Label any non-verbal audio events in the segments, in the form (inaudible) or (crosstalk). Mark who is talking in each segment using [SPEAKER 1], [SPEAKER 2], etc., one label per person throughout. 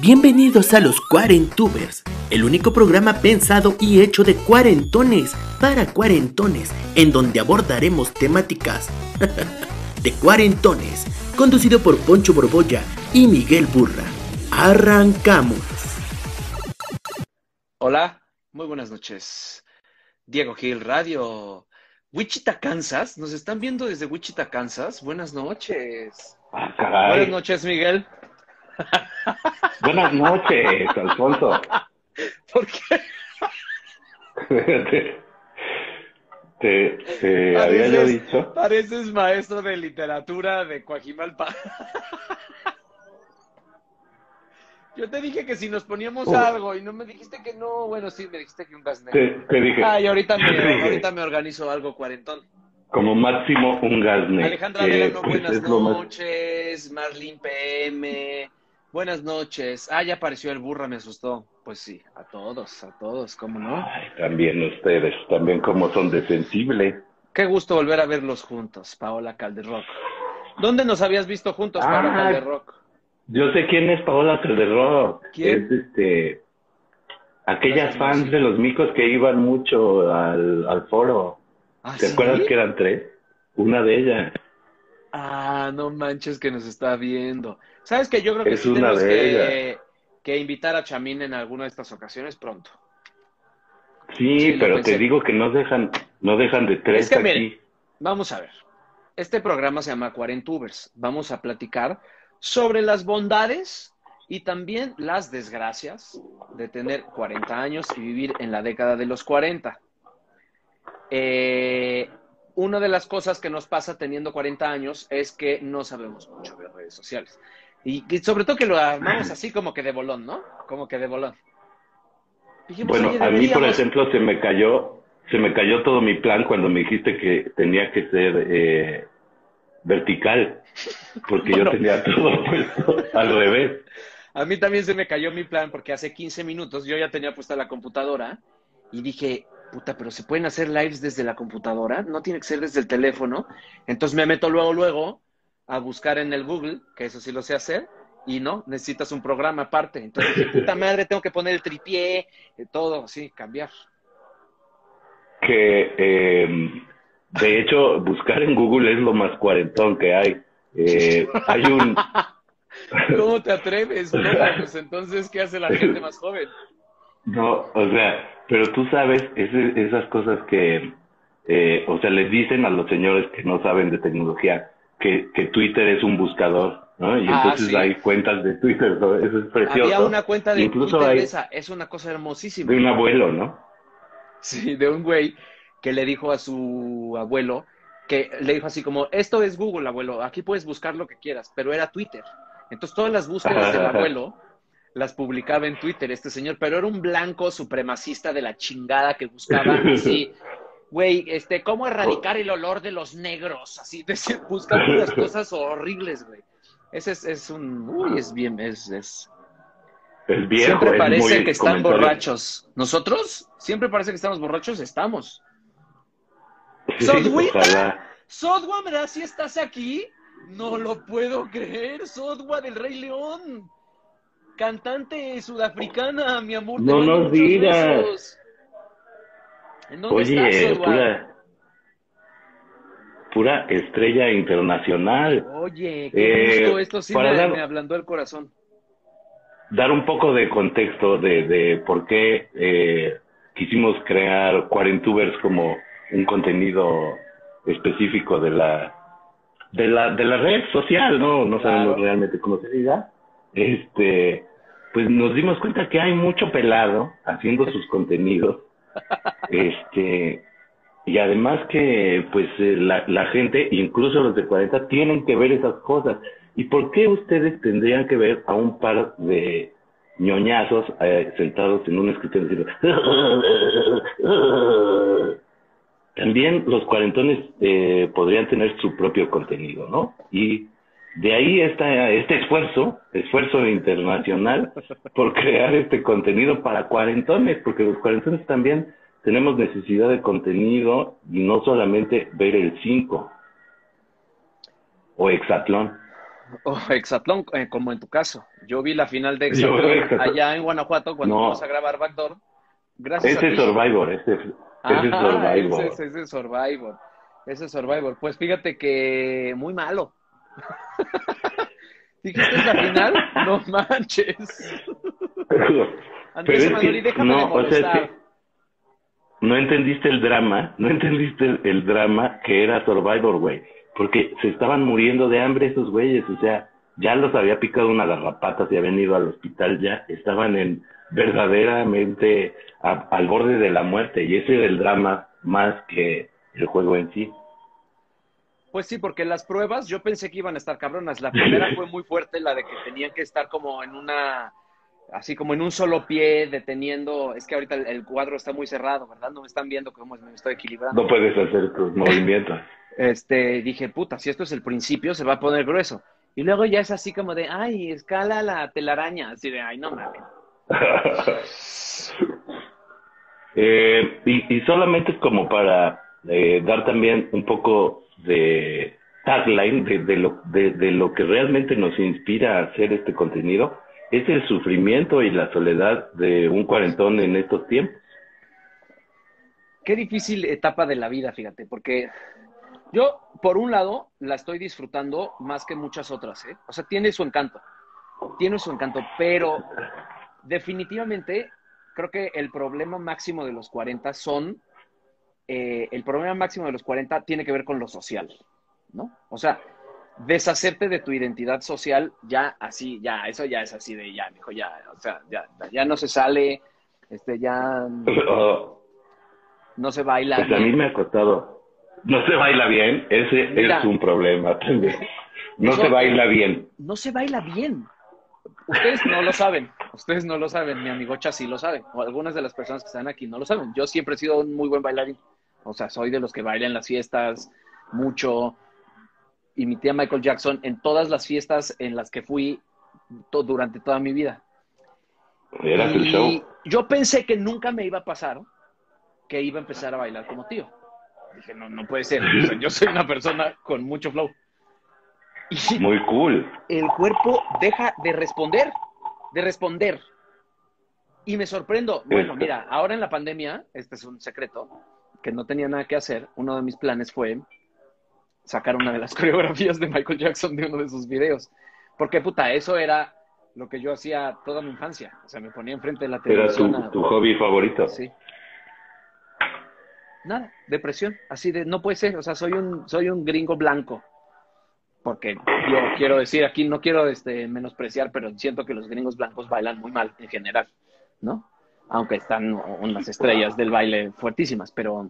[SPEAKER 1] Bienvenidos a los Cuarentubers, el único programa pensado y hecho de cuarentones para cuarentones, en donde abordaremos temáticas (laughs) de cuarentones, conducido por Poncho Borbolla y Miguel Burra. Arrancamos.
[SPEAKER 2] Hola, muy buenas noches. Diego Gil Radio. Wichita, Kansas. Nos están viendo desde Wichita, Kansas. Buenas noches.
[SPEAKER 3] Ah, caray.
[SPEAKER 2] Buenas noches, Miguel. (laughs)
[SPEAKER 3] Buenas noches, Alfonso.
[SPEAKER 2] ¿Por qué?
[SPEAKER 3] te, te, te había yo dicho.
[SPEAKER 2] Pareces maestro de literatura de Coajimalpa. (laughs) Yo te dije que si nos poníamos
[SPEAKER 3] Uh.
[SPEAKER 2] algo y no me dijiste que no. Bueno, sí, me dijiste que un gas
[SPEAKER 3] Te,
[SPEAKER 2] negro.
[SPEAKER 3] te dije,
[SPEAKER 2] Ay, ahorita (laughs)
[SPEAKER 3] te
[SPEAKER 2] me,
[SPEAKER 3] dije,
[SPEAKER 2] ahorita me organizo algo cuarentón.
[SPEAKER 3] como máximo un gasne.
[SPEAKER 2] Alejandra
[SPEAKER 3] que,
[SPEAKER 2] Delano,
[SPEAKER 3] pues,
[SPEAKER 2] buenas
[SPEAKER 3] es lo más-
[SPEAKER 2] noches. Marlene PM, buenas noches. Ah, ya apareció el burra, me asustó. Pues sí, a todos, a todos, ¿cómo no?
[SPEAKER 3] Ay, también ustedes, también como son de sensible.
[SPEAKER 2] Qué gusto volver a verlos juntos, Paola Calderrock. ¿Dónde nos habías visto juntos,
[SPEAKER 3] Ah.
[SPEAKER 2] Paola Calderrock?
[SPEAKER 3] Yo sé quién es Paola Calderón.
[SPEAKER 2] ¿Quién?
[SPEAKER 3] Es este. Aquellas
[SPEAKER 2] Gracias,
[SPEAKER 3] fans de los micos que iban mucho al, al foro.
[SPEAKER 2] ¿Ah,
[SPEAKER 3] ¿Te
[SPEAKER 2] sí?
[SPEAKER 3] acuerdas que eran tres? Una de ellas.
[SPEAKER 2] Ah, no manches que nos está viendo. ¿Sabes que Yo creo que
[SPEAKER 3] Es
[SPEAKER 2] sí
[SPEAKER 3] una
[SPEAKER 2] tenemos que, que invitar a Chamín en alguna de estas ocasiones pronto.
[SPEAKER 3] Sí, pero te digo que no dejan, no dejan de tres
[SPEAKER 2] Es que,
[SPEAKER 3] aquí.
[SPEAKER 2] miren, Vamos a ver. Este programa se llama Cuarentubers. Vamos a platicar sobre las bondades y también las desgracias de tener 40 años y vivir en la década de los 40. Eh, una de las cosas que nos pasa teniendo 40 años es que no sabemos mucho de redes sociales. Y, y sobre todo que lo armamos así como que de bolón, ¿no? Como que de bolón. Dijimos,
[SPEAKER 3] Bueno,
[SPEAKER 2] "Oye,
[SPEAKER 3] a mí, por
[SPEAKER 2] deberíamos".
[SPEAKER 3] ejemplo, se me cayó, se me cayó todo mi plan cuando me dijiste que tenía que ser eh, vertical, porque
[SPEAKER 2] Bueno.
[SPEAKER 3] yo tenía todo puesto al revés.
[SPEAKER 2] A mí también se me cayó mi plan porque hace 15 minutos yo ya tenía puesta la computadora y dije, puta, pero se pueden hacer lives desde la computadora, no tiene que ser desde el teléfono. Entonces me meto luego, luego a buscar en el Google, que eso sí lo sé hacer, y no, necesitas un programa aparte. Entonces dije, puta (laughs) madre, tengo que poner el tripié, eh, todo así, cambiar.
[SPEAKER 3] Que, eh, de hecho, buscar en Google es lo más cuarentón que hay. Eh, hay un, (laughs)
[SPEAKER 2] ¿Cómo te atreves? No, pues entonces, ¿qué hace la gente más joven? (laughs)
[SPEAKER 3] No, o sea, pero tú sabes ese- esas cosas que, eh, o sea, les dicen a los señores que no saben de tecnología que, que Twitter es un buscador, ¿no? Y
[SPEAKER 2] Ah,
[SPEAKER 3] entonces
[SPEAKER 2] sí.
[SPEAKER 3] hay cuentas de Twitter, ¿no? Eso es precioso.
[SPEAKER 2] Había una cuenta de
[SPEAKER 3] Incluso
[SPEAKER 2] Twitter
[SPEAKER 3] hay
[SPEAKER 2] de esa, es una cosa hermosísima.
[SPEAKER 3] de un abuelo, ¿no?
[SPEAKER 2] Sí, de un güey que le dijo a su abuelo, que le dijo así como, esto es Google, abuelo, aquí puedes buscar lo que quieras, pero era Twitter. Entonces todas las búsquedas del (laughs) abuelo las publicaba en Twitter este señor, pero era un blanco supremacista de la chingada que buscaba así, (laughs) güey, este, ¿cómo erradicar el olor de los negros? Así, (laughs) decía, buscaba unas (laughs) cosas horribles, güey. Ese es, es un, uy, es bien, es, es,
[SPEAKER 3] Es viejo,
[SPEAKER 2] Siempre parece que están
[SPEAKER 3] comentario.
[SPEAKER 2] borrachos. ¿Nosotros? Siempre parece que estamos borrachos. Estamos.
[SPEAKER 3] Sí,
[SPEAKER 2] Sodwita. Sodwa, ¿verdad? Si estás aquí. No lo puedo creer. Sodwa del Rey León. Cantante sudafricana, mi amor.
[SPEAKER 3] No nos digas.
[SPEAKER 2] besos. ¿En dónde estás,
[SPEAKER 3] Oye, pura, pura estrella internacional.
[SPEAKER 2] Oye, qué
[SPEAKER 3] Eh,
[SPEAKER 2] gusto. Esto sí
[SPEAKER 3] para
[SPEAKER 2] me,
[SPEAKER 3] dar-
[SPEAKER 2] me ablandó el corazón.
[SPEAKER 3] dar un poco de contexto de, de por qué eh, quisimos crear Cuarentubers como un contenido específico de la de la de la red social, no no
[SPEAKER 2] Claro.
[SPEAKER 3] sabemos realmente cómo se diga. Este, pues nos dimos cuenta que hay mucho pelado haciendo sus contenidos. (laughs) Este, y además que pues eh, la, la gente, incluso los de 40, tienen que ver esas cosas. ¿Y por qué ustedes tendrían que ver a un par de ñoñazos eh, sentados en un escritorio diciendo... (laughs) También los cuarentones eh, podrían tener su propio contenido, ¿no? Y de ahí está este esfuerzo, esfuerzo internacional por crear este contenido para cuarentones, porque los cuarentones también tenemos necesidad de contenido y no solamente ver el 5 o hexatlón.
[SPEAKER 2] O Exatlón, eh, como en tu caso. Yo vi la final de Exatlón allá en Guanajuato cuando fuimos a grabar Backdoor.
[SPEAKER 3] Gracias ese a ti. Survivor, ese, ese Survivor.
[SPEAKER 2] Ese, ese Survivor. Ese Survivor. Pues fíjate que muy malo. (laughs) ¿Dijiste la final? No manches.
[SPEAKER 3] Andrés Pero Manuel, déjame no, o sea, no entendiste el drama, no entendiste el drama que era Survivor, güey. Porque se estaban muriendo de hambre esos güeyes, o sea, ya los había picado una garrapata, se habían ido al hospital, ya estaban en verdaderamente al borde de la muerte, y ese era el drama más que el juego en sí.
[SPEAKER 2] Pues sí, porque las pruebas yo pensé que iban a estar cabronas. La (laughs) primera fue muy fuerte, la de que tenían que estar como en una, así como en un solo pie, deteniendo. Es que ahorita el, cuadro está muy cerrado, ¿verdad? No me están viendo cómo me estoy equilibrando.
[SPEAKER 3] No puedes hacer tus (laughs) movimientos.
[SPEAKER 2] Este, dije, puta, si esto es el principio, se va a poner grueso. Y luego ya es así como de, ay, escala la telaraña. Así de, ay, no mames. (laughs)
[SPEAKER 3] eh, y, y solamente es como para eh, dar también un poco de tagline de, lo, de, lo que realmente nos inspira a hacer este contenido es el sufrimiento y la soledad de un cuarentón en estos tiempos.
[SPEAKER 2] Qué difícil etapa de la vida, fíjate, porque yo, por un lado, la estoy disfrutando más que muchas otras, ¿eh? O sea, tiene su encanto, tiene su encanto, pero definitivamente creo que el problema máximo de los 40 son eh, el problema máximo de los 40 tiene que ver con lo social, ¿no? O sea, deshacerte de tu identidad social, ya así, ya, eso ya es así de ya, dijo, ya, o sea, ya, ya no se sale, este, ya no se baila.
[SPEAKER 3] Pues a mí me ha costado, no se baila bien, ese es un problema No se baila bien.
[SPEAKER 2] No se baila bien. Ustedes no lo saben, ustedes no lo saben, mi amigo sí lo sabe, o algunas de las personas que están aquí no lo saben. Yo siempre he sido un muy buen bailarín. O sea, soy de los que bailan las fiestas mucho. Imité a Michael Jackson en todas las fiestas en las que fui durante toda mi vida.
[SPEAKER 3] Era el show.
[SPEAKER 2] Yo pensé que nunca me iba a pasar que iba a empezar a bailar como tío. Dije, no, no puede ser. yo soy una persona con mucho flow.
[SPEAKER 3] Muy cool.
[SPEAKER 2] El cuerpo deja de responder, de responder. Y me sorprendo. Bueno, mira, ahora en la pandemia, este es un secreto, que no tenía nada que hacer, uno de mis planes fue sacar una de las (laughs) coreografías de Michael Jackson de uno de sus videos. Porque, puta, eso era lo que yo hacía toda mi infancia. O sea, me ponía enfrente de la televisión.
[SPEAKER 3] Era tu, hobby favorito.
[SPEAKER 2] Sí. Nada, depresión. Así de, no puede ser. O sea, soy un, soy un gringo blanco. Porque yo quiero decir, aquí no quiero este, menospreciar, pero siento que los gringos blancos bailan muy mal en general, ¿no? Aunque están unas estrellas del baile fuertísimas, pero,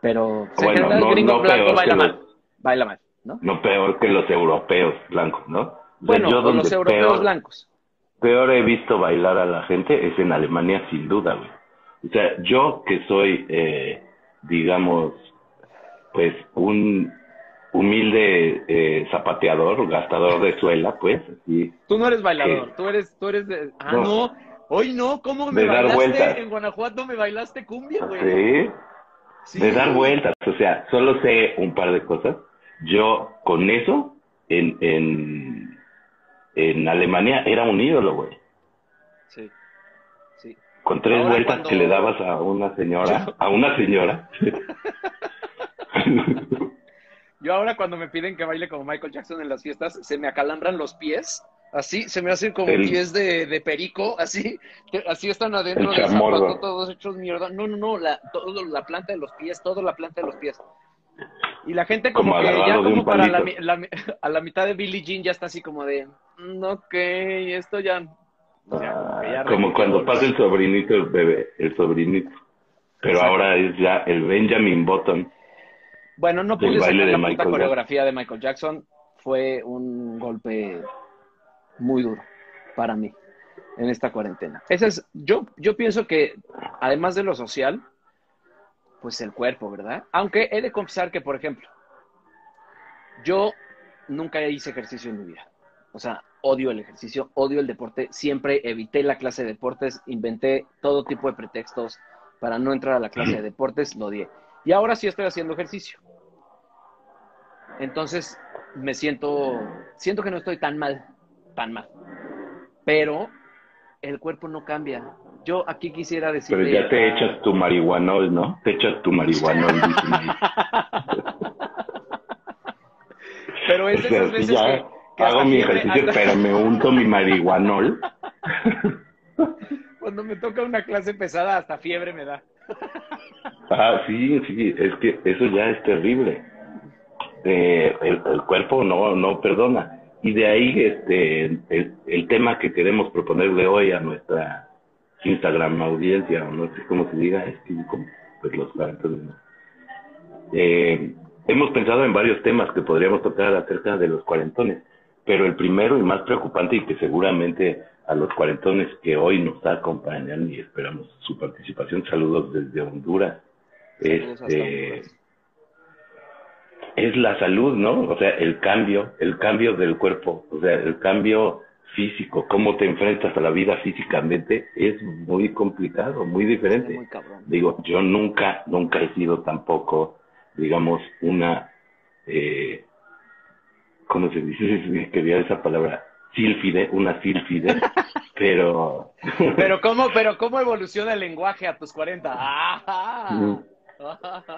[SPEAKER 2] pero
[SPEAKER 3] bueno, no, el gringo blanco
[SPEAKER 2] baila mal, baila mal, ¿no?
[SPEAKER 3] No peor que los europeos blancos, ¿no?
[SPEAKER 2] Bueno, yo los europeos blancos.
[SPEAKER 3] Peor he visto bailar a la gente es en Alemania, sin duda, güey. O sea, yo que soy, eh, digamos, pues un humilde eh, zapateador, gastador de suela, pues. Así,
[SPEAKER 2] tú no eres bailador, tú eres, tú eres de... Ah, no Hoy no, ¿cómo me bailaste en Guanajuato? ¿Me bailaste cumbia, güey?
[SPEAKER 3] Sí, de dar vueltas. O sea, solo sé un par de cosas. Yo con eso, en, en, en Alemania, era un ídolo, güey.
[SPEAKER 2] Sí, sí.
[SPEAKER 3] Con tres vueltas que le dabas a una señora, a una señora. (laughs) (laughs)
[SPEAKER 2] Yo ahora cuando me piden que baile como Michael Jackson en las fiestas, se me acalambran los pies Así, se me hacen como pies de, de, perico, así, así están adentro del zapato, todos hechos mierda. No, no, no, la, todo, la planta de los pies, toda la planta de los pies. Y la gente como, que ya como para la, (laughs) a la mitad de Billie Jean ya está así como de, mm, ok, esto ya...
[SPEAKER 3] Ah, como cuando pasa el sobrinito, el bebé, el sobrinito. Pero ahora es ya el Benjamin Button.
[SPEAKER 2] Bueno, no pude sacar la puta coreografía de Michael Jackson. Fue un golpe muy duro para mí en esta cuarentena. Ese es, yo, yo pienso que además de lo social, pues el cuerpo, ¿verdad? Aunque he de confesar que, por ejemplo, yo nunca hice ejercicio en mi vida. O sea, odio el ejercicio, odio el deporte. Siempre evité la clase de deportes, inventé todo tipo de pretextos para no entrar a la clase de deportes, lo odié. Y ahora sí estoy haciendo ejercicio. Entonces, me siento, siento que no estoy tan mal, tan mal. Pero el cuerpo no cambia. Yo aquí quisiera decir.
[SPEAKER 3] Pero ya te echas tu marihuanol, ¿no? Te echas tu marihuanol.
[SPEAKER 2] pero es esas veces
[SPEAKER 3] ya hago mi ejercicio, pero me unto mi marihuanol. (laughs)
[SPEAKER 2] Cuando me toca una clase pesada, hasta fiebre me da.
[SPEAKER 3] Ah, sí, sí, es que eso ya es terrible. Eh, el, cuerpo no, no perdona. Y de ahí este el, el, tema que queremos proponerle hoy a nuestra Instagram audiencia, o no sé cómo se diga, es que pues los eh, hemos pensado en varios temas que podríamos tocar acerca de los cuarentones, pero el primero y más preocupante y que seguramente a los cuarentones que hoy nos acompañan y esperamos su participación, saludos desde Honduras, este, es la salud, ¿no? O sea, el cambio, el cambio del cuerpo, o sea, el cambio físico, cómo te enfrentas a la vida físicamente es muy complicado, muy diferente. Digo, yo nunca, nunca he sido tampoco, digamos, una, eh, ¿cómo se dice? (laughs) Quería esa palabra, sílfide, una sílfide, (laughs) pero...
[SPEAKER 2] pero cómo, pero cómo evoluciona el lenguaje a tus 40. ¡Ah!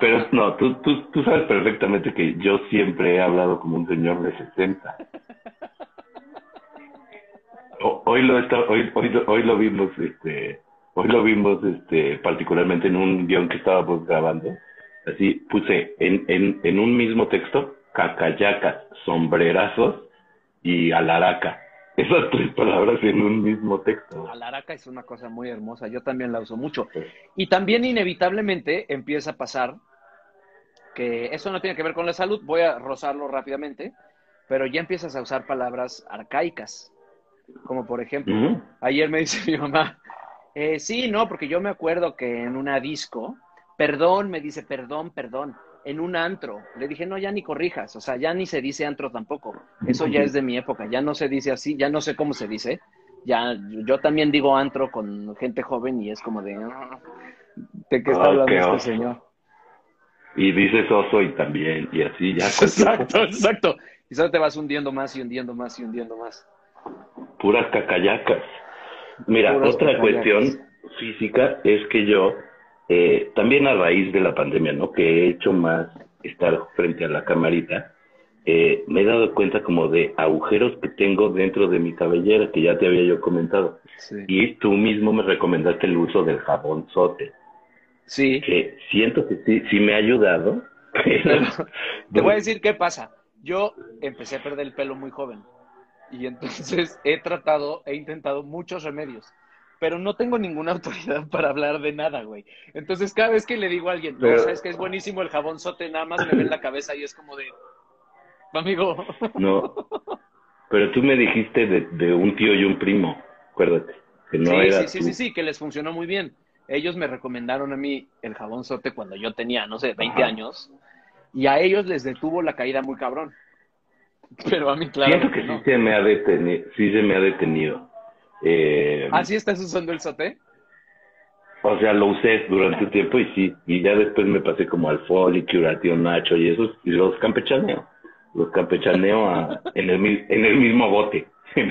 [SPEAKER 3] Pero (laughs) no, tú, tú, tú sabes perfectamente que yo siempre he hablado como un señor de 60. hoy lo está, hoy, hoy, hoy lo vimos, este, hoy lo vimos, este, particularmente en un guion que estábamos grabando. Así puse en, en, en un mismo texto, cacayacas, sombrerazos y alaraca. Esas tres palabras en un mismo texto.
[SPEAKER 2] Alaraca es una cosa muy hermosa, yo también la uso mucho. Y también inevitablemente empieza a pasar que eso no tiene que ver con la salud, voy a rozarlo rápidamente, pero ya empiezas a usar palabras arcaicas, como por ejemplo, ayer me dice (laughs) mi mamá, eh, sí, no, porque yo me acuerdo que en una disco, perdón, me dice, perdón, perdón, en un antro. Le dije, no, ya ni corrijas, o sea, ya ni se dice antro tampoco. (laughs) Eso ya es de mi época, ya no se dice así, ya no sé cómo se dice. Ya, yo también digo antro con gente joven y es como de, ah, ¿de qué está hablando este señor?
[SPEAKER 3] Y dices oso y también, y así ya. (laughs)
[SPEAKER 2] Exacto, exacto. Y solo te vas hundiendo más y hundiendo más y hundiendo más.
[SPEAKER 3] Puras cacayacas. Mira, otra cuestión física es que yo eh, también a raíz de la pandemia, ¿no? Que he hecho más estar frente a la camarita, eh, me he dado cuenta como de agujeros que tengo dentro de mi cabellera, que ya te había yo comentado. Y tú mismo me recomendaste el uso del jabón sote.
[SPEAKER 2] Sí.
[SPEAKER 3] Que siento que sí, sí me ha ayudado. (laughs) (laughs)
[SPEAKER 2] te voy a decir qué pasa. Yo empecé a perder el pelo muy joven. Y entonces he tratado, he intentado muchos remedios pero no tengo ninguna (laughs) autoridad para hablar de nada, güey. Entonces, cada vez que le digo a alguien, no, sabes que es buenísimo el jabón sote, nada más me ven la cabeza y es como de, amigo. (laughs)
[SPEAKER 3] No, pero tú me dijiste de, un tío y un primo, acuérdate. Que no
[SPEAKER 2] sí, sí, sí, sí, sí, que les funcionó muy bien. Ellos me recomendaron a mí el jabón sote cuando yo tenía, no sé, 20 años, y a ellos les detuvo la caída muy cabrón. (laughs) Pero a mí, claro.
[SPEAKER 3] Siento que, sí, se me ha detenido, sí se me ha detenido. Eh,
[SPEAKER 2] ¿Así estás usando el sote?
[SPEAKER 3] O sea, lo usé durante un tiempo y sí, y ya después me pasé como al Folly, Curatio Nacho y esos, y los campechaneo. Los campechaneo en, el, en el mismo bote. (laughs)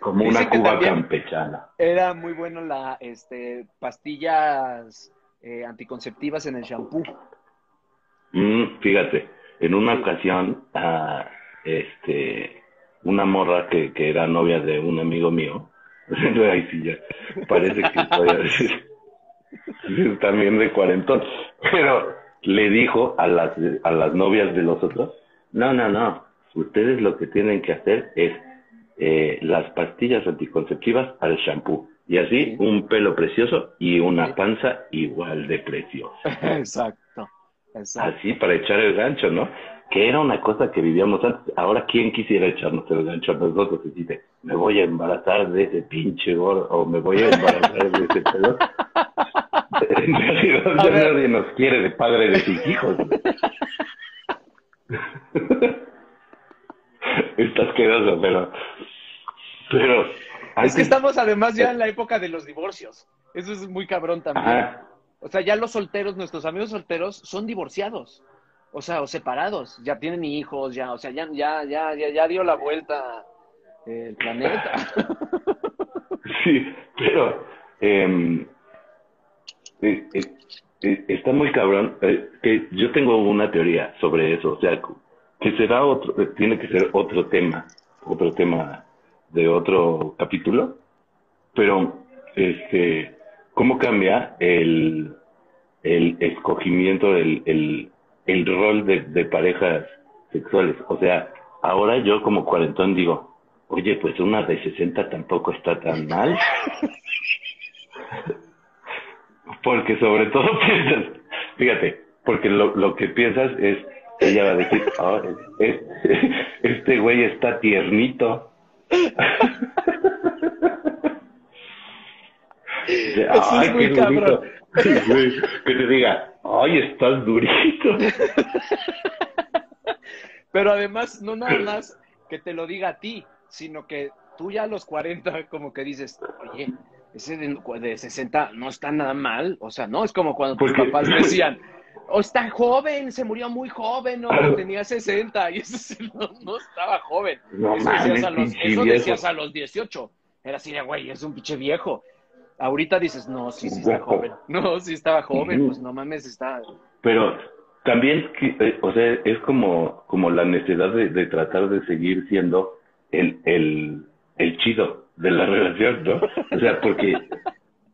[SPEAKER 3] como una cuba campechana.
[SPEAKER 2] Era muy bueno la este, pastillas eh, anticonceptivas en el shampoo.
[SPEAKER 3] Mm, fíjate, en una ocasión, uh, este, una morra que, que era novia de un amigo mío. (laughs) Ahí sí ya, parece que voy a decir (laughs) también de cuarentón. Pero le dijo a las, a las novias de los otros, no, no, no, ustedes lo que tienen que hacer es eh, las pastillas anticonceptivas al shampoo. Y así un pelo precioso y una panza igual de preciosa. (laughs)
[SPEAKER 2] Exacto, exacto.
[SPEAKER 3] Así para echar el gancho, ¿no? Que era una cosa que vivíamos antes. Ahora, ¿quién quisiera echarnos el gancho a nosotros y dice, me voy a embarazar de ese pinche gordo o me voy a embarazar de ese pedo? (laughs) en realidad ya nadie nos quiere de padre de sus hijos. (laughs) Estás quedando, pero... Pero...
[SPEAKER 2] Es que estamos además ya en la época de los divorcios. Eso es muy cabrón también. O sea, ya los solteros, nuestros amigos solteros, son divorciados. O sea, o separados, ya tienen hijos, ya, o sea, ya, ya, ya, ya, ya dio la vuelta el planeta. (laughs)
[SPEAKER 3] Sí, pero em, eh, eh, eh, está muy cabrón. eh, que yo tengo una teoría sobre eso, o sea, que será otro, tiene que ser otro tema, otro tema de otro capítulo, pero este, ¿cómo cambia el, el escogimiento, el, el, el rol de, de parejas sexuales? O sea, ahora yo como cuarentón digo, oye, pues una de 60 tampoco está tan mal. (laughs) Porque sobre todo (laughs) piensas, fíjate, porque lo, lo que piensas es, ella va a decir, "Ah, es- este güey está tiernito. (laughs)
[SPEAKER 2] Eso es
[SPEAKER 3] "Ay,
[SPEAKER 2] muy cabrón".
[SPEAKER 3] durito". Que te diga, ay, estás durito. (laughs)
[SPEAKER 2] Pero además, no nada más que te lo diga a ti, sino que tú ya a los 40 como que dices, oye, ese de, de 60 no está nada mal. O sea, no es como cuando tus
[SPEAKER 3] Porque-
[SPEAKER 2] papás (laughs) decían, o está joven, se murió muy joven, o
[SPEAKER 3] Claro.
[SPEAKER 2] tenía 60, (laughs) y eso no, no estaba joven.
[SPEAKER 3] No
[SPEAKER 2] eso decías, a los, eso decías a los 18. Era así de, güey, es un pinche viejo. Ahorita dices, no, sí, sí está joven. (laughs) No, sí estaba joven, pues no mames, está...
[SPEAKER 3] Pero también, eh, o sea, es como, como la necesidad de, de tratar de seguir siendo el, el, el chido de la (laughs) relación, ¿no? O sea, porque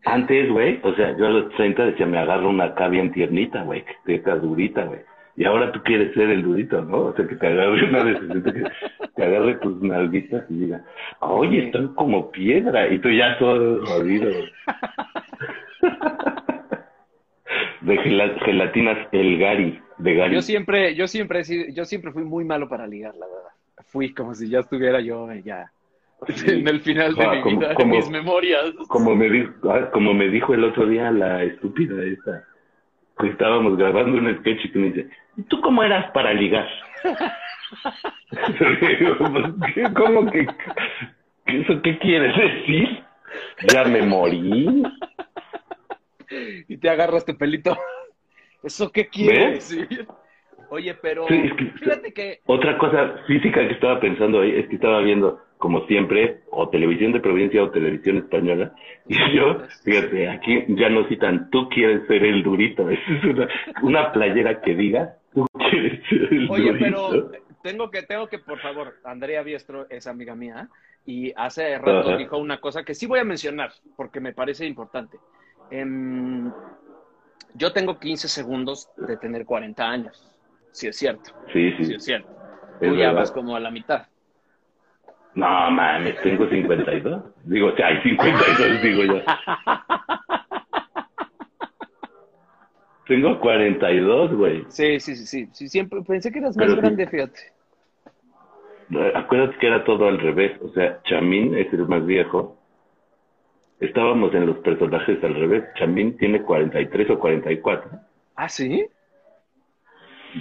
[SPEAKER 3] antes, güey, o sea, yo a los 30 decía, me agarro una acá bien tiernita, güey, que esté durita, güey. Y ahora tú quieres ser el durito, ¿no? O sea, que te agarre una de 60, que te agarre tus nalguitas y diga, oye, están como piedra. Y tú ya todo jodido. De gela- gelatinas El Gary, de Gary.
[SPEAKER 2] Yo siempre, yo siempre he sido- yo siempre fui muy malo para ligar, la verdad. Fui como si ya estuviera yo eh, ya en el final de
[SPEAKER 3] Ah,
[SPEAKER 2] mi
[SPEAKER 3] como-
[SPEAKER 2] vida,
[SPEAKER 3] como-
[SPEAKER 2] mis memorias.
[SPEAKER 3] Como me dijo, ah, como me dijo el otro día la estúpida esta, que estábamos grabando un sketch y que me dice, ¿y tú cómo eras para ligar? (laughs) (laughs) Pues. ¿Cómo que, eso qué quieres decir? Ya me morí.
[SPEAKER 2] Y te agarras tu pelito. (laughs) ¿Eso qué quiere decir? Oye, pero
[SPEAKER 3] Sí, es que-
[SPEAKER 2] fíjate que
[SPEAKER 3] Otra cosa física que estaba pensando ahí es que estaba viendo, como siempre, o televisión de provincia o televisión española, y yo, fíjate, aquí ya no citan, tú quieres ser el durito, (laughs) es una, una playera que diga, tú quieres ser el
[SPEAKER 2] Oye,
[SPEAKER 3] durito.
[SPEAKER 2] pero tengo que, tengo que, por favor, Andrea Biestro es amiga mía y hace rato
[SPEAKER 3] Ajá.
[SPEAKER 2] dijo una cosa que sí voy a mencionar porque me parece importante. Em, yo tengo 15 segundos de tener 40 años. Sí es cierto,
[SPEAKER 3] Sí,
[SPEAKER 2] sí
[SPEAKER 3] sí,
[SPEAKER 2] es cierto.
[SPEAKER 3] es
[SPEAKER 2] Tú ya vas como a la mitad.
[SPEAKER 3] No, mames, tengo 52. Digo, o sea, hay 52, digo yo. Tengo 42, güey.
[SPEAKER 2] Sí, sí, sí, sí, sí, siempre pensé que eras más
[SPEAKER 3] Pero sí.
[SPEAKER 2] grande, fíjate.
[SPEAKER 3] Acuérdate que era todo al revés. O sea, Chamín es el más viejo. Estábamos en los personajes al revés. Chamín tiene 43 o 44.
[SPEAKER 2] ¿Ah, sí?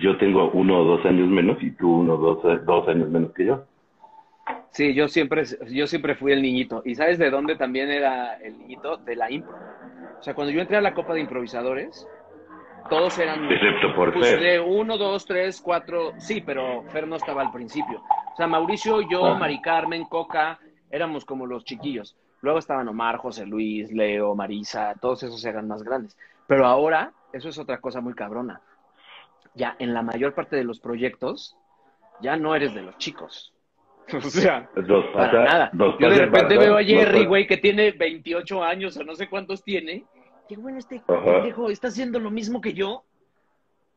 [SPEAKER 3] Yo tengo uno o dos años menos y tú uno o dos, dos años menos que yo.
[SPEAKER 2] Sí, yo siempre, yo siempre fui el niñito. ¿Y sabes de dónde también era el niñito? De la impro. O sea, cuando yo entré a la Copa de Improvisadores, todos eran
[SPEAKER 3] Excepto por
[SPEAKER 2] pues,
[SPEAKER 3] Fer.
[SPEAKER 2] de uno, dos, tres, cuatro. Sí, pero Fer no estaba al principio. O sea, Mauricio, yo,
[SPEAKER 3] Ajá.
[SPEAKER 2] Mari Carmen, Coca, éramos como los chiquillos. Luego estaban Omar, José Luis, Leo, Marisa, todos esos eran más grandes. Pero ahora, eso es otra cosa muy cabrona. Ya en la mayor parte de los proyectos, ya no eres de los chicos. (laughs) O sea,
[SPEAKER 3] Nos
[SPEAKER 2] para
[SPEAKER 3] pasa-
[SPEAKER 2] nada. Yo de repente veo a Jerry, güey, que tiene 28 años o no sé cuántos tiene. Qué bueno, este pendejo está haciendo lo mismo que yo.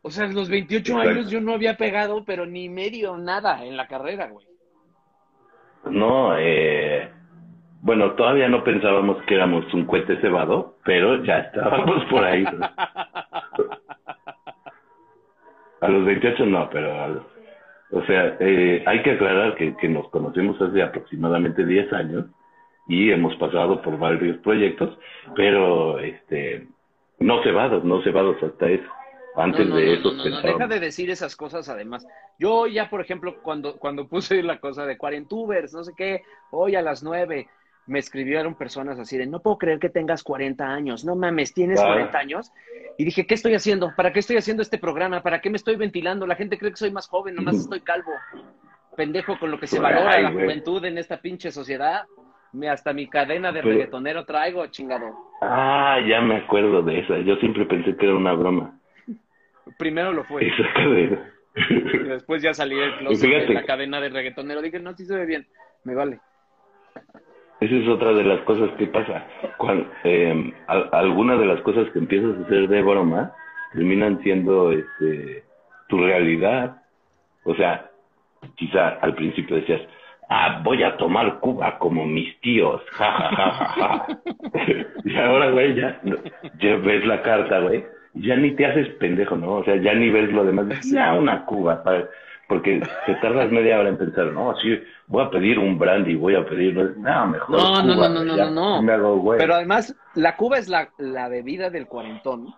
[SPEAKER 2] O sea, en los 28
[SPEAKER 3] Exacto.
[SPEAKER 2] años yo no había pegado, pero ni medio nada en la carrera, güey.
[SPEAKER 3] No, eh, bueno, todavía no pensábamos que éramos un cohete cebado, pero ya estábamos por ahí. ¿no? (laughs) A los 28 no, pero a los- o sea, eh, hay que aclarar que, que nos conocemos hace aproximadamente 10 años y hemos pasado por varios proyectos, pero este no cebados, no cebados hasta eso. Antes
[SPEAKER 2] no, no,
[SPEAKER 3] de eso
[SPEAKER 2] no,
[SPEAKER 3] pensábamos.
[SPEAKER 2] deja de decir esas cosas además. Yo ya, por ejemplo, cuando, cuando puse la cosa de cuarentubers, no sé qué, hoy a las nueve, me escribieron personas así de, no puedo creer que tengas 40 años, no mames, tienes
[SPEAKER 3] Claro.
[SPEAKER 2] 40 años. Y dije, ¿qué estoy haciendo? ¿Para qué estoy haciendo este programa? ¿Para qué me estoy ventilando? La gente cree que soy más joven, nomás estoy calvo. Pendejo con lo que se valora
[SPEAKER 3] Ay,
[SPEAKER 2] la
[SPEAKER 3] güey.
[SPEAKER 2] juventud en esta pinche sociedad. Me, hasta mi cadena de
[SPEAKER 3] Pero-
[SPEAKER 2] reggaetonero traigo, chingado.
[SPEAKER 3] Ah, ya me acuerdo de esa. Yo siempre pensé que era una broma.
[SPEAKER 2] Primero lo fue.
[SPEAKER 3] Esa cadena.
[SPEAKER 2] Y después ya salí del closet de la cadena de reggaetonero. Dije, no, sí se ve bien. Me vale.
[SPEAKER 3] Esa es otra de las cosas que pasa. Cuando, eh, al- algunas de las cosas que empiezas a hacer de broma terminan siendo este, tu realidad. O sea, quizá al principio decías, ah, voy a tomar Cuba como mis tíos, (laughs) ja, ja, ja, ja, ja. (laughs) y ahora, güey, ya, no- ya ves la carta, güey, ya ni te haces pendejo, ¿no? O sea, ya ni ves lo demás, ya una Cuba, porque te tardas media hora en pensar, no, sí, voy a pedir un brandy, voy a pedir, no, mejor
[SPEAKER 2] No, no,
[SPEAKER 3] Cuba,
[SPEAKER 2] no, no, no,
[SPEAKER 3] ya,
[SPEAKER 2] no, no.
[SPEAKER 3] Me hago, güey.
[SPEAKER 2] Pero además, la Cuba es la, la bebida del cuarentón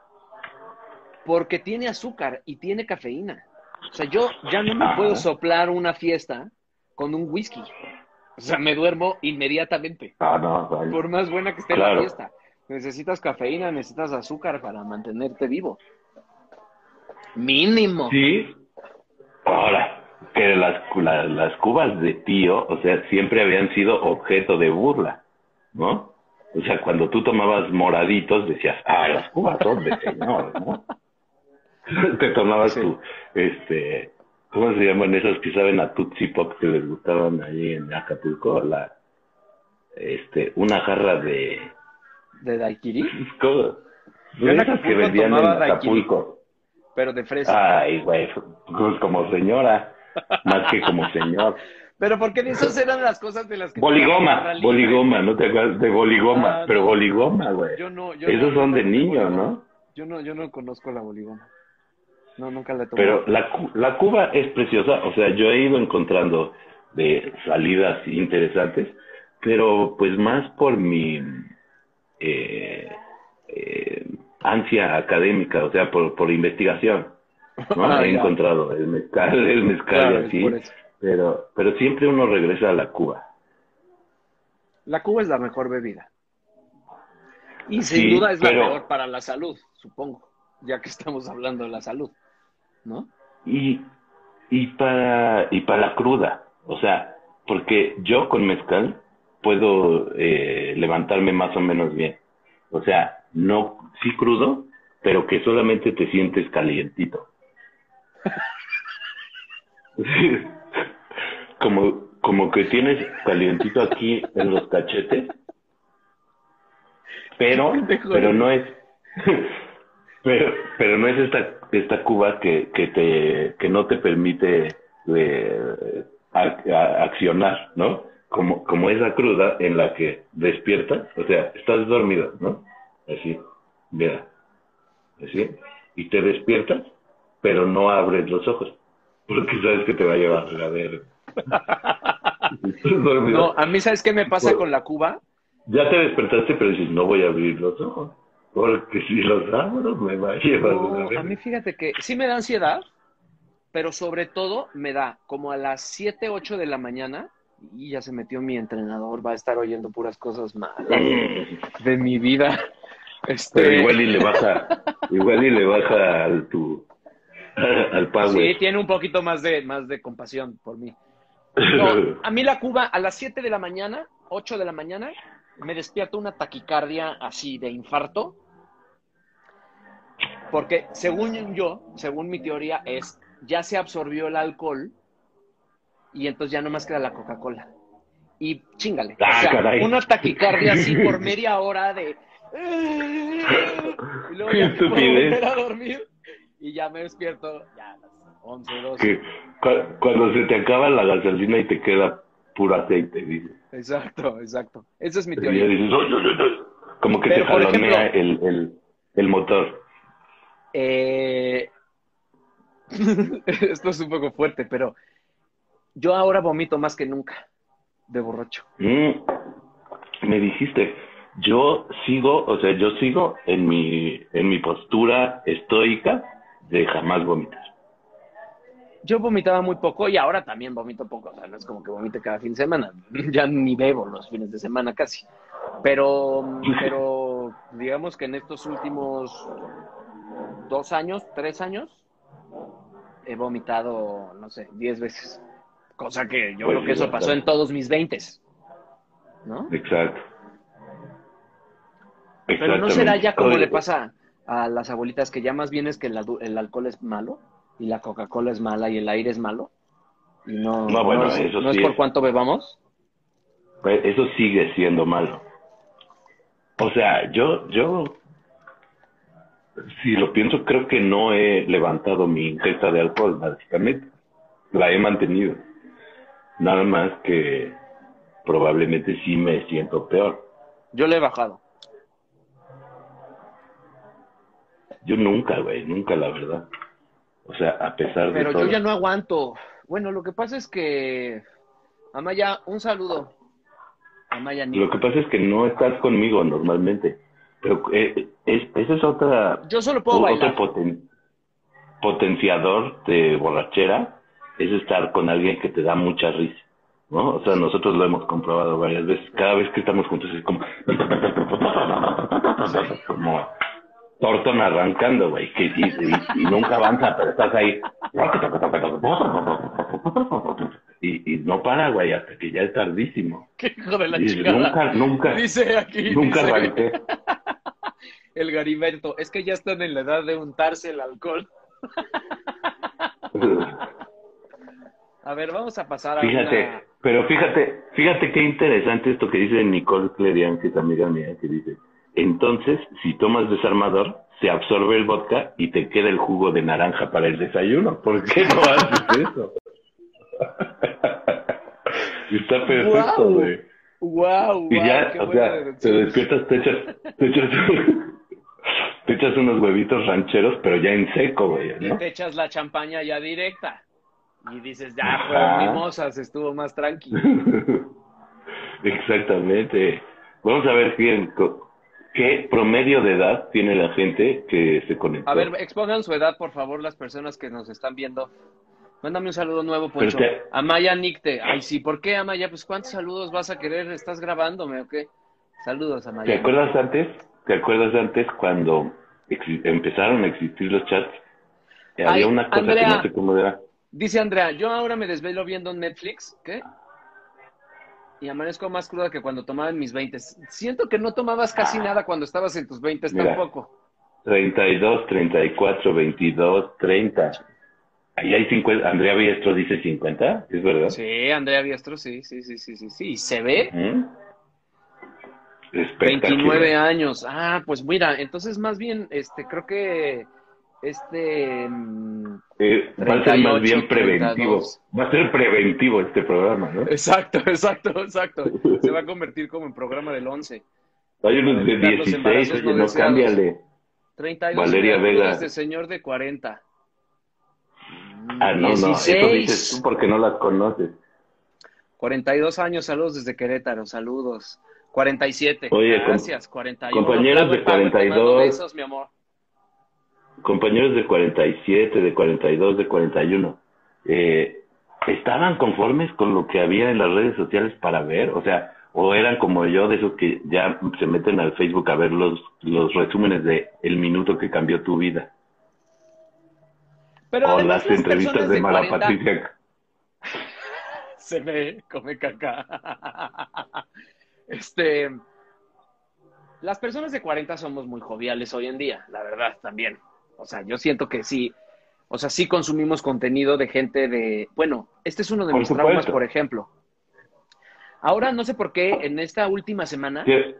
[SPEAKER 2] porque tiene azúcar y tiene cafeína. O sea, yo ya no me
[SPEAKER 3] Ajá.
[SPEAKER 2] puedo soplar una fiesta con un whisky. O sea, me duermo inmediatamente.
[SPEAKER 3] Ah, no, güey.
[SPEAKER 2] Por más buena que esté la fiesta. Necesitas cafeína, necesitas azúcar para mantenerte vivo. Mínimo.
[SPEAKER 3] Sí. Ahora, que las, la- las cubas de tío, o sea, siempre habían sido objeto de burla, ¿no? O sea, cuando tú tomabas moraditos, decías, ah, las cubas son de señor, ¿no? (laughs) Te tomabas
[SPEAKER 2] Sí.
[SPEAKER 3] tu, este, ¿cómo se llaman esas que saben a Tutsi Pop que les gustaban ahí en Acapulco? La, este, una jarra de,
[SPEAKER 2] De daiquiri, (laughs)
[SPEAKER 3] ¿cómo? De esas que vendían en. Acapulco.
[SPEAKER 2] Pero de fresa.
[SPEAKER 3] Ay, güey, pues como señora, más que como señor. (laughs)
[SPEAKER 2] Pero porque esas eran las cosas de las que...
[SPEAKER 3] Boligoma, boligoma, ¿no te acuerdas de boligoma?
[SPEAKER 2] Ah,
[SPEAKER 3] Pero
[SPEAKER 2] no.
[SPEAKER 3] boligoma, güey.
[SPEAKER 2] Yo no, yo
[SPEAKER 3] Esos
[SPEAKER 2] no,
[SPEAKER 3] son de niño. ¿no?
[SPEAKER 2] Yo no, yo no conozco la boligoma. No, nunca la he tomado.
[SPEAKER 3] Pero la, la Cuba es preciosa, o sea, yo he ido encontrando de salidas interesantes, pero pues más por mi eh, eh, ansia académica, o sea, por, por investigación. ¿no? (laughs)
[SPEAKER 2] Ah,
[SPEAKER 3] he
[SPEAKER 2] ya.
[SPEAKER 3] encontrado el mezcal, el mezcal
[SPEAKER 2] Claro,
[SPEAKER 3] y así, pero, pero siempre uno regresa a la Cuba.
[SPEAKER 2] La Cuba es la mejor bebida. Y sin
[SPEAKER 3] Sí,
[SPEAKER 2] duda es la
[SPEAKER 3] pero-
[SPEAKER 2] mejor para la salud, supongo, ya que estamos hablando de la salud, ¿no?
[SPEAKER 3] y, y para y para la cruda o sea porque yo con mezcal puedo eh, levantarme más o menos bien o sea no sí crudo pero que solamente te sientes calientito. (laughs) Como como que tienes calientito aquí en los cachetes pero pero no es (laughs) pero pero no es esta esta cuba que, que te que no te permite eh, ac- a- accionar no como como esa cruda en la que despiertas o sea estás dormido no así mira así y te despiertas pero no abres los ojos porque sabes que te va a llevar a ver Estás dormido.
[SPEAKER 2] No, a mí, ¿sabes qué me pasa con la Cuba?
[SPEAKER 3] Ya te despertaste, pero dices, no voy a abrir los ojos. Porque si los abro, me va a llevar
[SPEAKER 2] No,
[SPEAKER 3] una
[SPEAKER 2] a mí fíjate que sí me da ansiedad, pero sobre todo me da como a las 7, 8 de la mañana, y ya se metió mi entrenador, va a estar oyendo puras cosas malas de mi vida. Este,
[SPEAKER 3] Pero igual y le baja, igual y le baja al tu, al power.
[SPEAKER 2] Sí, tiene un poquito más de, más de compasión por mí. (laughs) No, a mí la Cuba a las 7 de la mañana, 8 de la mañana, me despierta una taquicardia así de infarto. Porque según yo, según mi teoría, es ya se absorbió el alcohol y entonces ya no más queda la Coca-Cola. Y chingale.
[SPEAKER 3] Ah,
[SPEAKER 2] o sea,
[SPEAKER 3] caray.
[SPEAKER 2] una taquicardia así por (laughs) media hora de. (laughs) Y luego
[SPEAKER 3] Qué
[SPEAKER 2] ya me puedo
[SPEAKER 3] estupidez.
[SPEAKER 2] volver a dormir y ya me despierto ya a las 11, 12.
[SPEAKER 3] que cu- cuando se te acaba la gasolina y te queda puro aceite, dices.
[SPEAKER 2] Exacto, exacto. Esa es mi
[SPEAKER 3] Y
[SPEAKER 2] teoría.
[SPEAKER 3] dices, "Ay, ay, ay, ay". como que
[SPEAKER 2] Pero,
[SPEAKER 3] te jalonea el, el, el motor.
[SPEAKER 2] Eh, (laughs) Esto es un poco fuerte, pero yo ahora vomito más que nunca de borracho.
[SPEAKER 3] Mm, me dijiste, yo sigo, o sea, yo sigo en mi, en mi postura estoica de jamás vomitar.
[SPEAKER 2] yo vomitaba muy poco y ahora también vomito poco. O sea, no es como que vomite cada fin de semana. (laughs) Ya ni bebo los fines de semana casi. Pero, pero digamos que en estos últimos dos años, tres años, he vomitado, no sé, diez veces. Cosa que yo
[SPEAKER 3] Pues
[SPEAKER 2] creo que
[SPEAKER 3] sí,
[SPEAKER 2] eso pasó en todos mis veintes. ¿No?
[SPEAKER 3] Exacto.
[SPEAKER 2] Pero no será ya como le pasa a las abuelitas, que ya más bien es que el, el alcohol es malo y la Coca-Cola es mala y el aire es malo. Y no,
[SPEAKER 3] No, bueno,
[SPEAKER 2] es,
[SPEAKER 3] eso
[SPEAKER 2] no es por
[SPEAKER 3] es.
[SPEAKER 2] cuánto bebamos.
[SPEAKER 3] Pues, Eso sigue siendo malo. O sea, yo, yo, si lo pienso, creo que no he levantado mi ingesta de alcohol, básicamente. La he mantenido. Nada más que probablemente sí me siento peor.
[SPEAKER 2] Yo le he bajado.
[SPEAKER 3] Yo nunca, güey, nunca, la verdad. O sea, a pesar de
[SPEAKER 2] Pero
[SPEAKER 3] todo.
[SPEAKER 2] yo ya no aguanto. Bueno, lo que pasa es que. Amaya, un saludo. Amaya Nick.
[SPEAKER 3] Lo que pasa es que no estás conmigo normalmente. Pero eh, es, esa es otra
[SPEAKER 2] Yo solo puedo
[SPEAKER 3] otro
[SPEAKER 2] bailar.
[SPEAKER 3] poten- potenciador de borrachera es estar con alguien que te da mucha risa, ¿no? O sea, nosotros lo hemos comprobado varias veces. Cada vez que estamos juntos es como... (laughs) como tortón arrancando, güey, que y, y- y nunca avanza, pero estás ahí. Y, y no para, güey, hasta que ya es tardísimo. (laughs)
[SPEAKER 2] Qué hijo de la
[SPEAKER 3] Y
[SPEAKER 2] chingada.
[SPEAKER 3] nunca, nunca,
[SPEAKER 2] Dice aquí.
[SPEAKER 3] nunca
[SPEAKER 2] dice
[SPEAKER 3] arranqué. (laughs)
[SPEAKER 2] el Gariberto. Es que ya están en la edad de untarse el alcohol. (laughs) A ver, vamos a pasar a
[SPEAKER 3] Fíjate,
[SPEAKER 2] una.
[SPEAKER 3] pero fíjate, fíjate qué interesante esto que dice Nicole Clerian, que es amiga mía, que dice, entonces, si tomas desarmador, se absorbe el vodka y te queda el jugo de naranja para el desayuno. ¿Por qué no (laughs) haces eso? Está perfecto, güey.
[SPEAKER 2] ¡Wow!
[SPEAKER 3] Y ya, o sea, te despiertas, te echas, te echas, (laughs) te echas unos huevitos rancheros, pero ya en seco, güey,
[SPEAKER 2] Y te echas la champaña ya directa. Y dices, ya fueron mimosas, estuvo más tranqui. (laughs)
[SPEAKER 3] Exactamente. Vamos a ver quién, qué promedio de edad tiene la gente que se conectó.
[SPEAKER 2] A ver, expongan su edad, por favor, las personas que nos están viendo. Mándame un saludo nuevo, Poncho.
[SPEAKER 3] te-
[SPEAKER 2] Amaya Nicte. Ay, sí, ¿por qué, Amaya? Pues, ¿cuántos saludos vas a querer? ¿Estás grabándome o qué? Saludos,
[SPEAKER 3] ¿Te
[SPEAKER 2] Amaya.
[SPEAKER 3] acuerdas antes? ¿Te acuerdas antes cuando empezaron a existir los chats?
[SPEAKER 2] Ay,
[SPEAKER 3] Había una cosa
[SPEAKER 2] Andrea.
[SPEAKER 3] que no sé cómo era.
[SPEAKER 2] Dice Andrea, yo ahora me desvelo viendo Netflix, ¿qué? Y amanezco más cruda que cuando tomaba en mis 20. Siento que no tomabas casi nada cuando estabas en tus 20
[SPEAKER 3] Mira.
[SPEAKER 2] tampoco.
[SPEAKER 3] 32, 34, 22, 30. Ahí hay 50. Andrea Biestro dice 50, ¿es verdad?
[SPEAKER 2] Sí, Andrea Biestro, sí, sí, sí, sí, sí, sí. ¿Y se ve?
[SPEAKER 3] Espectacular.
[SPEAKER 2] 29 años. Ah, pues mira, entonces más bien, este, creo que este mm,
[SPEAKER 3] Eh, va a ser más
[SPEAKER 2] 38,
[SPEAKER 3] bien preventivo.
[SPEAKER 2] 32.
[SPEAKER 3] Va a ser preventivo este programa, ¿no?
[SPEAKER 2] Exacto, (laughs) exacto, exacto. Se va a (laughs) convertir como en programa del 11.
[SPEAKER 3] Hay unos de
[SPEAKER 2] Evitar los
[SPEAKER 3] 16,
[SPEAKER 2] embarazos
[SPEAKER 3] oye,
[SPEAKER 2] no
[SPEAKER 3] cámbiale.
[SPEAKER 2] 32
[SPEAKER 3] Valeria Vega.
[SPEAKER 2] de señor de 40.
[SPEAKER 3] Ah, no, no, eso
[SPEAKER 2] 16.
[SPEAKER 3] dices tú porque no las conoces.
[SPEAKER 2] 42 años, saludos desde Querétaro, saludos. 47,
[SPEAKER 3] Oye,
[SPEAKER 2] gracias, 41.
[SPEAKER 3] compañeros de
[SPEAKER 2] Pago, pago, te mando
[SPEAKER 3] 42.
[SPEAKER 2] besos, mi amor.
[SPEAKER 3] Compañeros de 47, de 42, de 41, eh, ¿estaban conformes con lo que había en las redes sociales para ver? O sea, o eran como yo, de esos que ya se meten al Facebook a ver los, los resúmenes de el minuto que cambió tu vida.
[SPEAKER 2] Pero
[SPEAKER 3] o las
[SPEAKER 2] las
[SPEAKER 3] entrevistas de
[SPEAKER 2] 40
[SPEAKER 3] Patricia. (laughs)
[SPEAKER 2] se ve, come caca. Este, las personas de 40 somos muy joviales hoy en día, la verdad, también. O sea, yo siento que sí, o sea, sí consumimos contenido de gente de, bueno, este es uno de
[SPEAKER 3] Por
[SPEAKER 2] mis traumas, por ejemplo. Ahora, no sé por qué, en esta última semana,
[SPEAKER 3] Quiero,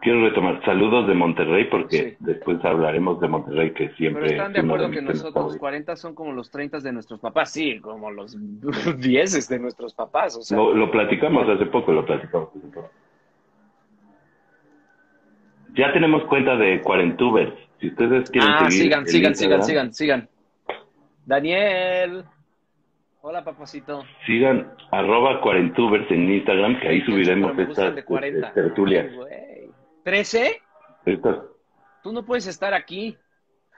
[SPEAKER 3] quiero retomar saludos de Monterrey porque
[SPEAKER 2] Sí.
[SPEAKER 3] después hablaremos de Monterrey que siempre
[SPEAKER 2] pero están de acuerdo
[SPEAKER 3] mis
[SPEAKER 2] que nosotros
[SPEAKER 3] favoritos.
[SPEAKER 2] 40 son como los 30 de nuestros papás, sí, como los (laughs) 10 de nuestros papás, o sea,
[SPEAKER 3] Lo, lo platicamos hace poco, lo platicamos hace poco. Ya tenemos cuenta de Cuarentubers. Si ustedes quieren
[SPEAKER 2] Ah,
[SPEAKER 3] seguir
[SPEAKER 2] sigan, sigan, sigan,
[SPEAKER 3] Instagram,
[SPEAKER 2] sigan, sigan. Daniel. Hola, papacito.
[SPEAKER 3] Sigan arroba Cuarentubers en Instagram, que ahí subiremos estas
[SPEAKER 2] de 40.
[SPEAKER 3] este, tertulias.
[SPEAKER 2] Ay, güey. ¿13?
[SPEAKER 3] Estas-
[SPEAKER 2] Tú no puedes estar aquí.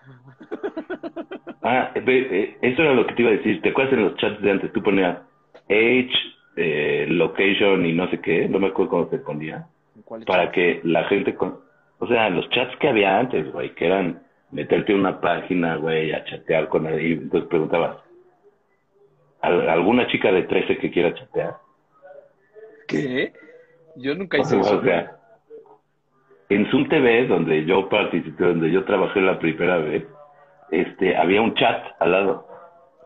[SPEAKER 2] (laughs)
[SPEAKER 3] Ah, eh, eso era lo que te iba a decir. ¿Te acuerdas en los chats de antes? Tú ponías age, eh, location y no sé qué. No me acuerdo cómo se ponía. Para que la gente... Con... O sea, los chats que había antes, güey, que eran meterte en una página, güey, a chatear con ahí. Entonces preguntabas, ¿al- ¿alguna chica de 13 que quiera chatear?
[SPEAKER 2] ¿Qué? Yo nunca hice
[SPEAKER 3] O
[SPEAKER 2] eso.
[SPEAKER 3] sea, en Zoom TV, donde yo participé, donde yo trabajé la primera vez, este, había un chat al lado.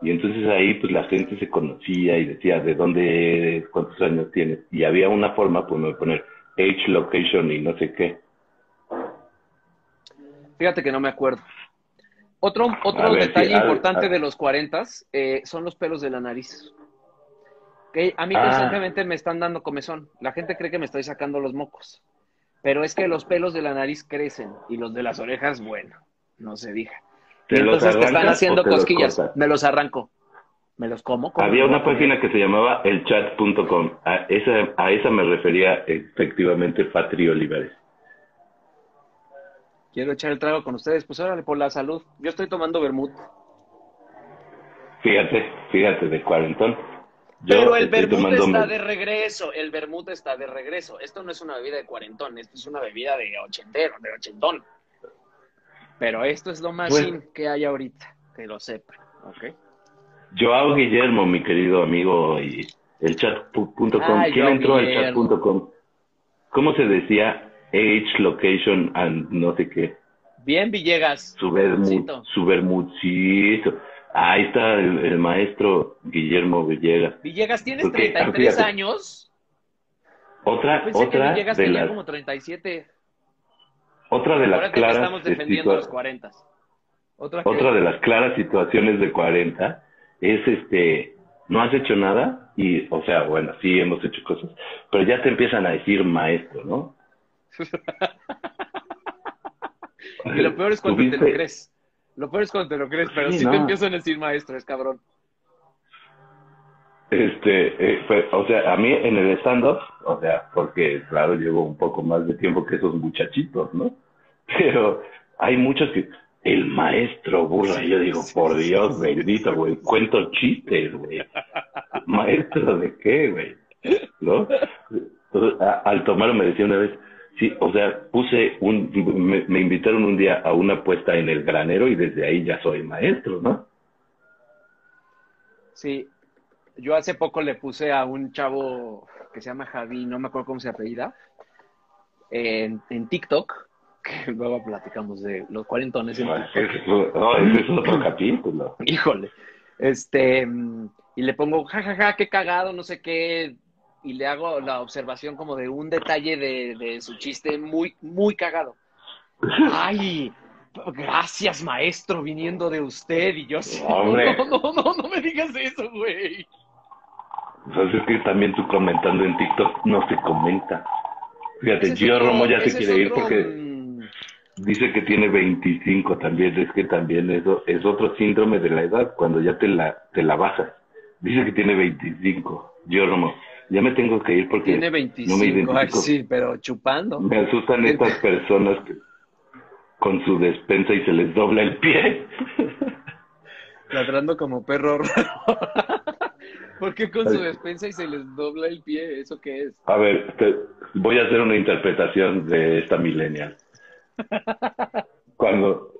[SPEAKER 3] Y entonces ahí, pues la gente se conocía y decía de dónde eres, cuántos años tienes. Y había una forma, pues, de poner age, location y no sé qué.
[SPEAKER 2] Fíjate que no me acuerdo. Otro, otro
[SPEAKER 3] ver,
[SPEAKER 2] detalle
[SPEAKER 3] sí, a ver,
[SPEAKER 2] importante de los 40 eh, son los pelos de la nariz. Que a mí
[SPEAKER 3] Ah.
[SPEAKER 2] constantemente me están dando comezón. La gente cree que me estoy sacando los mocos. Pero es que los pelos de la nariz crecen y los de las orejas, bueno, no se diga. Y
[SPEAKER 3] ¿Te los
[SPEAKER 2] entonces te están haciendo
[SPEAKER 3] te
[SPEAKER 2] cosquillas. Me los arranco. ¿Me los como? ¿Cómo
[SPEAKER 3] Había una página que se llamaba elchat.com. A esa, a esa me refería efectivamente Patri Olivares.
[SPEAKER 2] Quiero echar el trago con ustedes. Pues órale, por la salud. Yo estoy tomando vermut.
[SPEAKER 3] Fíjate, fíjate, de cuarentón. Yo
[SPEAKER 2] Pero el vermut está de regreso, el vermut está de regreso. Esto no es una bebida de cuarentón, esto es una bebida de ochentero, de ochentón. Pero esto es lo más
[SPEAKER 3] Bueno.
[SPEAKER 2] que hay ahorita, que lo sepan, ¿ok?
[SPEAKER 3] Joao Guillermo, mi querido amigo, y el chat.com.
[SPEAKER 2] Ay,
[SPEAKER 3] ¿Quién entró al
[SPEAKER 2] Guillermo.
[SPEAKER 3] chat.com? ¿Cómo se decía? Age, location, and no sé qué.
[SPEAKER 2] Bien, Villegas.
[SPEAKER 3] Su vermut. Ahí está el, el maestro Guillermo Villegas.
[SPEAKER 2] Villegas, ¿tienes
[SPEAKER 3] Ok,
[SPEAKER 2] 33
[SPEAKER 3] fíjate.
[SPEAKER 2] años?
[SPEAKER 3] Otra,
[SPEAKER 2] Pensé que
[SPEAKER 3] otra
[SPEAKER 2] Villegas
[SPEAKER 3] de
[SPEAKER 2] tenía
[SPEAKER 3] las,
[SPEAKER 2] como 37.
[SPEAKER 3] otra de las claras,
[SPEAKER 2] estamos defendiendo
[SPEAKER 3] situa-
[SPEAKER 2] los 40. Otra, que-
[SPEAKER 3] otra de las claras situaciones de 40 es este, no has hecho nada y, o sea, bueno, sí hemos hecho cosas, pero ya te empiezan a decir maestro, ¿no?
[SPEAKER 2] Y lo peor es cuando te lo crees. Lo peor es cuando te lo crees, pero
[SPEAKER 3] Sí,
[SPEAKER 2] si
[SPEAKER 3] no.
[SPEAKER 2] te empiezan a decir maestro, es cabrón.
[SPEAKER 3] Este, eh, fue- o sea, a mí en el stand-up, o sea, porque claro, llevo un poco más de tiempo que esos muchachitos, ¿no? (laughs) Pero hay muchos que, el maestro burra, y yo digo, por Dios, bendito, güey, cuento chistes, güey. (laughs) ¿Maestro de qué, güey? ¿No? Entonces, a- al tomarlo me decía una vez, sí, o sea, puse un, me, me invitaron un día a una puesta en el granero y desde ahí ya soy maestro, ¿no?
[SPEAKER 2] Sí, yo hace poco le puse a un chavo que se llama Javi, no me acuerdo cómo se apellida, en, en TikTok, (laughs) que luego platicamos de los cuarentones en TikTok.
[SPEAKER 3] no, ese es otro (laughs) capítulo.
[SPEAKER 2] Híjole, este, mm, y le pongo, jajaja, qué cagado, no sé qué, y le hago la observación como de un detalle de, de su chiste muy, muy cagado. Ay, gracias maestro, viniendo de usted, y yo así,
[SPEAKER 3] Hombre. (laughs)
[SPEAKER 2] no, no, no, no me digas eso, güey.
[SPEAKER 3] Entonces es que también tú comentando en TikTok no se comenta. Fíjate, Gio
[SPEAKER 2] otro-
[SPEAKER 3] Romo ya se quiere ir
[SPEAKER 2] otro,
[SPEAKER 3] porque
[SPEAKER 2] mm,
[SPEAKER 3] dice que tiene 25 también. Es que también eso es otro síndrome de la edad cuando ya te la, te la bajas. Dice que tiene 25. Gio Romo, ya me tengo que ir porque
[SPEAKER 2] Tiene
[SPEAKER 3] no me
[SPEAKER 2] 25,
[SPEAKER 3] identifico.
[SPEAKER 2] ay, sí, pero chupando.
[SPEAKER 3] Me asustan estas personas que con su despensa y se les dobla el pie. (laughs)
[SPEAKER 2] Ladrando como perro raro. (laughs) ¿Por qué con su despensa y se les dobla el pie? ¿Eso qué es?
[SPEAKER 3] A ver, te- voy a hacer una interpretación de esta millennial. (laughs) Cuando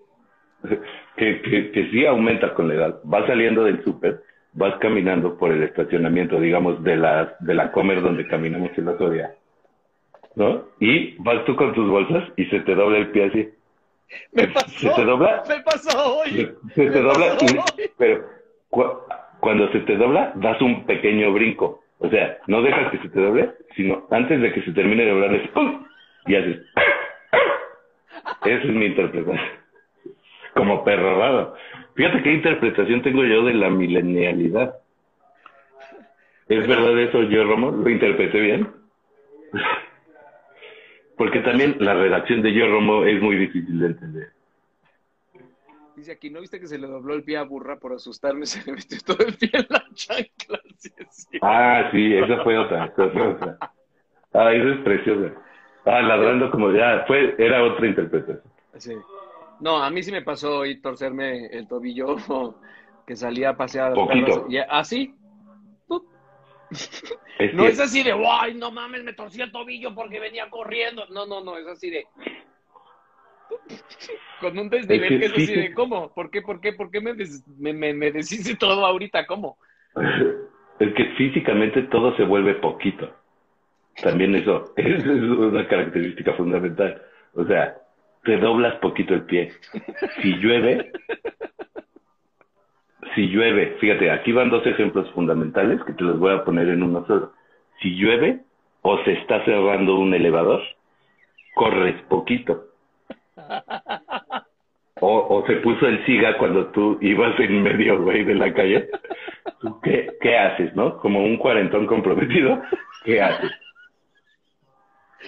[SPEAKER 3] que, que, que sí aumenta con la edad, vas saliendo del súper, vas caminando por el estacionamiento, digamos, de la, de la comer donde caminamos en la Soria, ¿no? Y vas tú con tus bolsas y se te dobla el pie así.
[SPEAKER 2] Me
[SPEAKER 3] ¿Se te dobla?
[SPEAKER 2] Me pasó hoy.
[SPEAKER 3] Se, se te dobla, y- pero cu- cuando se te dobla, das un pequeño brinco. O sea, no dejas que se te doble, sino antes de que se termine de doblar, es ¡pum! y haces. Esa es mi interpretación. Como perro raro. Fíjate qué interpretación tengo yo de la milenialidad. ¿Es verdad eso, yo, Romo? ¿Lo interpreté bien? Porque también la redacción de Yo Romo es muy difícil de entender.
[SPEAKER 2] Dice aquí, ¿no viste que se le dobló el pie a Burra por asustarme? (laughs) Se le metió todo el pie en la chancla. (laughs) Sí, sí.
[SPEAKER 3] Ah, sí, esa fue otra. esa fue otra. Ah, esa es preciosa. Ah, ladrando como ya, fue, era otra interpretación.
[SPEAKER 2] Sí. No, a mí sí me pasó hoy torcerme el tobillo (laughs) que salía a pasear.
[SPEAKER 3] Poquito.
[SPEAKER 2] Y así. no es así de, ¡ay, no mames, me torcí el tobillo porque venía corriendo! No, no, no, es así de. (laughs) Con un desnivel que, es así de, ¿cómo? ¿Por qué, por qué, por qué me, me, me, deshice todo ahorita? ¿Cómo?
[SPEAKER 3] Es que físicamente todo se vuelve poquito. También eso, eso (laughs) es una característica fundamental. O sea, te doblas poquito el pie. Si llueve, si llueve, fíjate, aquí van dos ejemplos fundamentales que te los voy a poner en uno solo. Si llueve o se está cerrando un elevador, corres poquito. O, se puso el siga cuando tú ibas en medio, güey, de la calle. qué, qué haces, no? Como un cuarentón comprometido, ¿qué haces?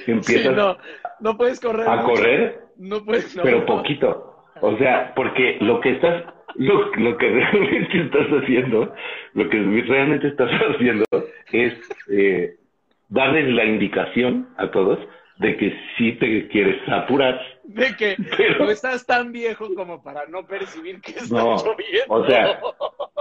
[SPEAKER 2] Empiezas no, no puedes correr.
[SPEAKER 3] ¿A correr?
[SPEAKER 2] No puedes.
[SPEAKER 3] pero poquito. O sea, porque lo que estás, lo, lo, que (laughs) realmente estás haciendo, lo que realmente estás (laughs) haciendo es eh, darles la indicación a todos de que sí te quieres apurar.
[SPEAKER 2] De que (laughs) pero... no estás tan viejo como para no percibir que está
[SPEAKER 3] no,
[SPEAKER 2] lloviendo.
[SPEAKER 3] O sea,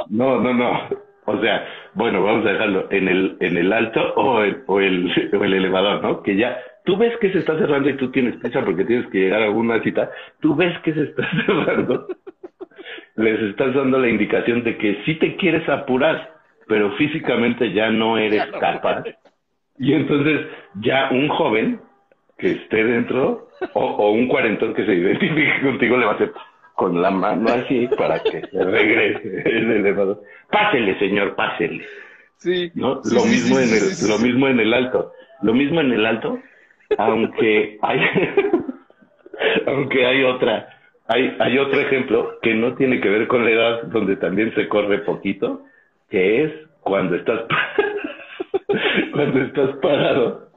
[SPEAKER 3] no, no, no. O sea, bueno, vamos a dejarlo en el, en el alto o el, o el, (laughs) o el elevador, ¿no? Que ya, tú ves que se está cerrando y tú tienes prisa porque tienes que llegar a alguna cita, tú ves que se está (laughs) cerrando, les estás dando la indicación de que sí te quieres apurar, pero físicamente ya no eres capaz. Y entonces ya un joven que esté dentro o, o un cuarentón que se identifique contigo le va a hacer con la mano así para que se regrese el elevador. Pásele, señor, pásele.
[SPEAKER 2] Sí.
[SPEAKER 3] ¿No? lo mismo en el, lo mismo en el alto. Lo mismo en el alto, aunque hay (laughs) aunque hay otra hay, hay otro ejemplo que no tiene que ver con la edad, donde también se corre poquito, que es cuando estás (laughs) cuando estás parado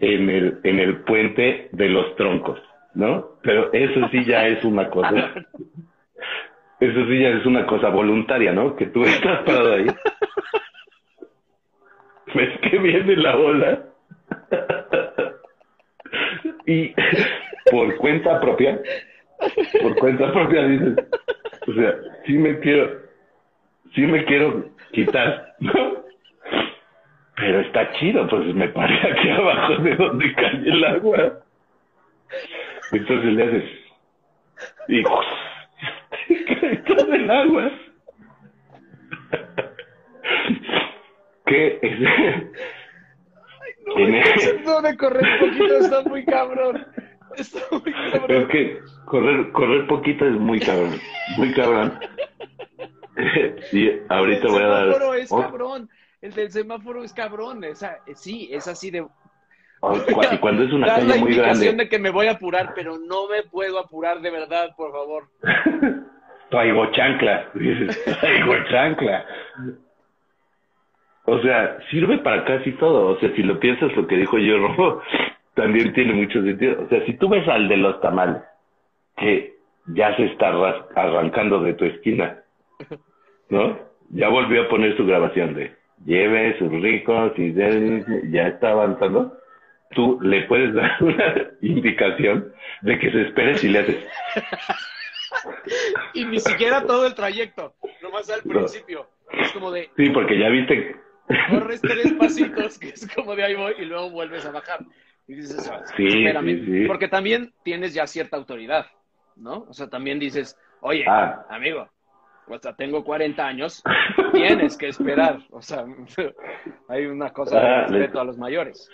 [SPEAKER 3] en el, en el puente de los troncos. ¿No? Pero eso sí ya es una cosa. (laughs) Eso sí ya es una cosa voluntaria, ¿no? Que tú estás parado ahí. (laughs) Ves que viene la ola. (laughs) y por cuenta propia, por cuenta propia dices, o sea, sí me quiero, sí me quiero quitar, ¿no? Pero está chido, pues me paré aquí abajo de donde cae el agua. Entonces le haces. Y. (laughs) todo el agua. ¿Qué es?
[SPEAKER 2] no, el de correr poquito está muy cabrón. Está muy cabrón.
[SPEAKER 3] Es que correr, correr poquito es muy cabrón. Muy cabrón. (laughs) y ahorita voy a dar.
[SPEAKER 2] El semáforo es cabrón. El del semáforo es cabrón. Esa, sí, es así de
[SPEAKER 3] y cuando es una calle muy grande.
[SPEAKER 2] de que me voy a apurar, pero no me puedo apurar de verdad, por favor. (laughs)
[SPEAKER 3] Traigo chancla, traigo chancla. O sea, sirve para casi todo. O sea, si lo piensas, lo que dijo yo, (laughs) también tiene mucho sentido. O sea, si tú ves al de los tamales, que ya se está arrancando de tu esquina, ¿no? Ya volvió a poner su grabación de lleve sus ricos y ya está avanzando tú le puedes dar (laughs) una indicación de que se espere si le haces.
[SPEAKER 2] y ni siquiera todo el trayecto, nomás al principio. Es como de.
[SPEAKER 3] Sí, porque ya viste.
[SPEAKER 2] Corres tres pasitos, que es como de ahí voy, y luego vuelves a bajar. Y dices, ah,
[SPEAKER 3] sí, sí,
[SPEAKER 2] Porque también tienes ya cierta autoridad, ¿no? O sea, también dices, oye, ah. amigo, o sea, tengo 40 años, tienes que esperar. O sea, (laughs) hay una cosa de ah, respeto a los mayores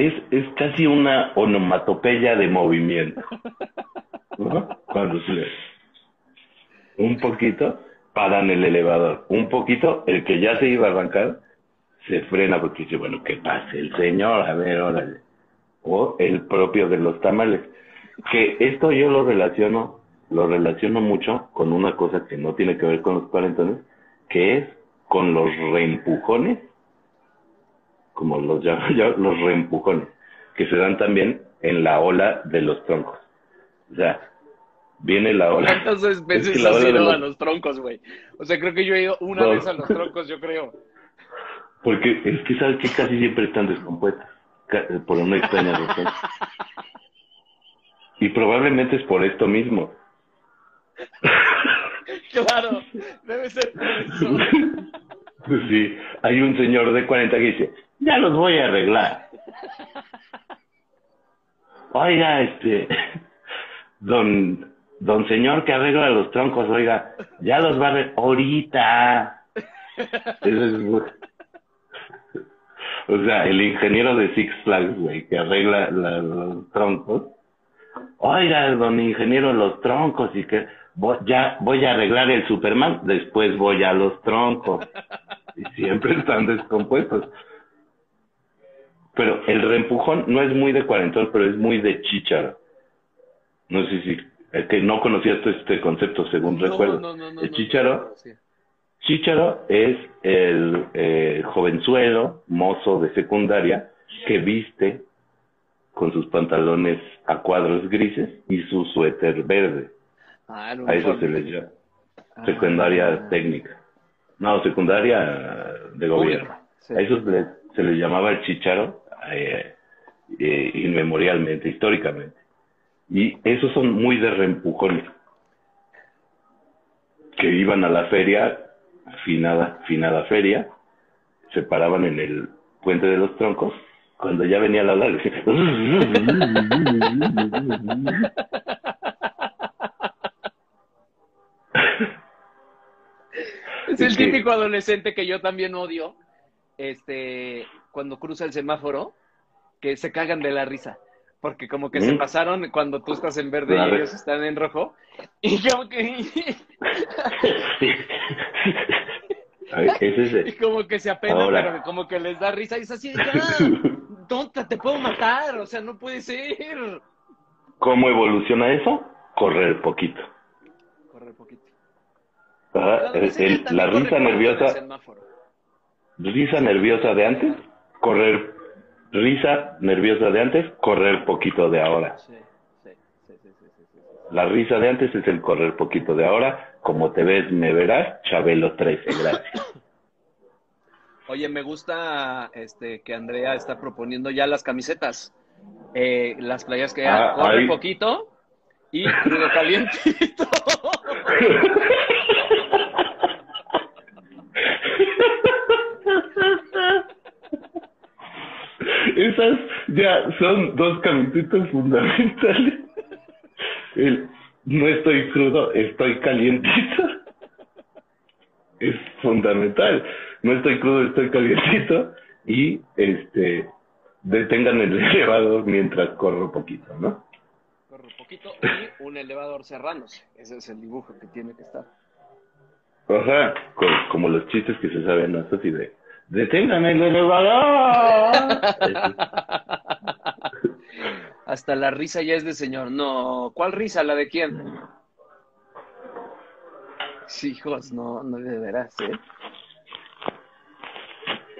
[SPEAKER 3] es, es casi una onomatopeya de movimiento. Cuando se un poquito paran el elevador, un poquito el que ya se iba a arrancar se frena porque dice, bueno, que pase el señor, a ver, órale. O el propio de los tamales. Que esto yo lo relaciono, lo relaciono mucho con una cosa que no tiene que ver con los cuarentones, que es con los reempujones como los llamo (laughs) yo, los reempujones, que se dan también en la ola de los troncos. O sea, viene la ola. (laughs)
[SPEAKER 2] ¿Cuántas veces has ido a los troncos, güey? O sea, creo que yo he ido una vez a los troncos, yo creo.
[SPEAKER 3] Porque es que sabes que casi siempre están descompuestas, por una extraña razón. Y probablemente es por esto mismo. (laughs)
[SPEAKER 2] claro, debe ser por eso. (laughs)
[SPEAKER 3] Sí, hay un señor de 40 que dice, ya los voy a arreglar. (laughs) Oiga, este, don, don señor que arregla los troncos, oiga, ya los va a arreglar ahorita. Eso es, (laughs) o sea, el ingeniero de Six Flags, güey, que arregla la, los troncos. Oiga, don ingeniero, los troncos y que voy, ya voy a arreglar el Superman, después voy a los troncos. Y siempre (laughs) están descompuestos. Pero el reempujón no es muy de cuarentón, pero es muy de chicharo. No sé si, es que no conocías este concepto según
[SPEAKER 2] No,
[SPEAKER 3] recuerdo.
[SPEAKER 2] no, no, no,
[SPEAKER 3] el chicharo
[SPEAKER 2] sí.
[SPEAKER 3] Chícharo es el eh, jovenzuelo, mozo de secundaria, que viste con sus pantalones a cuadros grises y su suéter verde.
[SPEAKER 2] Ah,
[SPEAKER 3] A eso se les llama
[SPEAKER 2] Ah.
[SPEAKER 3] secundaria técnica. No, secundaria de gobierno.
[SPEAKER 2] Sí.
[SPEAKER 3] A eso se les, se les llamaba el chicharo eh, eh, inmemorialmente, históricamente. Y esos son muy de reempujones. Que iban a la feria, finada, finada feria, se paraban en el puente de los troncos. Cuando ya venía la larga, (laughs)
[SPEAKER 2] Es el típico adolescente que yo también odio, este, cuando cruza el semáforo, que se cagan de la risa, porque como que se
[SPEAKER 3] Mm.
[SPEAKER 2] pasaron cuando tú estás en verde y ellos están en rojo, (laughs) y como que, y como que se apenan,
[SPEAKER 3] Ahora.
[SPEAKER 2] pero como que les da risa y es así, ya, tonta, te puedo matar, o sea, no puede ser.
[SPEAKER 3] ¿Cómo evoluciona eso? Correr poquito. Ajá,
[SPEAKER 2] La
[SPEAKER 3] el- el- la risa nerviosa, risa nerviosa de antes, correr, risa nerviosa de antes, correr poquito de ahora.
[SPEAKER 2] Sí, sí, sí.
[SPEAKER 3] La risa de antes es el correr poquito de ahora. Como te ves, me verás. Chabelo 13, gracias. (coughs)
[SPEAKER 2] Oye, me gusta este que Andrea está proponiendo ya las camisetas. Eh, las playas que
[SPEAKER 3] Ah,
[SPEAKER 2] corre
[SPEAKER 3] ahí.
[SPEAKER 2] poquito y calientito. (laughs)
[SPEAKER 3] Esas ya son dos camisetas fundamentales. El no estoy crudo, estoy calientito. Es fundamental. No estoy crudo, estoy calientito. Y este detengan el (laughs) elevador mientras corro poquito, ¿no?
[SPEAKER 2] Corre poquito y un elevador cerrándose. Ese es el dibujo que tiene que estar.
[SPEAKER 3] Co- como los chistes que se saben, ¿no? Así de detengan el elevador. (laughs)
[SPEAKER 2] Hasta la risa ya es de señor. No, ¿cuál risa? ¿La de quién? Sí, hijos, no, no de veras, ¿eh?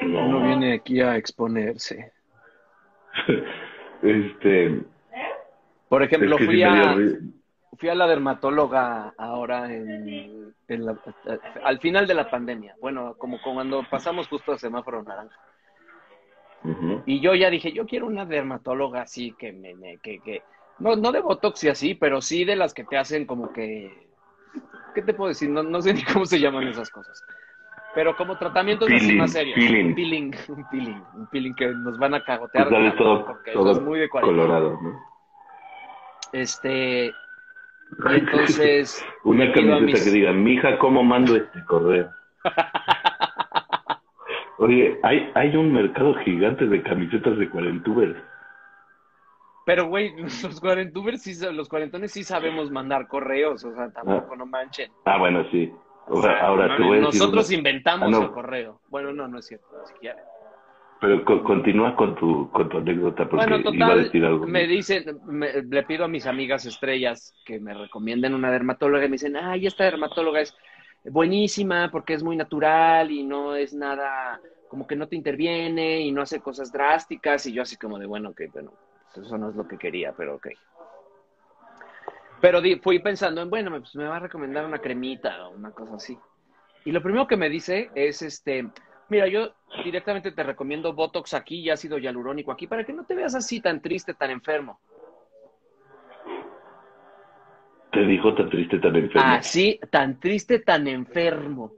[SPEAKER 3] No.
[SPEAKER 2] Uno viene aquí a exponerse. (laughs)
[SPEAKER 3] Este,
[SPEAKER 2] Por ejemplo,
[SPEAKER 3] es que sí
[SPEAKER 2] fui a, fui a la dermatóloga ahora en, en la- al final de la pandemia. Bueno, como cuando pasamos justo a semáforo naranja. Y yo ya dije, yo quiero una dermatóloga así que me, me- que, que, no, no de botox y así, pero sí de las que te hacen como que, ¿qué te puedo decir? No, no sé ni cómo se llaman esas cosas. Pero como tratamientos así
[SPEAKER 3] Peeling,
[SPEAKER 2] más serios.
[SPEAKER 3] peeling.
[SPEAKER 2] Un peeling, un peeling, un peeling que nos van a cagotear.
[SPEAKER 3] Pues todo,
[SPEAKER 2] porque
[SPEAKER 3] todo
[SPEAKER 2] eso es muy de cuarentena.
[SPEAKER 3] colorado, ¿no?
[SPEAKER 2] Este, entonces, (laughs)
[SPEAKER 3] Una camiseta
[SPEAKER 2] mis-
[SPEAKER 3] que diga, mija, ¿cómo mando este correo? (laughs) Oye, hay, hay un mercado gigante de camisetas de cuarentubers.
[SPEAKER 2] Pero, güey, (laughs) los cuarentubers, sí, los cuarentones sí sabemos mandar correos, o sea, tampoco no manchen.
[SPEAKER 3] Ah, bueno, sí.
[SPEAKER 2] O
[SPEAKER 3] Ahora,
[SPEAKER 2] sea,
[SPEAKER 3] ahora
[SPEAKER 2] no
[SPEAKER 3] te voy a
[SPEAKER 2] mames,
[SPEAKER 3] decir
[SPEAKER 2] nosotros
[SPEAKER 3] una-
[SPEAKER 2] inventamos
[SPEAKER 3] Ah, no.
[SPEAKER 2] el correo. Bueno, no, no es cierto, ni siquiera.
[SPEAKER 3] Pero co- continúa con tu, con tu anécdota porque
[SPEAKER 2] Bueno,
[SPEAKER 3] iba a decir algo.
[SPEAKER 2] me dicen, me- le pido a mis amigas estrellas que me recomienden una dermatóloga y me dicen, ay, esta dermatóloga es buenísima porque es muy natural y no es nada, como que no te interviene y no hace cosas drásticas y yo así como de, bueno, ok, bueno, pues eso no es lo que quería, pero ok. Pero di- fui pensando en, bueno, pues me va a recomendar una cremita o una cosa así. Y lo primero que me dice es, este, mira, yo directamente te recomiendo Botox aquí y ácido hialurónico aquí para que no te veas así tan triste, tan enfermo.
[SPEAKER 3] Te dijo tan triste, tan enfermo.
[SPEAKER 2] Así, tan triste, tan enfermo.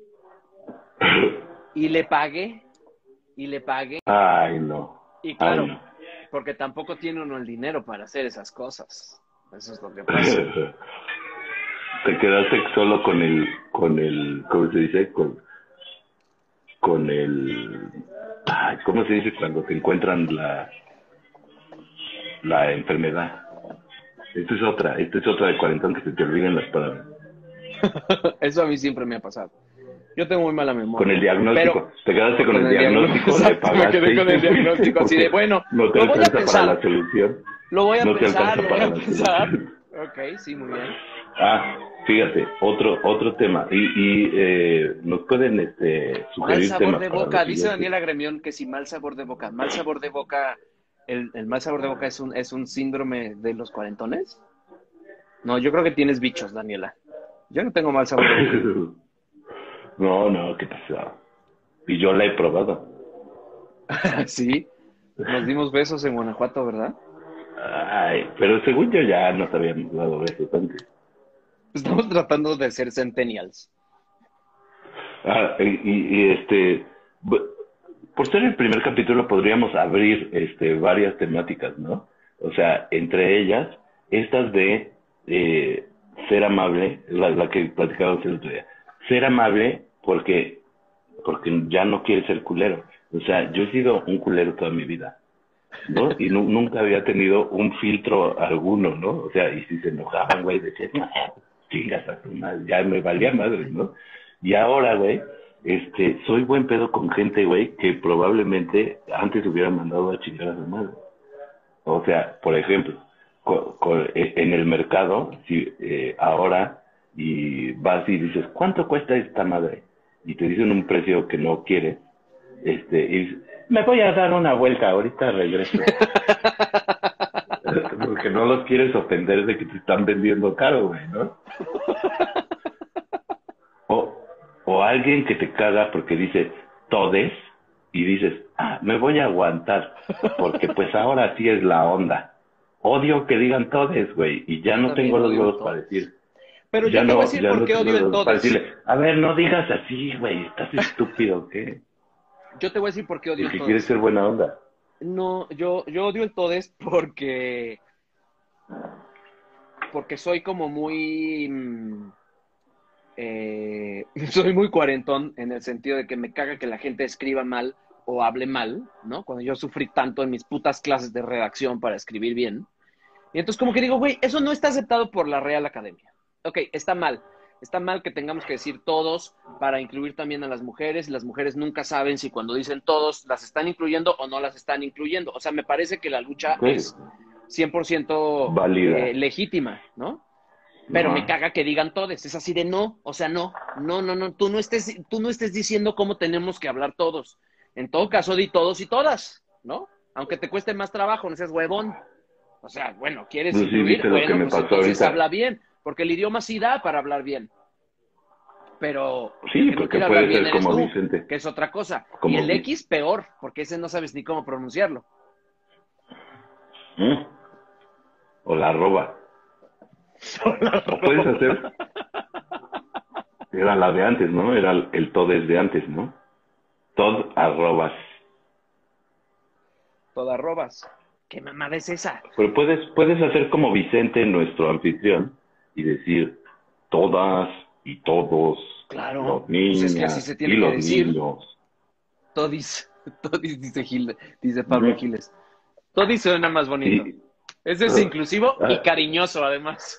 [SPEAKER 2] Y le pagué, y le pagué.
[SPEAKER 3] Ay, no.
[SPEAKER 2] Y claro,
[SPEAKER 3] Ay, no.
[SPEAKER 2] porque tampoco tiene uno el dinero para hacer esas cosas. Eso es lo que pasa. (laughs)
[SPEAKER 3] Te quedaste solo con el, con el, ¿cómo se dice? Con, con el, ay, ¿cómo se dice cuando te encuentran la, la enfermedad? Esta es otra, esta es otra de cuarentón que se te olvidan las palabras. (laughs)
[SPEAKER 2] Eso a mí siempre me ha pasado. Yo tengo muy mala memoria.
[SPEAKER 3] Con el diagnóstico,
[SPEAKER 2] Pero-
[SPEAKER 3] te quedaste con,
[SPEAKER 2] con
[SPEAKER 3] el
[SPEAKER 2] el
[SPEAKER 3] diagnóstico,
[SPEAKER 2] diagnóstico, me quedé con el diagnóstico así de, (laughs) bueno,
[SPEAKER 3] no te
[SPEAKER 2] lo voy pensar.
[SPEAKER 3] para la solución.
[SPEAKER 2] Lo voy a
[SPEAKER 3] No
[SPEAKER 2] pensar, lo voy a pensar. Ok, sí, muy bien.
[SPEAKER 3] Ah, fíjate, otro otro tema. Y, y eh, nos pueden este,
[SPEAKER 2] Mal
[SPEAKER 3] sugerir
[SPEAKER 2] sabor
[SPEAKER 3] temas
[SPEAKER 2] de boca, dice. Daniela Gremión que si mal sabor de boca. Mal sabor de boca, el, el mal sabor de boca es un, es un síndrome de los cuarentones. No, yo creo que tienes bichos, Daniela. Yo no tengo mal sabor de boca. (laughs)
[SPEAKER 3] No, no, ¿qué pasó? Y yo la he probado. (laughs)
[SPEAKER 2] sí, nos dimos besos en Guanajuato, ¿verdad?
[SPEAKER 3] Ay, pero según yo ya nos habíamos dado besos antes.
[SPEAKER 2] Estamos tratando de ser centennials.
[SPEAKER 3] Ah, y, este, por ser el primer capítulo podríamos abrir este varias temáticas, ¿no? O sea, entre ellas, estas de eh, ser amable, la, la que platicábamos el otro día. Ser amable porque, porque ya no quieres ser culero. O sea, yo he sido un culero toda mi vida, ¿no? Y nu- nunca había tenido un filtro alguno, ¿no? O sea, y si se enojaban, güey, decían, no, chingas a tu madre, ya me valía madre, ¿no? Y ahora, güey, este, soy buen pedo con gente, güey, que probablemente antes hubiera mandado a chingar a su madre. O sea, por ejemplo, eh, en el mercado, si eh, ahora y vas y dices, ¿cuánto cuesta esta madre? Y te dicen un precio que no quieres, este, y me voy a dar una vuelta, ahorita regreso. (laughs) Porque no los quieres ofender de que te están vendiendo caro, güey, ¿no? O, o alguien que te caga porque dice todes y dices, ah, me voy a aguantar, porque pues ahora sí es la onda. Odio que digan todes, güey, y ya no
[SPEAKER 2] También
[SPEAKER 3] tengo los huevos
[SPEAKER 2] todes.
[SPEAKER 3] para decir.
[SPEAKER 2] Pero
[SPEAKER 3] ya
[SPEAKER 2] yo te
[SPEAKER 3] no,
[SPEAKER 2] voy a decir por
[SPEAKER 3] no
[SPEAKER 2] qué
[SPEAKER 3] tengo
[SPEAKER 2] odio
[SPEAKER 3] para decirle, a ver, no digas así, güey, estás (laughs) estúpido, ¿qué?
[SPEAKER 2] Yo te voy a decir por qué odio
[SPEAKER 3] que
[SPEAKER 2] en
[SPEAKER 3] quieres ser buena onda.
[SPEAKER 2] No, yo, yo odio el todes porque. Porque soy como muy. mm, eh, (laughs) soy muy cuarentón en el sentido de que me caga que la gente escriba mal o hable mal, ¿no? Cuando yo sufrí tanto en mis putas clases de redacción para escribir bien. Y entonces, como que digo, güey, eso no está aceptado por la Real Academia. Ok, está mal. Está mal que tengamos que decir todos para incluir también a las mujeres. Las mujeres nunca saben si cuando dicen todos las están incluyendo o no las están incluyendo. O sea, me parece que la lucha es 100%
[SPEAKER 3] Válida.
[SPEAKER 2] eh, legítima, ¿no? Pero me caga que digan todos. Es así de no, o sea, no, no, no, no. Tú no estés, tú no estés diciendo cómo tenemos que hablar todos. En todo caso, di todos y todas, ¿no? Aunque te cueste más trabajo, no seas huevón. O sea, bueno, quieres
[SPEAKER 3] Pues sí,
[SPEAKER 2] incluir,
[SPEAKER 3] que
[SPEAKER 2] bueno,
[SPEAKER 3] me
[SPEAKER 2] pues
[SPEAKER 3] pasó
[SPEAKER 2] entonces
[SPEAKER 3] ahorita.
[SPEAKER 2] habla bien, porque el idioma sí da para hablar bien. Pero
[SPEAKER 3] Sí,
[SPEAKER 2] no
[SPEAKER 3] porque
[SPEAKER 2] quiere hablar
[SPEAKER 3] puede
[SPEAKER 2] bien
[SPEAKER 3] ser
[SPEAKER 2] eres
[SPEAKER 3] como
[SPEAKER 2] tú,
[SPEAKER 3] Vicente.
[SPEAKER 2] que es otra cosa.
[SPEAKER 3] Como
[SPEAKER 2] y el X peor, porque ese no sabes ni cómo pronunciarlo.
[SPEAKER 3] ¿Mm? O la arroba. (laughs) ¿O puedes hacer? Era la de antes, ¿no? Era el, todes de antes, ¿no? Tod arrobas.
[SPEAKER 2] Todas robas. ¿Qué mamada es esa?
[SPEAKER 3] Pero puedes, puedes hacer como Vicente, nuestro anfitrión, y decir todas y todos,
[SPEAKER 2] Claro.
[SPEAKER 3] los
[SPEAKER 2] Pues
[SPEAKER 3] niños
[SPEAKER 2] es que así se tiene
[SPEAKER 3] y
[SPEAKER 2] que
[SPEAKER 3] los
[SPEAKER 2] decir.
[SPEAKER 3] niños.
[SPEAKER 2] Todis, (laughs) Todis dice Gil, dice Pablo. Giles. Todis suena más bonito. Ese es
[SPEAKER 3] Ah.
[SPEAKER 2] inclusivo y
[SPEAKER 3] Ah.
[SPEAKER 2] cariñoso, además.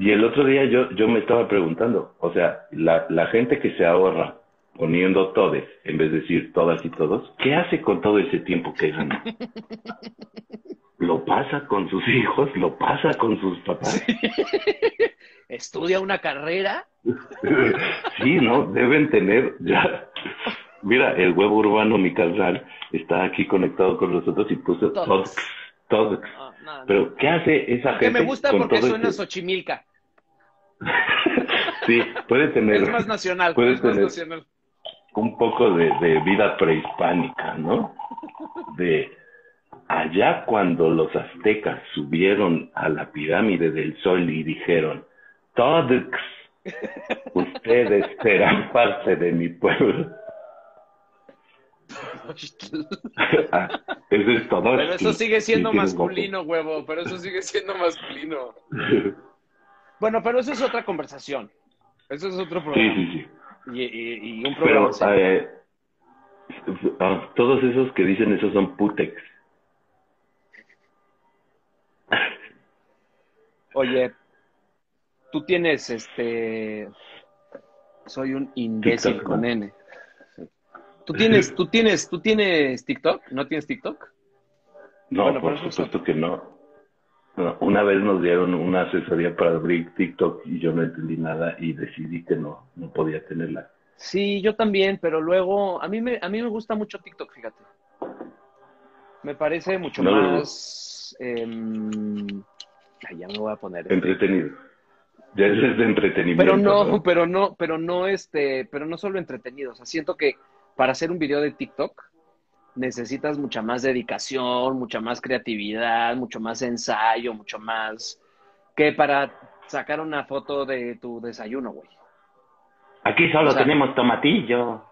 [SPEAKER 3] y el otro día yo, yo me estaba preguntando, o sea, la, la gente que se ahorra poniendo todes en vez de decir todas y todos, ¿qué hace con todo ese tiempo que gana? (laughs) ¿Lo pasa con sus hijos? ¿Lo pasa con sus papás? (laughs)
[SPEAKER 2] Estudia una carrera.
[SPEAKER 3] Sí, ¿no? Deben tener ya. Mira, el huevo urbano, mi carnal, está aquí conectado con nosotros y puso
[SPEAKER 2] Todos.
[SPEAKER 3] todos. Todos.
[SPEAKER 2] Ah, no, no.
[SPEAKER 3] Pero, ¿qué hace esa
[SPEAKER 2] que
[SPEAKER 3] gente?
[SPEAKER 2] me gusta
[SPEAKER 3] con
[SPEAKER 2] porque
[SPEAKER 3] todo
[SPEAKER 2] suena
[SPEAKER 3] este-
[SPEAKER 2] Xochimilca. (laughs)
[SPEAKER 3] Sí, puede tener
[SPEAKER 2] Es más nacional.
[SPEAKER 3] puede
[SPEAKER 2] es más
[SPEAKER 3] tener-
[SPEAKER 2] nacional.
[SPEAKER 3] un poco de, de vida prehispánica, ¿no? De, allá cuando los aztecas subieron a la pirámide del sol y dijeron, todos (laughs) ustedes serán parte de mi pueblo. Ah, (laughs) eso es todo.
[SPEAKER 2] Pero eso sigue siendo masculino, huevo, pero eso sigue siendo masculino. (laughs) Bueno, pero eso es otra conversación. Eso es otro problema.
[SPEAKER 3] Sí, sí,
[SPEAKER 2] sí. Y, un problema.
[SPEAKER 3] Pero eh, ah, todos esos que dicen eso son putex.
[SPEAKER 2] Oye, tú tienes este. Soy un imbécil con N. ¿Tú tienes, (laughs) tú tienes, tú tienes TikTok? ¿No tienes TikTok?
[SPEAKER 3] No, por supuesto que no. Una vez nos dieron una asesoría para abrir TikTok y yo no entendí nada y decidí que no, no podía tenerla.
[SPEAKER 2] Sí, yo también, pero luego a mí me, a mí me gusta mucho TikTok, fíjate. Me parece mucho más. Em, ya me voy a poner.
[SPEAKER 3] Entretenido. Ya es de entretenimiento.
[SPEAKER 2] Pero no, pero no, pero no, este, pero no solo entretenido. O sea, siento que para hacer un video de TikTok necesitas mucha más dedicación, mucha más creatividad, mucho más ensayo, mucho más que para sacar una foto de tu desayuno, güey.
[SPEAKER 3] Aquí solo tenemos tomatillo.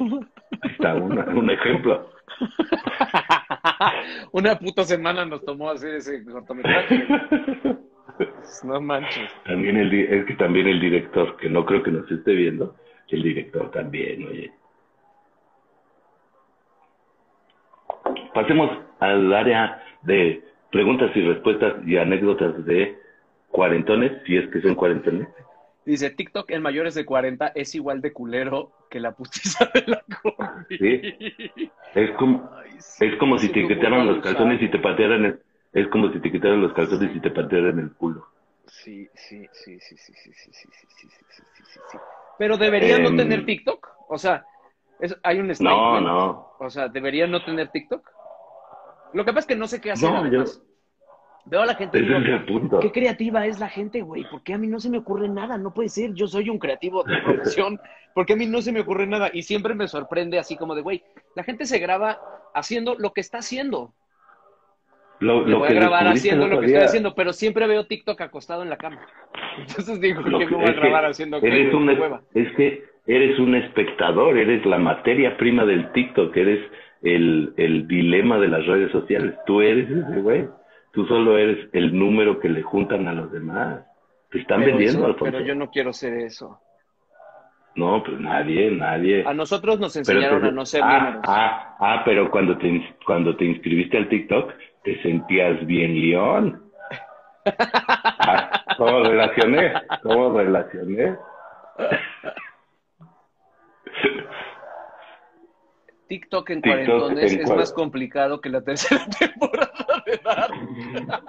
[SPEAKER 3] Ahí está un ejemplo. (laughs)
[SPEAKER 2] una puta semana nos tomó hacer ese cortometraje. (laughs) no manches.
[SPEAKER 3] También el, es que también el director, que no creo que nos esté viendo, el director también, oye. Pasemos al área de preguntas y respuestas y anécdotas de cuarentones, si es que son cuarentones.
[SPEAKER 2] Dice, TikTok en mayores de 40 es igual de culero que la putiza de la
[SPEAKER 3] COVID. Sí. Es como, es como si te quitaran los calzones y te patearan el, es como si te quitaran los calzones y te patearan el culo.
[SPEAKER 2] Sí, sí, sí, sí, sí, sí, sí, sí, sí, sí, sí, sí, Pero deberían no tener TikTok. O sea, es, hay un
[SPEAKER 3] No, no.
[SPEAKER 2] O sea, deberían no tener TikTok. Lo que pasa es que no sé qué hacer. No, Veo a la gente. qué creativa es la gente, güey. Porque a mí no se me ocurre nada. No puede ser. Yo soy un creativo de profesión. (laughs) porque a mí no se me ocurre nada. Y siempre me sorprende así como de, güey, la gente se graba haciendo lo que está haciendo.
[SPEAKER 3] Lo, lo
[SPEAKER 2] voy a grabar haciendo lo que estoy haciendo, pero siempre veo TikTok acostado en la cama. (laughs) Entonces digo, ¿qué me voy a grabar haciendo
[SPEAKER 3] eres una, hueva? Es que eres un espectador, eres la materia prima del TikTok, eres el, el dilema de las redes sociales. Tú eres ese güey. Tú solo eres el número que le juntan a los demás. Te están vendiendo,
[SPEAKER 2] al Pero yo no quiero ser eso.
[SPEAKER 3] No, pues nadie, nadie.
[SPEAKER 2] A nosotros nos enseñaron a no ser
[SPEAKER 3] ah,
[SPEAKER 2] números.
[SPEAKER 3] Ah, ah, pero cuando te, cuando te inscribiste al TikTok, te sentías bien león. (laughs) Ah, ¿Cómo relacioné? ¿Cómo relacioné? (laughs)
[SPEAKER 2] TikTok en cuarentones es más complicado que la tercera (laughs) temporada de Dark. (laughs)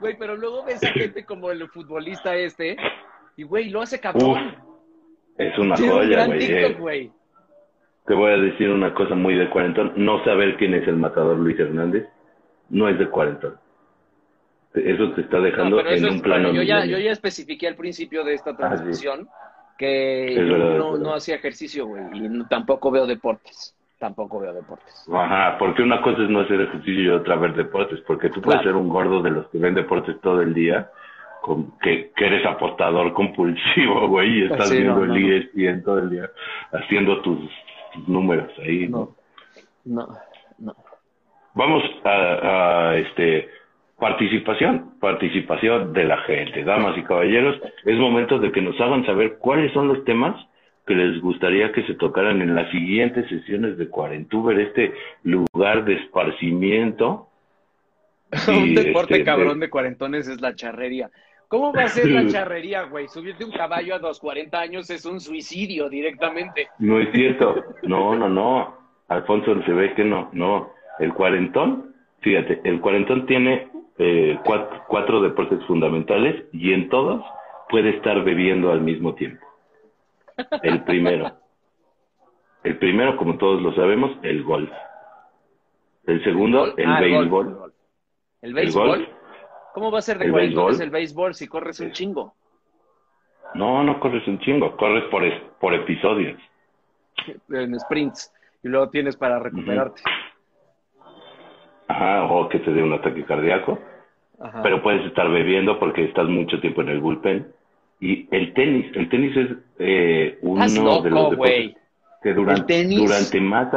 [SPEAKER 2] Güey, pero luego ves a gente como el futbolista este, y güey, lo hace cabrón.
[SPEAKER 3] es una joya, eh. güey. Te voy a decir una cosa muy de cuarentón. No saber quién es el matador Luis Hernández no es de cuarentón. Eso te está dejando en un plano.
[SPEAKER 2] yo, ya, yo ya especifiqué al principio de esta ah, transmisión que no, hacía ejercicio, güey, y tampoco veo deportes. Tampoco veo deportes.
[SPEAKER 3] Ajá, porque una cosa es no hacer ejercicio y otra ver deportes, porque tú puedes ser un gordo de los que ven deportes todo el día, con, que, eres apostador compulsivo, (laughs) güey, y estás viendo el ESPN todo el día, haciendo tus, números ahí.
[SPEAKER 2] No, no, no.
[SPEAKER 3] Vamos a, a este Participación, participación de la gente, damas y caballeros. Es momento de que nos hagan saber cuáles son los temas que les gustaría que se tocaran en las siguientes sesiones de Cuarentuber, este lugar de esparcimiento. (laughs)
[SPEAKER 2] un deporte este, cabrón de... cuarentones es la charrería. ¿Cómo va a ser la (laughs) charrería, güey? Subirte un caballo a los 40 años es un suicidio directamente.
[SPEAKER 3] No es cierto. No, no, no. Alfonso, se ve que no. No. El cuarentón, fíjate, el cuarentón tiene eh, cuatro, deportes fundamentales y en todos puede estar bebiendo al mismo tiempo. El primero. El primero, como todos lo sabemos, el golf. El segundo, el, ah, béisbol.
[SPEAKER 2] ¿El béisbol? ¿Cómo va a ser de es el béisbol si corres un chingo?
[SPEAKER 3] No, no corres un chingo, corres por, por episodios. (laughs)
[SPEAKER 2] En sprints. Y luego tienes para recuperarte.
[SPEAKER 3] Ajá, o que te dé un ataque cardíaco.
[SPEAKER 2] Ajá.
[SPEAKER 3] Pero puedes estar bebiendo porque estás mucho tiempo en el bullpen. Y el tenis, el tenis es eh, uno
[SPEAKER 2] Estás
[SPEAKER 3] de los
[SPEAKER 2] loco,
[SPEAKER 3] deportes que durante, durante más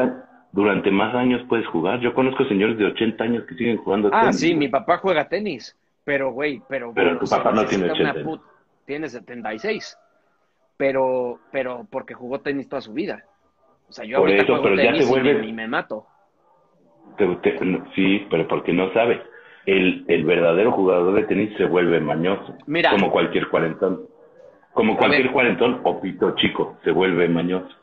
[SPEAKER 3] durante más años puedes jugar. Yo conozco señores de 80 años que siguen jugando
[SPEAKER 2] Ah,
[SPEAKER 3] tenis.
[SPEAKER 2] sí, mi papá juega tenis. Pero, güey, pero.
[SPEAKER 3] Pero
[SPEAKER 2] güey,
[SPEAKER 3] tu papá no tiene
[SPEAKER 2] necesita una
[SPEAKER 3] 80.
[SPEAKER 2] put- Tiene 76. Pero, pero porque jugó tenis toda su vida. O sea, yo
[SPEAKER 3] Por
[SPEAKER 2] ahorita
[SPEAKER 3] eso,
[SPEAKER 2] juego
[SPEAKER 3] pero ya
[SPEAKER 2] tenis
[SPEAKER 3] te
[SPEAKER 2] y me-
[SPEAKER 3] vuelves-
[SPEAKER 2] y me mato.
[SPEAKER 3] Te- te- no, sí, pero porque no sabes. El, el verdadero jugador de tenis se vuelve mañoso.
[SPEAKER 2] Mira.
[SPEAKER 3] Como cualquier cuarentón. Como cualquier cuarentón o pito chico, se vuelve mañoso.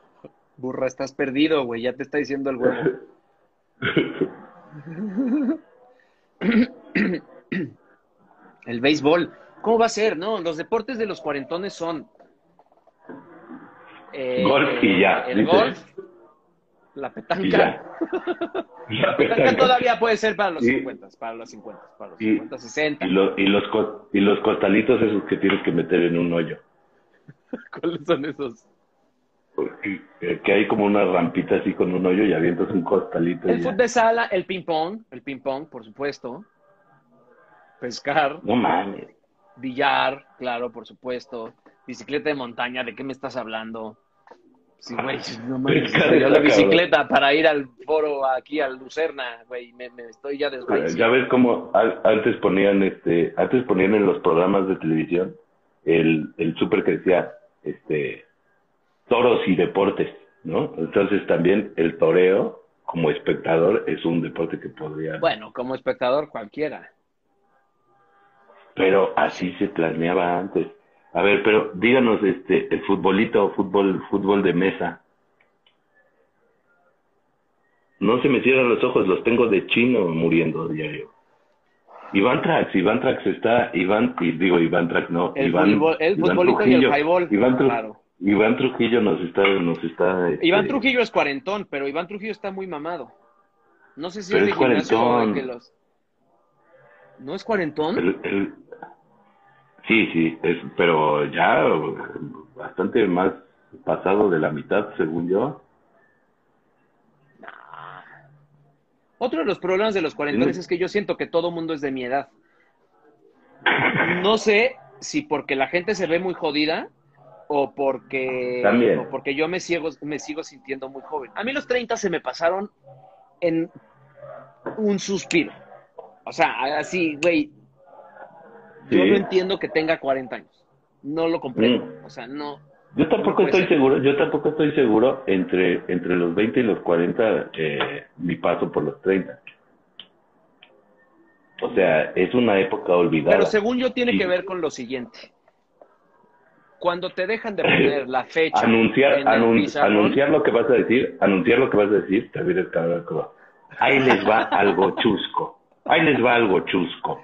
[SPEAKER 2] Burra, estás perdido, güey. Ya te está diciendo el huevo. (laughs) El béisbol. ¿Cómo va a ser? No, los deportes de los cuarentones son. eh,
[SPEAKER 3] Golf y ya,
[SPEAKER 2] El golf, la
[SPEAKER 3] y
[SPEAKER 2] petanca.
[SPEAKER 3] ya. (laughs) La
[SPEAKER 2] petanca todavía puede ser para los
[SPEAKER 3] Sí.
[SPEAKER 2] 50, para los 50, para los
[SPEAKER 3] Y-
[SPEAKER 2] 50, 60.
[SPEAKER 3] Y, lo- y los, y los costalitos esos que tienes que meter en un hoyo. (laughs)
[SPEAKER 2] ¿Cuáles son esos?
[SPEAKER 3] Porque, eh, que hay como una rampita así con un hoyo y avientas un costalito. y
[SPEAKER 2] El fútbol de sala, el ping-pong, el ping-pong, por supuesto. Pescar,
[SPEAKER 3] No mames.
[SPEAKER 2] billar, claro, por supuesto. Bicicleta de montaña, ¿de qué me estás hablando? Sí, güey, no mames. Salió la bicicleta para ir al foro aquí a Lucerna, güey, me, me estoy ya desvaneciendo.
[SPEAKER 3] Ya ves cómo antes ponían este, antes ponían en los programas de televisión el, el súper que decía este toros y deportes, ¿no? Entonces también el toreo como espectador es un deporte que podría
[SPEAKER 2] Bueno, como espectador cualquiera.
[SPEAKER 3] pero así se planeaba antes. A ver, pero díganos este el futbolito, fútbol, fútbol de mesa. No se me cierran los ojos, los tengo de chino muriendo diario. Iván Trax, Iván Trax está, Iván, y digo Iván Trax, no,
[SPEAKER 2] El,
[SPEAKER 3] Iván,
[SPEAKER 2] el
[SPEAKER 3] Iván
[SPEAKER 2] futbolito y el highball,
[SPEAKER 3] Iván, Tru-
[SPEAKER 2] claro.
[SPEAKER 3] Iván Trujillo nos está, nos está. este,
[SPEAKER 2] Iván Trujillo es cuarentón, pero Iván Trujillo está muy mamado. No sé si
[SPEAKER 3] Pero
[SPEAKER 2] es de
[SPEAKER 3] es
[SPEAKER 2] o
[SPEAKER 3] cuarentón.
[SPEAKER 2] que los... ¿No es cuarentón?
[SPEAKER 3] el- el- sí, sí, es, pero ya bastante más pasado de la mitad, según yo.
[SPEAKER 2] Otro de los problemas de los cuarentones es que yo siento que todo mundo es de mi edad. No sé si porque la gente se ve muy jodida o porque,
[SPEAKER 3] También.
[SPEAKER 2] o porque yo me, sigo, me sigo sintiendo muy joven. A mí los 30 se me pasaron en un suspiro. O sea, así, güey, yo no entiendo que tenga 40 años. No lo comprendo.
[SPEAKER 3] Mm.
[SPEAKER 2] O sea, no.
[SPEAKER 3] Yo tampoco
[SPEAKER 2] No
[SPEAKER 3] estoy
[SPEAKER 2] ser.
[SPEAKER 3] seguro, yo tampoco estoy seguro entre, entre los 20 y los 40 eh, mi paso por los 30. O sea, es una época olvidada.
[SPEAKER 2] Pero según yo tiene
[SPEAKER 3] Sí.
[SPEAKER 2] que ver con lo siguiente. Cuando te dejan de poner (laughs) la fecha
[SPEAKER 3] anunciar,
[SPEAKER 2] en el
[SPEAKER 3] anun-
[SPEAKER 2] pizarrón,
[SPEAKER 3] anunciar lo que vas a decir, anunciar lo que vas a decir, te vienes ahí les va (laughs) algo chusco, ahí les va algo chusco.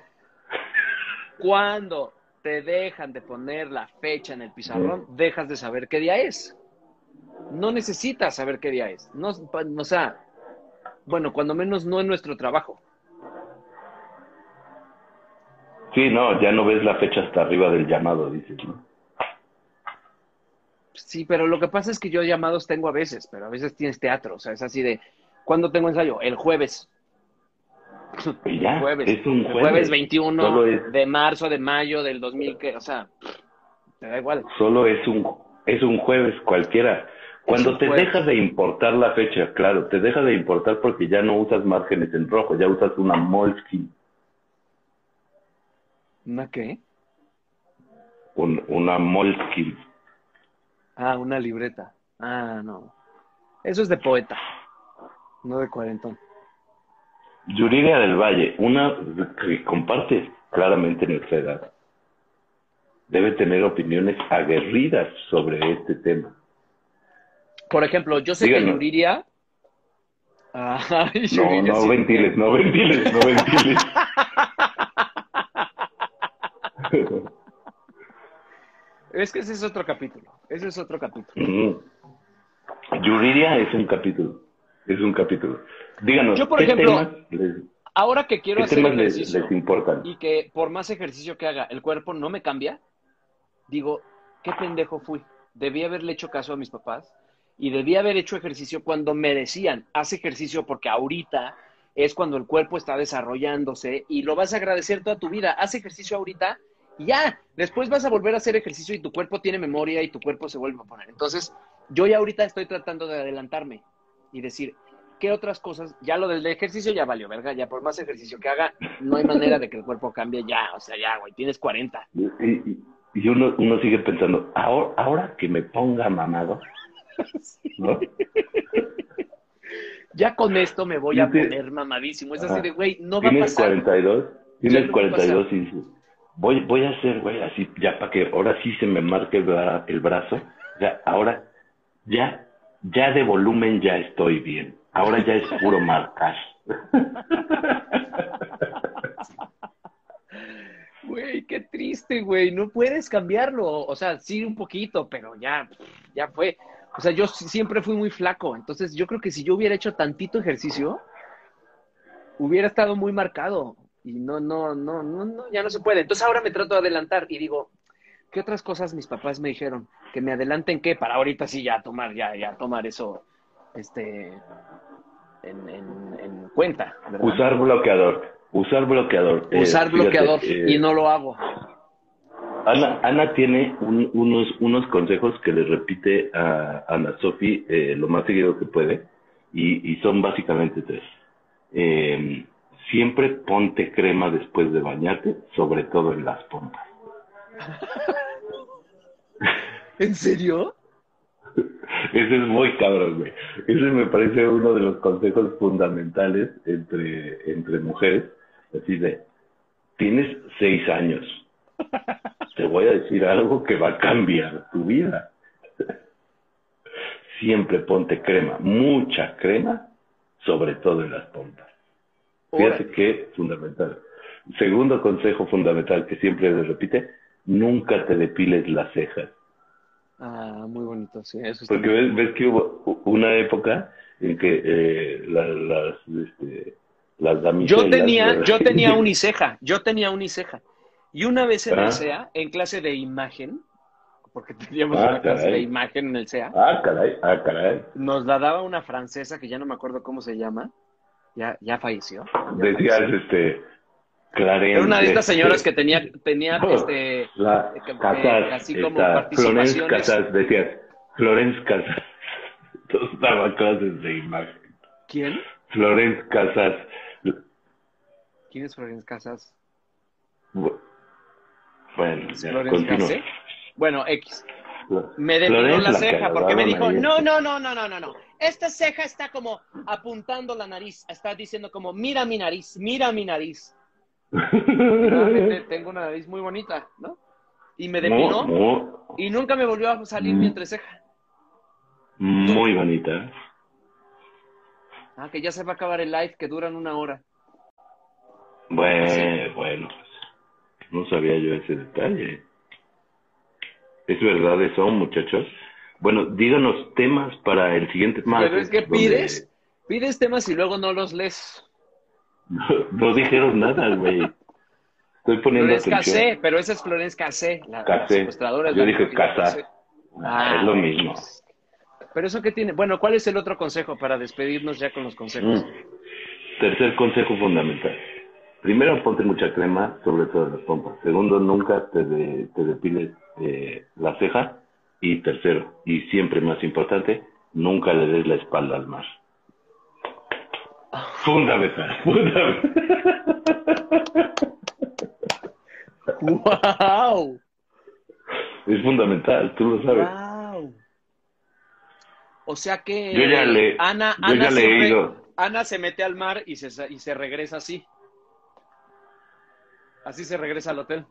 [SPEAKER 2] Cuando te dejan de poner la fecha en el pizarrón, dejas de saber qué día es. No necesitas saber qué día es. No, o sea, bueno, cuando menos no en nuestro trabajo.
[SPEAKER 3] Sí, no, ya no ves la fecha hasta arriba del llamado, dices, ¿no?
[SPEAKER 2] Sí, pero lo que pasa es que yo llamados tengo a veces, pero a veces tienes teatro, o sea, es así de, ¿cuándo tengo ensayo? El jueves.
[SPEAKER 3] Y ya,
[SPEAKER 2] El jueves.
[SPEAKER 3] es un
[SPEAKER 2] El
[SPEAKER 3] jueves.
[SPEAKER 2] 21
[SPEAKER 3] Solo es-
[SPEAKER 2] de marzo, de mayo, del 2000, que, o sea, te da igual.
[SPEAKER 3] Solo es un, es un jueves cualquiera. Cuando te
[SPEAKER 2] jueves.
[SPEAKER 3] deja de importar la fecha, claro, te deja de importar porque ya no usas márgenes en rojo, ya usas una Moleskine,
[SPEAKER 2] ¿Una qué?
[SPEAKER 3] un- una Moleskine.
[SPEAKER 2] Ah, una libreta. Ah, no. Eso es de poeta, no de cuarentón.
[SPEAKER 3] Yuridia del Valle, una que comparte claramente nuestra edad, debe tener opiniones aguerridas sobre este tema.
[SPEAKER 2] Por ejemplo, yo sé
[SPEAKER 3] Díganos.
[SPEAKER 2] que Yuriria. (laughs) Ay,
[SPEAKER 3] No,
[SPEAKER 2] Yuriria
[SPEAKER 3] no
[SPEAKER 2] sí.
[SPEAKER 3] ventiles, no ventiles, no ventiles. (laughs)
[SPEAKER 2] Es que ese es otro capítulo. Ese es otro capítulo.
[SPEAKER 3] Mm. Yuridia es un capítulo, es un capítulo. Díganos,
[SPEAKER 2] Yo, por
[SPEAKER 3] ¿qué
[SPEAKER 2] ejemplo,
[SPEAKER 3] temas les,
[SPEAKER 2] Ahora que quiero hacer
[SPEAKER 3] temas les,
[SPEAKER 2] ejercicio
[SPEAKER 3] les importan?
[SPEAKER 2] y que por más ejercicio que haga el cuerpo no me cambia, digo, qué pendejo fui. Debí haberle hecho caso a mis papás y debí haber hecho ejercicio cuando me decían, haz ejercicio porque ahorita es cuando el cuerpo está desarrollándose y lo vas a agradecer toda tu vida. Haz ejercicio ahorita y ya, después vas a volver a hacer ejercicio y tu cuerpo tiene memoria y tu cuerpo se vuelve a poner. Entonces, yo ya ahorita estoy tratando de adelantarme y decir, ¿qué otras cosas? Ya lo del ejercicio ya valió, ¿verdad? Ya por más ejercicio que haga, no hay manera de que el cuerpo cambie ya, o sea, ya, güey, tienes 40.
[SPEAKER 3] Y, y uno, uno sigue pensando, ahora, ahora que me ponga mamado, (laughs) ¿no?
[SPEAKER 2] ya con esto me voy a poner mamadísimo. Es así de, güey, no va a
[SPEAKER 3] Tienes
[SPEAKER 2] pasar.
[SPEAKER 3] 42, tienes
[SPEAKER 2] no va a
[SPEAKER 3] 42 y dices, voy, voy a hacer, güey, así, ya para que ahora sí se me marque el, bra- el brazo. O sea, ahora, ya, ya de volumen ya estoy bien. Ahora ya es puro (laughs) marcar.
[SPEAKER 2] Güey, qué triste, güey. No puedes cambiarlo. O sea, sí un poquito, pero ya, ya fue. O sea, yo siempre fui muy flaco. Entonces, yo creo que si yo hubiera hecho tantito ejercicio, hubiera estado muy marcado. Y no, no, no, no, no, ya no se puede. Entonces ahora me trato de adelantar y digo, ¿qué otras cosas mis papás me dijeron? Que me adelanten qué para ahorita sí ya tomar, ya, ya tomar eso, este, en, en, en cuenta. ¿verdad?
[SPEAKER 3] Usar bloqueador. Usar bloqueador. Eh,
[SPEAKER 2] Usar
[SPEAKER 3] fíjate,
[SPEAKER 2] bloqueador
[SPEAKER 3] eh,
[SPEAKER 2] y no lo hago.
[SPEAKER 3] Ana, Ana tiene un- unos, unos consejos que le repite a Ana Sofi eh, lo más seguido que puede y, y son básicamente tres. Eh, siempre ponte crema después de bañarte, sobre todo en las pompas. (laughs)
[SPEAKER 2] ¿En serio?
[SPEAKER 3] Ese es muy cabrón, güey. Ese me parece uno de los consejos fundamentales entre, entre mujeres. Así de, tienes seis años. Te voy a decir algo que va a cambiar tu vida. Siempre ponte crema, mucha crema, sobre todo en las pompas. Fíjate
[SPEAKER 2] Órale.
[SPEAKER 3] que fundamental. Segundo consejo fundamental que siempre le repite, nunca te depiles las cejas.
[SPEAKER 2] Ah, muy bonito, sí, eso
[SPEAKER 3] Porque ves, ves que hubo una época en que eh, la- las, este, las damiselas...
[SPEAKER 2] Yo tenía,
[SPEAKER 3] ¿verdad?
[SPEAKER 2] yo tenía uniceja, yo tenía uniceja. Y una vez en
[SPEAKER 3] Ah.
[SPEAKER 2] el CEA, en clase de imagen, porque (laughs) teníamos
[SPEAKER 3] Ah,
[SPEAKER 2] una clase
[SPEAKER 3] caray.
[SPEAKER 2] de imagen en el CEA,
[SPEAKER 3] Ah, caray, ah, caray.
[SPEAKER 2] nos la daba una francesa que ya no me acuerdo cómo se llama, ya, ya falleció. ya
[SPEAKER 3] Decías,
[SPEAKER 2] falleció.
[SPEAKER 3] este, Clarence...
[SPEAKER 2] Era una de estas señoras
[SPEAKER 3] este,
[SPEAKER 2] que tenía, tenía
[SPEAKER 3] Oh.
[SPEAKER 2] este,
[SPEAKER 3] La
[SPEAKER 2] eh,
[SPEAKER 3] Casas,
[SPEAKER 2] así como
[SPEAKER 3] esta, Florence. Casas, (laughs) decías, Florence Casas. Daban clases de imagen.
[SPEAKER 2] ¿Quién?
[SPEAKER 3] Florence Casas.
[SPEAKER 2] ¿Quién es Florence Casas?
[SPEAKER 3] Bu- Bueno, ya,
[SPEAKER 2] Florence. Bueno, X. Me
[SPEAKER 3] Florence
[SPEAKER 2] la ceja
[SPEAKER 3] que
[SPEAKER 2] porque me dijo, no, no, no, no, no, no, no. Esta ceja está como apuntando la nariz. Está diciendo como, mira mi nariz, mira mi nariz. Realmente (laughs) tengo una nariz muy bonita, ¿no? Y me
[SPEAKER 3] muy,
[SPEAKER 2] y nunca me volvió a salir
[SPEAKER 3] Mm.
[SPEAKER 2] mi entreceja.
[SPEAKER 3] muy bonita.
[SPEAKER 2] Ah, que ya se va a acabar el live, que duran una hora.
[SPEAKER 3] Bueno, bueno, pues, no sabía yo ese detalle. ¿Es verdad eso, muchachos? Bueno, díganos temas para el siguiente martes.
[SPEAKER 2] Pero es que pides, pides temas y luego no los lees.
[SPEAKER 3] No, no dijeron nada, güey. Estoy poniendo
[SPEAKER 2] Florence
[SPEAKER 3] atención.
[SPEAKER 2] Cassé, pero esa es Florence Cassé, la, la secuestradora. es
[SPEAKER 3] Yo
[SPEAKER 2] la
[SPEAKER 3] dije
[SPEAKER 2] que-
[SPEAKER 3] Casá. Ah, es lo mismo.
[SPEAKER 2] Pero eso qué tiene. Bueno, ¿cuál es el otro consejo para despedirnos ya con los consejos?
[SPEAKER 3] Mm. Tercer consejo fundamental. Primero, ponte mucha crema, sobre todo en las pompas. Segundo, nunca te, de- te depiles eh, la ceja. Y tercero, y siempre más importante, nunca le des la espalda al mar. Fundamental, fundamental.
[SPEAKER 2] ¡Wow!
[SPEAKER 3] Es fundamental, tú lo sabes.
[SPEAKER 2] ¡Wow! O sea que
[SPEAKER 3] Yo ya le-
[SPEAKER 2] Ana,
[SPEAKER 3] yo
[SPEAKER 2] Ana,
[SPEAKER 3] ya ido.
[SPEAKER 2] Ana se mete al mar y se, y se regresa así. Así se regresa al hotel.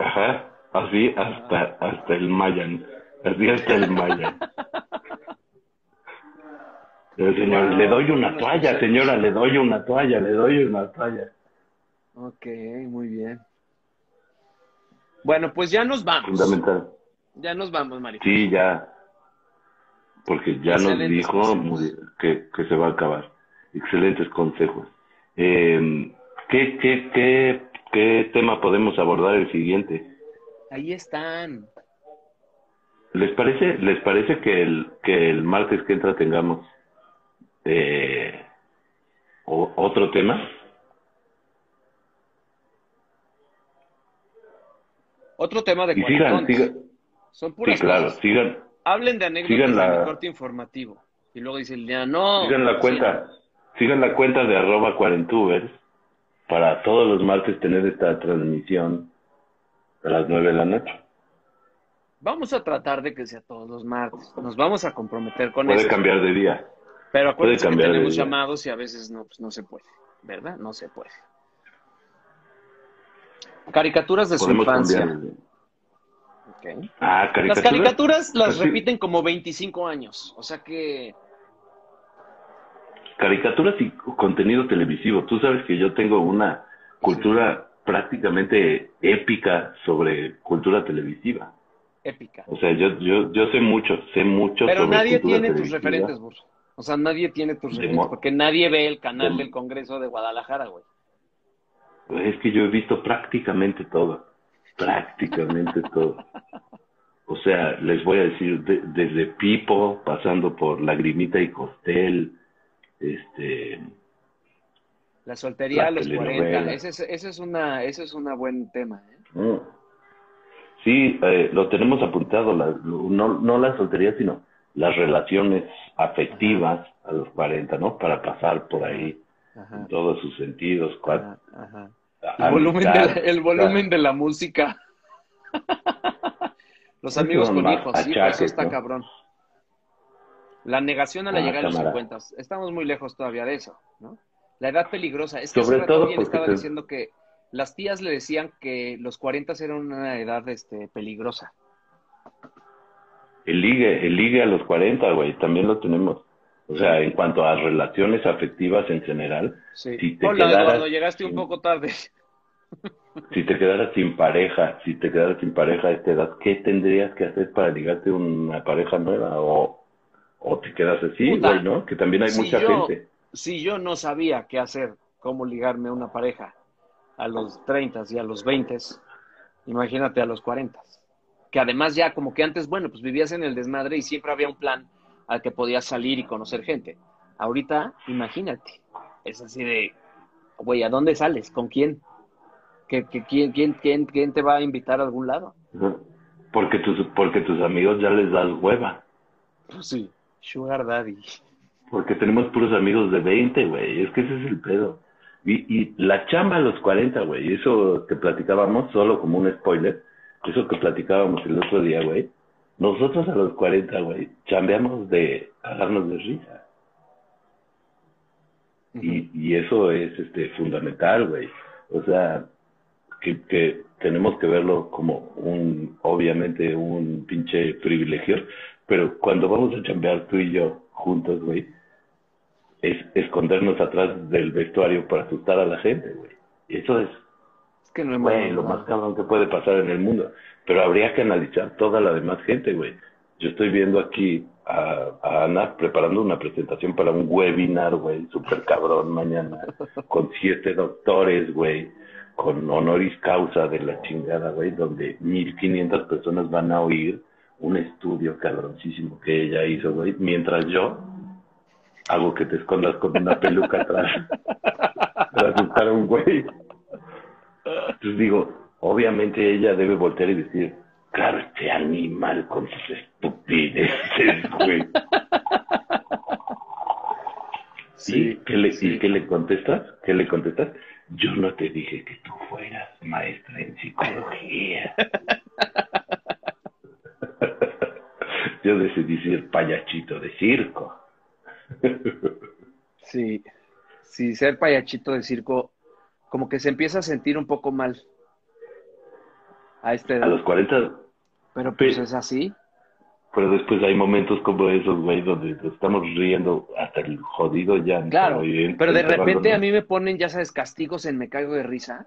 [SPEAKER 3] Ajá, así hasta, hasta el Mayan. Así hasta el Mayan. (laughs) Pero, señor,
[SPEAKER 2] Wow,
[SPEAKER 3] le doy una toalla, señora, le doy una toalla, le doy una toalla.
[SPEAKER 2] Ok, muy bien. Bueno, pues ya nos vamos.
[SPEAKER 3] Fundamental.
[SPEAKER 2] Ya nos vamos, Mari.
[SPEAKER 3] Sí, ya. Porque ya nos dijo muy- que, que se va a acabar. Excelentes consejos. Eh, ¿qué, qué, qué, ¿Qué tema podemos abordar el siguiente?
[SPEAKER 2] Ahí están.
[SPEAKER 3] ¿Les parece, les parece que el, que el martes que entra tengamos eh, o- otro tema.
[SPEAKER 2] Otro tema de
[SPEAKER 3] Y sigan, sigan,
[SPEAKER 2] Son
[SPEAKER 3] sí,
[SPEAKER 2] puras
[SPEAKER 3] claro,
[SPEAKER 2] cosas.
[SPEAKER 3] sigan,
[SPEAKER 2] Hablen de anécdotas
[SPEAKER 3] Sigan la-
[SPEAKER 2] de corte informativo. Y luego dice el día, no.
[SPEAKER 3] sigan la
[SPEAKER 2] sí.
[SPEAKER 3] cuenta, sigan la cuenta de arroba cuarentubers para todos los martes tener esta transmisión a las nueve de la noche.
[SPEAKER 2] Vamos a tratar de que sea todos los martes. Nos vamos a comprometer con
[SPEAKER 3] Puede
[SPEAKER 2] eso.
[SPEAKER 3] cambiar de día.
[SPEAKER 2] Pero acuérdense que tenemos llamados y a veces no, pues no se puede. ¿Verdad? No se puede. Caricaturas de su infancia.
[SPEAKER 3] cambiar. de-
[SPEAKER 2] Ok.
[SPEAKER 3] Ah,
[SPEAKER 2] Las
[SPEAKER 3] caricaturas.
[SPEAKER 2] caricaturas las
[SPEAKER 3] Pues sí.
[SPEAKER 2] repiten como 25 años. O sea que.
[SPEAKER 3] Caricaturas y contenido televisivo. Tú sabes que yo tengo una cultura prácticamente épica sobre cultura televisiva.
[SPEAKER 2] Épica.
[SPEAKER 3] O sea, yo, yo, yo sé mucho, sé mucho
[SPEAKER 2] Pero
[SPEAKER 3] sobre
[SPEAKER 2] nadie
[SPEAKER 3] cultura
[SPEAKER 2] tiene tus referentes. O sea, nadie tiene tus
[SPEAKER 3] mo-
[SPEAKER 2] Porque nadie ve el canal
[SPEAKER 3] de-
[SPEAKER 2] del Congreso de Guadalajara, güey.
[SPEAKER 3] Es que yo he visto prácticamente todo. Prácticamente (laughs) todo. O sea, les voy a decir, de- desde Pipo, pasando por Lagrimita y Costel, este,
[SPEAKER 2] La soltería
[SPEAKER 3] La
[SPEAKER 2] a los
[SPEAKER 3] telenovela.
[SPEAKER 2] 40. Ese es, ese es una, ese es un buen tema. ¿eh?
[SPEAKER 3] Mm. Sí, eh, lo tenemos apuntado, la- no, no la soltería, sino las relaciones afectivas a los 40, ¿no? Para pasar por ahí
[SPEAKER 2] Ajá.
[SPEAKER 3] en todos sus sentidos.
[SPEAKER 2] ajá, ajá.
[SPEAKER 3] a-
[SPEAKER 2] El volumen, de
[SPEAKER 3] amistad,
[SPEAKER 2] la, el volumen de la música. (laughs) Los amigos con hijos, sí, pues,
[SPEAKER 3] achaques,
[SPEAKER 2] eso está
[SPEAKER 3] ¿no?
[SPEAKER 2] cabrón. La negación a la
[SPEAKER 3] Ah,
[SPEAKER 2] llegada a los
[SPEAKER 3] cámara.
[SPEAKER 2] 50. Estamos muy lejos todavía de eso, ¿no? La edad peligrosa. Es que
[SPEAKER 3] Sobre todo porque
[SPEAKER 2] estaba
[SPEAKER 3] te-
[SPEAKER 2] diciendo que las tías le decían que los 40 eran una edad este, peligrosa.
[SPEAKER 3] El ligue, el ligue a los 40, güey, también lo tenemos. O sea, en cuanto a relaciones afectivas en general,
[SPEAKER 2] Sí.
[SPEAKER 3] Si te
[SPEAKER 2] Hola,
[SPEAKER 3] quedaras
[SPEAKER 2] Eduardo, llegaste un poco tarde. (laughs)
[SPEAKER 3] si te quedaras sin pareja, si te quedaras sin pareja a esta edad, ¿qué tendrías que hacer para ligarte una pareja nueva? O, o te quedas así,
[SPEAKER 2] Puta,
[SPEAKER 3] güey, ¿no? Que también hay
[SPEAKER 2] si
[SPEAKER 3] mucha
[SPEAKER 2] yo-
[SPEAKER 3] gente.
[SPEAKER 2] Si yo no sabía qué hacer, cómo ligarme a una pareja a los 30 y a los 20, imagínate a los 40. Que además ya como que antes, bueno, pues vivías en el desmadre y siempre había un plan al que podías salir y conocer gente. Ahorita, imagínate, es así de, güey, ¿a dónde sales? ¿Con quién? ¿Qué, qué- quién, quién, quién, quién te va a invitar a algún lado?
[SPEAKER 3] Porque tus, porque tus amigos ya les das hueva.
[SPEAKER 2] Pues sí, Sugar Daddy.
[SPEAKER 3] Porque tenemos puros amigos de 20, güey. Es que ese es el pedo. Y, y la chamba a los 40, güey. Eso que platicábamos, solo como un spoiler. Eso que platicábamos el otro día, güey. Nosotros a los 40, güey, chambeamos de cagarnos de risa. Y, y eso es este fundamental, güey. O sea, que, que tenemos que verlo como un, obviamente, un pinche privilegio, pero cuando vamos a chambear tú y yo juntos, güey, es escondernos atrás del vestuario para asustar a la gente, güey. Eso es,
[SPEAKER 2] Es que no hemos
[SPEAKER 3] güey, lo más cabrón que puede pasar en el mundo. Pero habría que analizar toda la demás gente, güey. Yo estoy viendo aquí a, a Ana preparando una presentación para un webinar, güey, súper cabrón mañana, (laughs) con siete doctores, güey, con honoris causa de la chingada, güey, donde 1500 personas van a oír un estudio cabroncísimo que ella hizo, güey, mientras yo hago que te escondas con una peluca atrás (laughs) para asustar a un güey. Entonces digo, obviamente ella debe voltear y decir, claro, este animal con sus estupideces, güey. (laughs) ¿Y, qué le,
[SPEAKER 2] sí.
[SPEAKER 3] ¿Y qué le contestas? ¿Qué le contestas? Yo no te dije que tú fueras maestra en psicología. (laughs) Yo decidí ser payachito de circo.
[SPEAKER 2] Sí, sí, ser payachito de circo, como que se empieza a sentir un poco mal a esta
[SPEAKER 3] A
[SPEAKER 2] edad.
[SPEAKER 3] los 40,
[SPEAKER 2] Pero pues
[SPEAKER 3] Sí.
[SPEAKER 2] es así.
[SPEAKER 3] pero después hay momentos como esos, güey, donde estamos riendo hasta el jodido llanto.
[SPEAKER 2] Claro, pero de repente a mí me ponen, ya sabes, castigos en Me Caigo de Risa,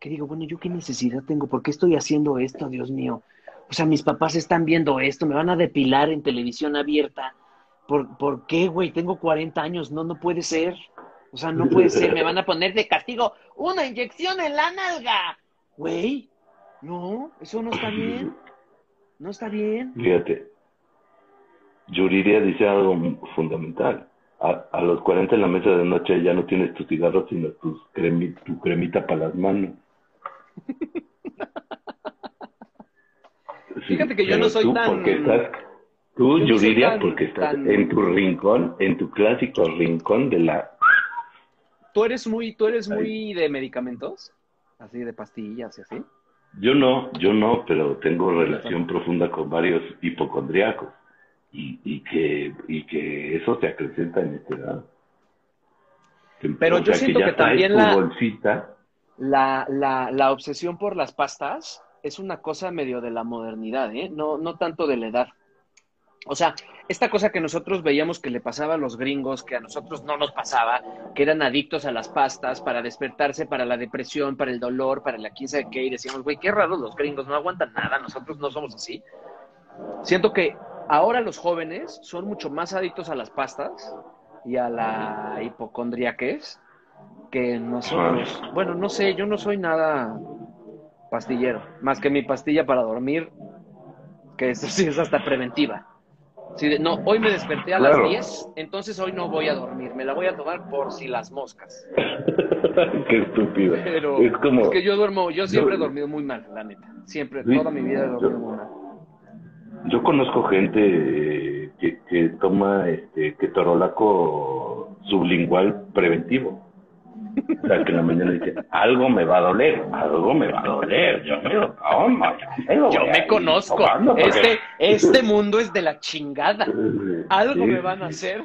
[SPEAKER 2] que digo, bueno, ¿yo qué necesidad tengo? ¿Por qué estoy haciendo esto, Dios mío? O sea, mis papás están viendo esto, me van a depilar en televisión abierta. ¿Por, ¿por qué, güey? Tengo 40 años, no, no puede ser. O sea, no puede ser, me (laughs) van a poner de castigo una inyección en la nalga. Güey, no, eso no está bien. No está bien.
[SPEAKER 3] Fíjate, Yuriria dice algo fundamental. a, a los 40 en la mesa de noche ya no tienes tus cigarros, sino tus cremi, tu cremita para las manos. Sí, (laughs)
[SPEAKER 2] Fíjate que yo no soy
[SPEAKER 3] tú,
[SPEAKER 2] tan-
[SPEAKER 3] Porque estás, tú,
[SPEAKER 2] Yo no tan-
[SPEAKER 3] porque estás
[SPEAKER 2] tan-
[SPEAKER 3] en tu rincón, en tu clásico rincón de la...
[SPEAKER 2] ¿Tú eres muy, tú eres muy de medicamentos? Así de pastillas y así.
[SPEAKER 3] Yo no, yo no, pero tengo relación profunda con varios hipocondriacos y, y que y que eso se acrecenta en esta edad. Que-
[SPEAKER 2] Pero yo siento
[SPEAKER 3] ya
[SPEAKER 2] que también la-
[SPEAKER 3] bolsita.
[SPEAKER 2] La, la, la obsesión por las pastas es una cosa medio de la modernidad, ¿eh? No, no tanto de la edad. O sea, esta cosa que nosotros veíamos que le pasaba a los gringos, que a nosotros no nos pasaba, que eran adictos a las pastas para despertarse, para la depresión, para el dolor, para la quién sabe qué, y decíamos, güey, qué raro, los gringos no aguantan nada, nosotros no somos así. Siento que ahora los jóvenes son mucho más adictos a las pastas y a la hipocondriaquez que nosotros. Bueno, no sé, yo no soy nada pastillero, más que mi pastilla para dormir, que eso sí es hasta preventiva. Sí, de- no, hoy me desperté a
[SPEAKER 3] Claro.
[SPEAKER 2] las 10, entonces hoy no voy a dormir, me la voy a tomar por si las moscas. (laughs)
[SPEAKER 3] Qué estúpido.
[SPEAKER 2] Pero
[SPEAKER 3] es como
[SPEAKER 2] es que yo duermo, yo siempre he
[SPEAKER 3] Yo-
[SPEAKER 2] dormido muy mal, la neta. Siempre,
[SPEAKER 3] Sí,
[SPEAKER 2] toda mi vida he dormido
[SPEAKER 3] yo-
[SPEAKER 2] muy mal.
[SPEAKER 3] yo conozco gente eh, que, que toma este ketorolaco sublingual preventivo. O sea, que en la mañana dice, algo me va a doler, algo me va a doler, yo me lo yo me, lo
[SPEAKER 2] Yo conozco.
[SPEAKER 3] porque-
[SPEAKER 2] Este, este (laughs) mundo es de la chingada. Algo me van a hacer.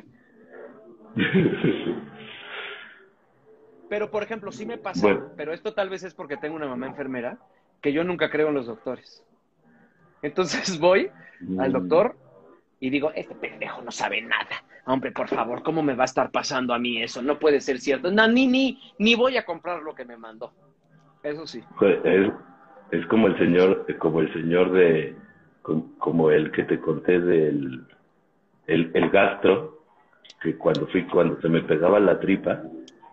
[SPEAKER 2] Pero, por ejemplo, sí me pasa,
[SPEAKER 3] Bueno.
[SPEAKER 2] pero esto tal vez es porque tengo una mamá enfermera, que yo nunca creo en los doctores. Entonces (laughs) voy al
[SPEAKER 3] Mm.
[SPEAKER 2] doctor y digo, este pendejo no sabe nada. Hombre, por favor, ¿cómo me va a estar pasando a mí eso? No puede ser cierto. No, ni, ni, ni voy a comprar lo que me mandó. Eso sí.
[SPEAKER 3] Joder, Es, es como el señor, como el señor de, com- como el que te conté del el, el gastro, que cuando fui, cuando se me pegaba la tripa,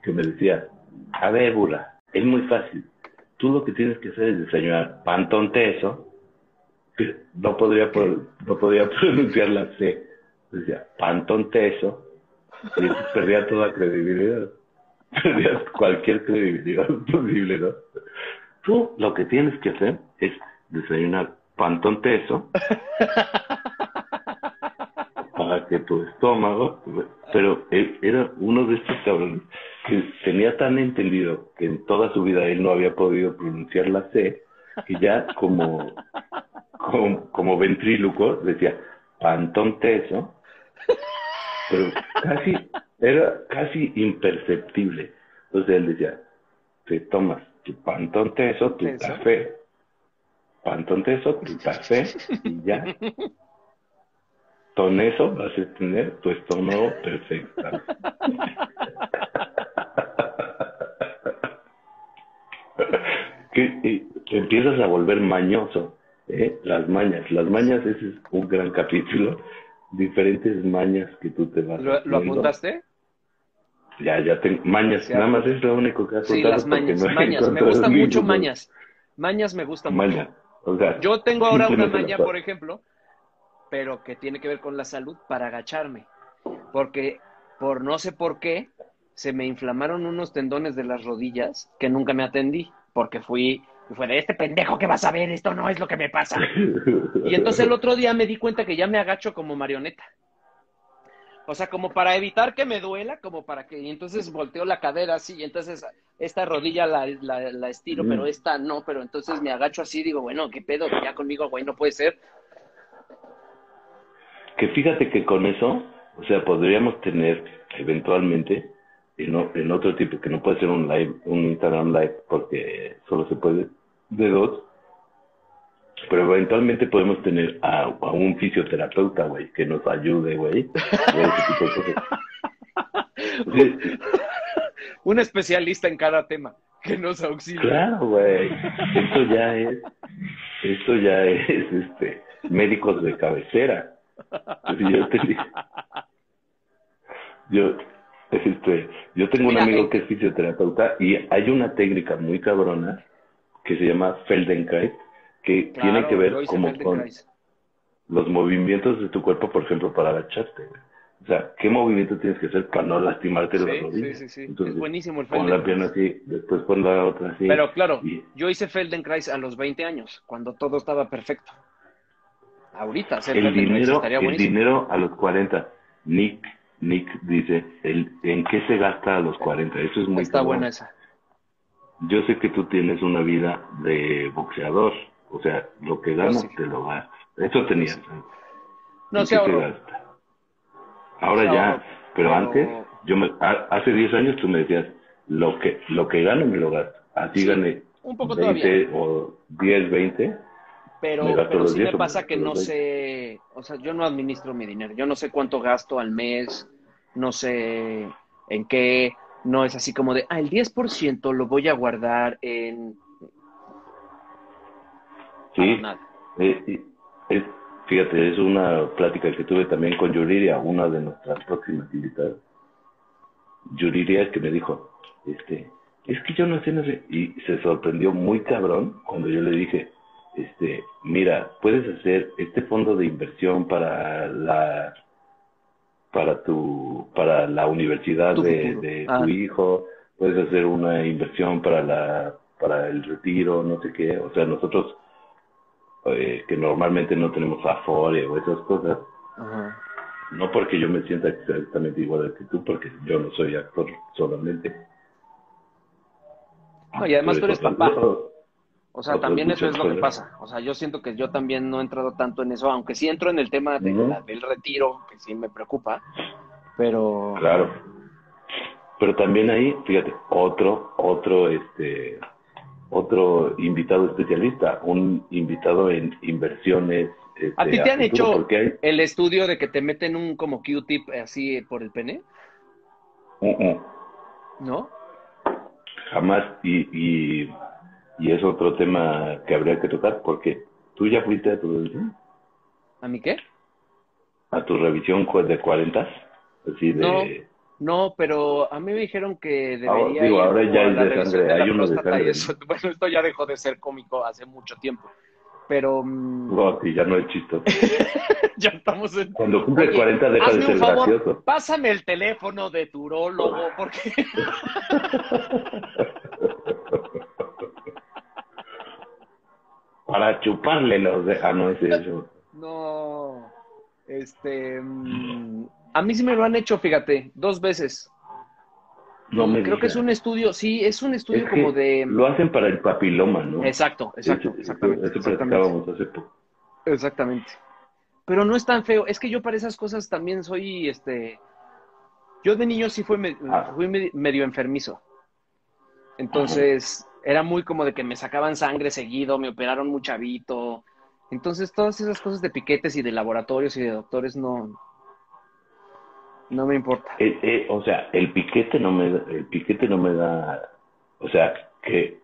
[SPEAKER 3] que me decía, a ver, burra, es muy fácil. Tú lo que tienes que hacer es desayunar pan tonteso, no podría, no podía (laughs) pronunciar la C. Decía, pan tonteso, y perdía toda credibilidad. (laughs) Perdías cualquier credibilidad (laughs) posible, ¿no? Tú lo que tienes que hacer es desayunar pan tonteso para que tu estómago, pero él era uno de estos cabrones que tenía tan entendido que en toda su vida él no había podido pronunciar la C, que ya como, como, como ventríloco decía pantón teso, pero casi, era casi imperceptible. Entonces él decía, te tomas tu pantón teso, tu
[SPEAKER 2] Teso.
[SPEAKER 3] café, pantón teso, tu café, y ya. Con eso vas a tener tu estómago perfecto. (laughs) que eh, empiezas a volver mañoso, ¿eh? Las mañas. Las mañas, ese es un gran capítulo. Diferentes mañas que tú te vas
[SPEAKER 2] ¿Lo, lo apuntaste?
[SPEAKER 3] Ya, ya tengo mañas. Nada más es lo único que has
[SPEAKER 2] Sí, las mañas.
[SPEAKER 3] no
[SPEAKER 2] mañas. Me gustan mucho mañas. Mañas me gustan mucho.
[SPEAKER 3] Maña. O sea,
[SPEAKER 2] Yo tengo ahora una maña, por ejemplo, pero que tiene que ver con la salud para agacharme. Porque por no sé por qué se me inflamaron unos tendones de las rodillas que nunca me atendí. Porque fui, fue de este pendejo que vas a ver, esto no es lo que me pasa. (laughs) Y entonces el otro día me di cuenta que ya me agacho como marioneta. O sea, como para evitar que me duela, como para que... Y entonces volteo la cadera así, y entonces esta rodilla la, la, la estiro,
[SPEAKER 3] Mm.
[SPEAKER 2] pero esta no, pero entonces me agacho así, digo, bueno, ¿qué pedo? Ya conmigo, güey, no puede ser.
[SPEAKER 3] Que fíjate que con eso, o sea, podríamos tener eventualmente en, en otro tipo, que no puede ser un live, un Instagram live, porque solo se puede de dos, pero eventualmente podemos tener a, a un fisioterapeuta, güey, que nos ayude, güey, (laughs) o ese tipo de cosas. Sí,
[SPEAKER 2] Un especialista en cada tema que nos auxilie.
[SPEAKER 3] claro, güey, esto ya es, esto ya es, este, médicos de cabecera. Yo, te- yo, este, yo tengo un amigo
[SPEAKER 2] eh.
[SPEAKER 3] que es fisioterapeuta y hay una técnica muy cabrona que se llama Feldenkrais, que
[SPEAKER 2] Claro,
[SPEAKER 3] tiene que ver como con los movimientos de tu cuerpo, por ejemplo, para agacharte. O sea, ¿qué movimiento tienes que hacer para no lastimarte
[SPEAKER 2] Sí,
[SPEAKER 3] las rodillas?
[SPEAKER 2] sí, sí, sí.
[SPEAKER 3] Entonces,
[SPEAKER 2] es buenísimo el
[SPEAKER 3] Pon la pierna así, después pon la otra así.
[SPEAKER 2] Pero claro,
[SPEAKER 3] Y-
[SPEAKER 2] yo hice Feldenkrais a los 20 años, cuando todo estaba perfecto. Ahorita hacer
[SPEAKER 3] el dinero,
[SPEAKER 2] estaría
[SPEAKER 3] el
[SPEAKER 2] buenísimo.
[SPEAKER 3] dinero a los 40. Nick, Nick dice, el, ¿en qué se gasta a los 40? Eso es muy
[SPEAKER 2] Está buena esa.
[SPEAKER 3] Yo sé que tú tienes una vida de boxeador, o sea, lo que ganas
[SPEAKER 2] sí.
[SPEAKER 3] te lo gastas. Eso tenías.
[SPEAKER 2] No,
[SPEAKER 3] ¿En
[SPEAKER 2] sí
[SPEAKER 3] qué se
[SPEAKER 2] ahorro.
[SPEAKER 3] gasta? Ahora
[SPEAKER 2] Sí
[SPEAKER 3] ya, pero
[SPEAKER 2] pero-
[SPEAKER 3] antes, yo me, ha- hace 10 años tú me decías, lo que, lo que gano me lo gasto. Así
[SPEAKER 2] Sí,
[SPEAKER 3] gané
[SPEAKER 2] Un poco
[SPEAKER 3] 20
[SPEAKER 2] todavía.
[SPEAKER 3] o 10, 20.
[SPEAKER 2] Pero,
[SPEAKER 3] me
[SPEAKER 2] pero
[SPEAKER 3] los
[SPEAKER 2] sí
[SPEAKER 3] 10
[SPEAKER 2] me pasa que no
[SPEAKER 3] 20.
[SPEAKER 2] sé, o sea, yo no administro mi dinero. Yo no sé cuánto gasto al mes, no sé en qué. No es así como de, ah, el 10% lo voy a guardar en...
[SPEAKER 3] Sí. Eh, es- fíjate, es una plática que tuve también con Yuriria, una de nuestras próximas invitadas. Yuriria que me dijo, este, es que yo no sé, no sé, y se sorprendió muy cabrón cuando yo le dije, este, mira, puedes hacer este fondo de inversión para la para tu para la universidad
[SPEAKER 2] Tu
[SPEAKER 3] de, de
[SPEAKER 2] Ah.
[SPEAKER 3] tu hijo, puedes hacer una inversión para la para el retiro, no sé qué, o sea, nosotros eh, que normalmente no tenemos Afore o esas cosas,
[SPEAKER 2] Ajá.
[SPEAKER 3] no porque yo me sienta exactamente igual que tú, porque yo no soy actor solamente.
[SPEAKER 2] No, y además tú eres papá. O sea,
[SPEAKER 3] Otros
[SPEAKER 2] también eso es lo que pasa. O sea, yo siento que yo también no he entrado tanto en eso, aunque sí entro en el tema de la- del retiro, que sí me preocupa, pero...
[SPEAKER 3] Claro. Pero también ahí, fíjate, otro, otro, este, otro invitado especialista, un invitado en inversiones. este,
[SPEAKER 2] ¿A ti te han
[SPEAKER 3] futuro,
[SPEAKER 2] hecho
[SPEAKER 3] hay-
[SPEAKER 2] el estudio de que te meten un como Q-tip así por el pene?
[SPEAKER 3] Uh, uh,
[SPEAKER 2] ¿No?
[SPEAKER 3] jamás, y, y, y es otro tema que habría que tocar, porque tú ya fuiste a tu,
[SPEAKER 2] ¿A mí qué?
[SPEAKER 3] a tu revisión de 40, así de...
[SPEAKER 2] No. No, pero a mí me dijeron que debería
[SPEAKER 3] digo,
[SPEAKER 2] ir
[SPEAKER 3] ahora ya
[SPEAKER 2] la
[SPEAKER 3] de
[SPEAKER 2] revisión
[SPEAKER 3] sangre,
[SPEAKER 2] de
[SPEAKER 3] hay uno de sangre,
[SPEAKER 2] eso. (laughs) Bueno, esto ya dejó de ser cómico hace mucho tiempo. Pero mm,
[SPEAKER 3] No, sí, ya no es chistoso. (laughs)
[SPEAKER 2] ya estamos en...
[SPEAKER 3] Cuando cumples
[SPEAKER 2] Oye,
[SPEAKER 3] 40 deja de ser
[SPEAKER 2] un favor,
[SPEAKER 3] gracioso.
[SPEAKER 2] pásame el teléfono de tu urólogo, porque... (laughs)
[SPEAKER 3] Para chuparle los de... Ah, no es eso.
[SPEAKER 2] No, este... mm, a mí sí me lo han hecho, fíjate, dos veces.
[SPEAKER 3] No me
[SPEAKER 2] Creo que es un estudio, sí, es un estudio
[SPEAKER 3] Es
[SPEAKER 2] como de...
[SPEAKER 3] Lo hacen para el papiloma, ¿no?
[SPEAKER 2] Exacto, exacto,
[SPEAKER 3] Eso-
[SPEAKER 2] exactamente.
[SPEAKER 3] Eso
[SPEAKER 2] exactamente.
[SPEAKER 3] hace poco.
[SPEAKER 2] Exactamente. Pero no es tan feo. Es que yo para esas cosas también soy, este... Yo de niño sí fui, me-
[SPEAKER 3] Ah.
[SPEAKER 2] fui me- medio enfermizo. Entonces, era muy como de que me sacaban sangre seguido, me operaron muy chavito. Entonces, todas esas cosas de piquetes y de laboratorios y de doctores no... No me importa.
[SPEAKER 3] Eh, eh, o sea, el piquete no me da, el piquete no me da, o sea, que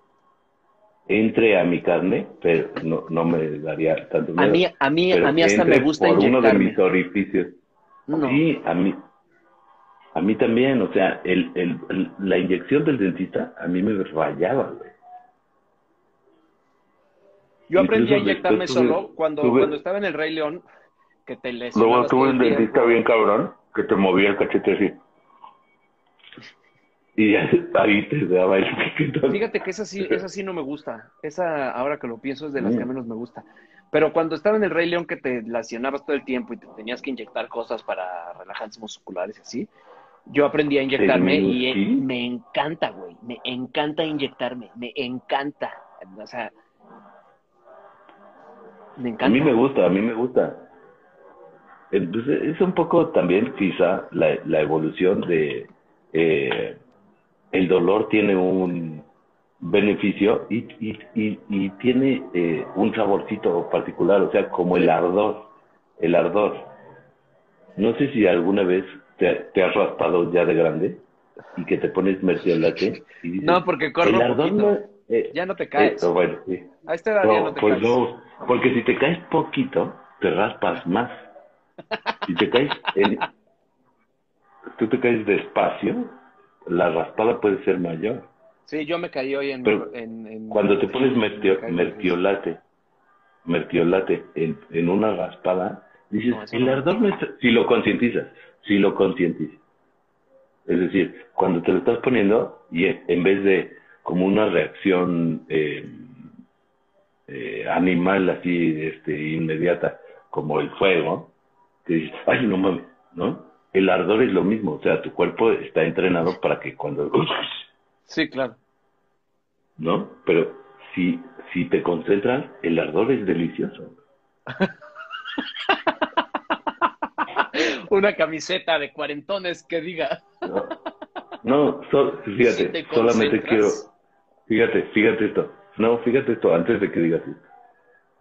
[SPEAKER 3] entre a mi carne, pero no, no me daría tanto
[SPEAKER 2] A
[SPEAKER 3] miedo.
[SPEAKER 2] mí, a mí, a mí hasta me gusta
[SPEAKER 3] por uno de
[SPEAKER 2] inyectarme.
[SPEAKER 3] mis orificios.
[SPEAKER 2] No.
[SPEAKER 3] Sí, a mí, a mí también, o sea, el, el, el- la inyección del dentista a mí me rayaba, güey.
[SPEAKER 2] Yo aprendí a inyectarme
[SPEAKER 3] tuve-
[SPEAKER 2] solo cuando,
[SPEAKER 3] tuve-
[SPEAKER 2] cuando estaba en el Rey León, que te
[SPEAKER 3] Luego tuve un dentista bien cabrón que te movía el cachete así. Y (laughs) ahí te daba el.
[SPEAKER 2] Fíjate que esa sí, (laughs) esa sí no me gusta. Esa, ahora que lo pienso, es de las
[SPEAKER 3] Mm.
[SPEAKER 2] que menos me gusta. Pero cuando estaba en el Rey León, que te lesionabas todo el tiempo y te tenías que inyectar cosas para relajantes musculares y así, yo aprendí a inyectarme y eh, me encanta, güey. Me encanta inyectarme. Me encanta. O sea, me encanta.
[SPEAKER 3] A mí me gusta, a mí me gusta. Entonces, es un poco también quizá la, la evolución de eh, el dolor tiene un beneficio y, y, y, y tiene eh, un saborcito particular, o sea, como el ardor, el ardor. No sé si alguna vez te, te has raspado ya de grande y que te pones merciolate y dices,
[SPEAKER 2] No, porque corro
[SPEAKER 3] el
[SPEAKER 2] poquito.
[SPEAKER 3] no- eh,
[SPEAKER 2] Ya no te caes.
[SPEAKER 3] eh, bueno, sí.
[SPEAKER 2] A esta edad ya
[SPEAKER 3] No,
[SPEAKER 2] no te
[SPEAKER 3] pues
[SPEAKER 2] caes.
[SPEAKER 3] no, porque si te caes poquito, te raspas más. Si te caes, en- tú te caes despacio, la raspada puede ser mayor.
[SPEAKER 2] Sí, yo me caí hoy en...
[SPEAKER 3] Pero
[SPEAKER 2] en- en-
[SPEAKER 3] Cuando te pones
[SPEAKER 2] me
[SPEAKER 3] mertio-
[SPEAKER 2] caí.
[SPEAKER 3] mertiolate, mertiolate en, en una raspada, Dices,
[SPEAKER 2] No,
[SPEAKER 3] el ardor no está... Si lo concientizas, si lo concientizas. Es decir, cuando te lo estás poniendo y en en vez de como una reacción eh, eh, animal así este, inmediata, como el fuego, que dices, ay, no mames, ¿no? El ardor es lo mismo, o sea, tu cuerpo está entrenado para que cuando... (laughs)
[SPEAKER 2] Sí, claro.
[SPEAKER 3] ¿No? Pero si, si te concentras, el ardor es delicioso. (laughs)
[SPEAKER 2] Una camiseta de cuarentones que diga.
[SPEAKER 3] No, no so- (laughs) fíjate,
[SPEAKER 2] te
[SPEAKER 3] solamente quiero, fíjate, fíjate esto. No, fíjate esto, antes de que digas esto.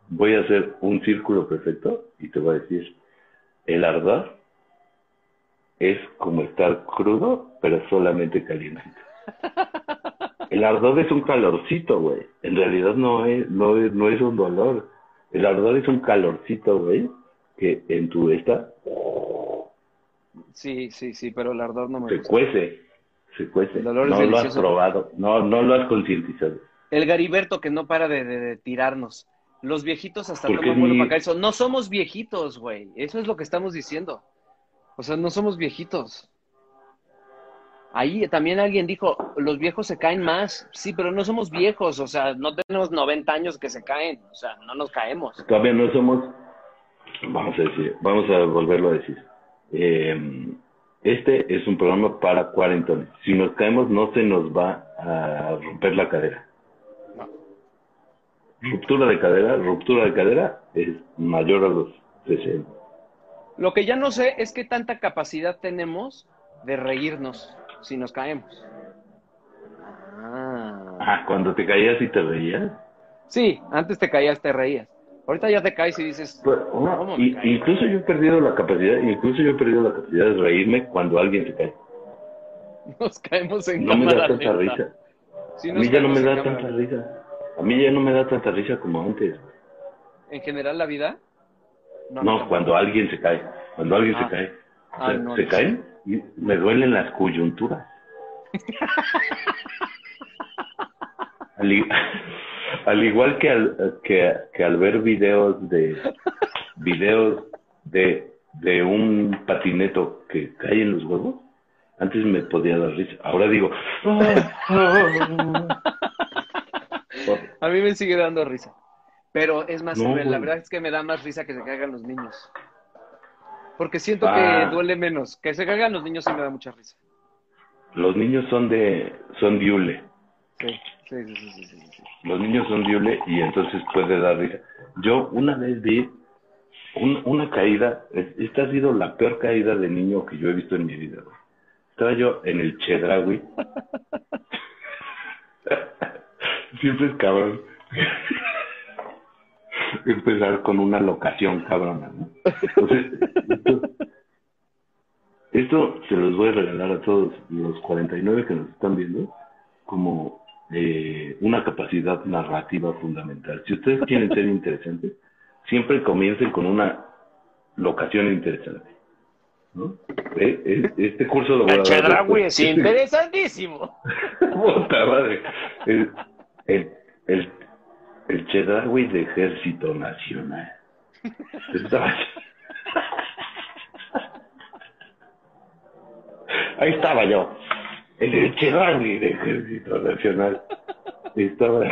[SPEAKER 3] Voy a hacer un círculo perfecto y te voy a decir, el ardor es como estar crudo, pero solamente calientito. El ardor es un calorcito, güey. En realidad no es, no es, no es un dolor. El ardor es un calorcito, güey, que en tu esta
[SPEAKER 2] Sí, sí, sí, pero el ardor no me
[SPEAKER 3] se
[SPEAKER 2] gusta.
[SPEAKER 3] cuece, se cuece.
[SPEAKER 2] El dolor es
[SPEAKER 3] no lo has probado, no, no lo has concientizado.
[SPEAKER 2] El Gariberto que no para de, de- de tirarnos. Los viejitos hasta
[SPEAKER 3] Porque
[SPEAKER 2] toman
[SPEAKER 3] ni-
[SPEAKER 2] para acá eso. No somos viejitos, güey. Eso es lo que estamos diciendo. O sea, no somos viejitos. Ahí también alguien dijo, los viejos se caen más. Sí, pero no somos viejos. O sea, no tenemos 90 años que se caen. O sea, no nos caemos.
[SPEAKER 3] Todavía no somos, vamos a decir, vamos a volverlo a decir. Eh, este es un programa para cuarentones. Si nos caemos, no se nos va a romper la cadera.
[SPEAKER 2] No.
[SPEAKER 3] Ruptura de cadera, ruptura de cadera es mayor a los 60.
[SPEAKER 2] Lo que ya no sé es qué tanta capacidad tenemos de reírnos si nos caemos. Ah.
[SPEAKER 3] Ah, cuando te caías y te reías.
[SPEAKER 2] Sí, antes te caías, te reías. Ahorita ya te caes y dices,
[SPEAKER 3] Pues, no,
[SPEAKER 2] ¿Cómo me
[SPEAKER 3] y-
[SPEAKER 2] caí?
[SPEAKER 3] incluso yo he perdido la capacidad, incluso yo he perdido la capacidad de reírme cuando alguien se cae.
[SPEAKER 2] nos caemos en
[SPEAKER 3] No me da tanta
[SPEAKER 2] lenta.
[SPEAKER 3] risa.
[SPEAKER 2] Sí,
[SPEAKER 3] A mí ya no me da tanta risa. A mí ya no me da tanta risa como antes.
[SPEAKER 2] ¿En general la vida?
[SPEAKER 3] No, cuando alguien se cae. Cuando alguien
[SPEAKER 2] Ah.
[SPEAKER 3] se cae. O
[SPEAKER 2] Ah,
[SPEAKER 3] sea,
[SPEAKER 2] no,
[SPEAKER 3] se caen y me duelen las coyunturas. (laughs) al, igual que al, que, que al ver videos de videos de, de un patineto que cae en los huevos, antes me podía dar risa. Ahora digo, "Ah, (laughs) ah".
[SPEAKER 2] A mí me sigue dando risa. Pero es más,
[SPEAKER 3] No,
[SPEAKER 2] la verdad es que me da más risa que se caigan los niños. Porque siento
[SPEAKER 3] Ah.
[SPEAKER 2] que duele menos. Que se caigan los niños sí me da mucha risa.
[SPEAKER 3] los niños son de son de hule.
[SPEAKER 2] Sí, sí, sí, sí, sí, sí, sí.
[SPEAKER 3] Los niños son de hule y entonces puede dar risa. Yo una vez vi un- una caída, es- esta ha sido la peor caída de niño que yo he visto en mi vida. güey. Estaba yo en el Chedraui. (laughs) Siempre es cabrón. Empezar con una locación cabrona, ¿no? Entonces, esto, esto se los voy a regalar a todos los 49 que nos están viendo como eh, una capacidad narrativa fundamental. Si ustedes quieren ser interesantes, (laughs) siempre comiencen con una locación interesante. ¿no? Eh, eh, Este curso lo voy a dar
[SPEAKER 2] es interesantísimo. (laughs)
[SPEAKER 3] Puta madre. El, el, el, el Chedraui de Ejército Nacional. Estaba- (laughs) Ahí estaba yo. El Chedraui de Ejército Nacional. Estaba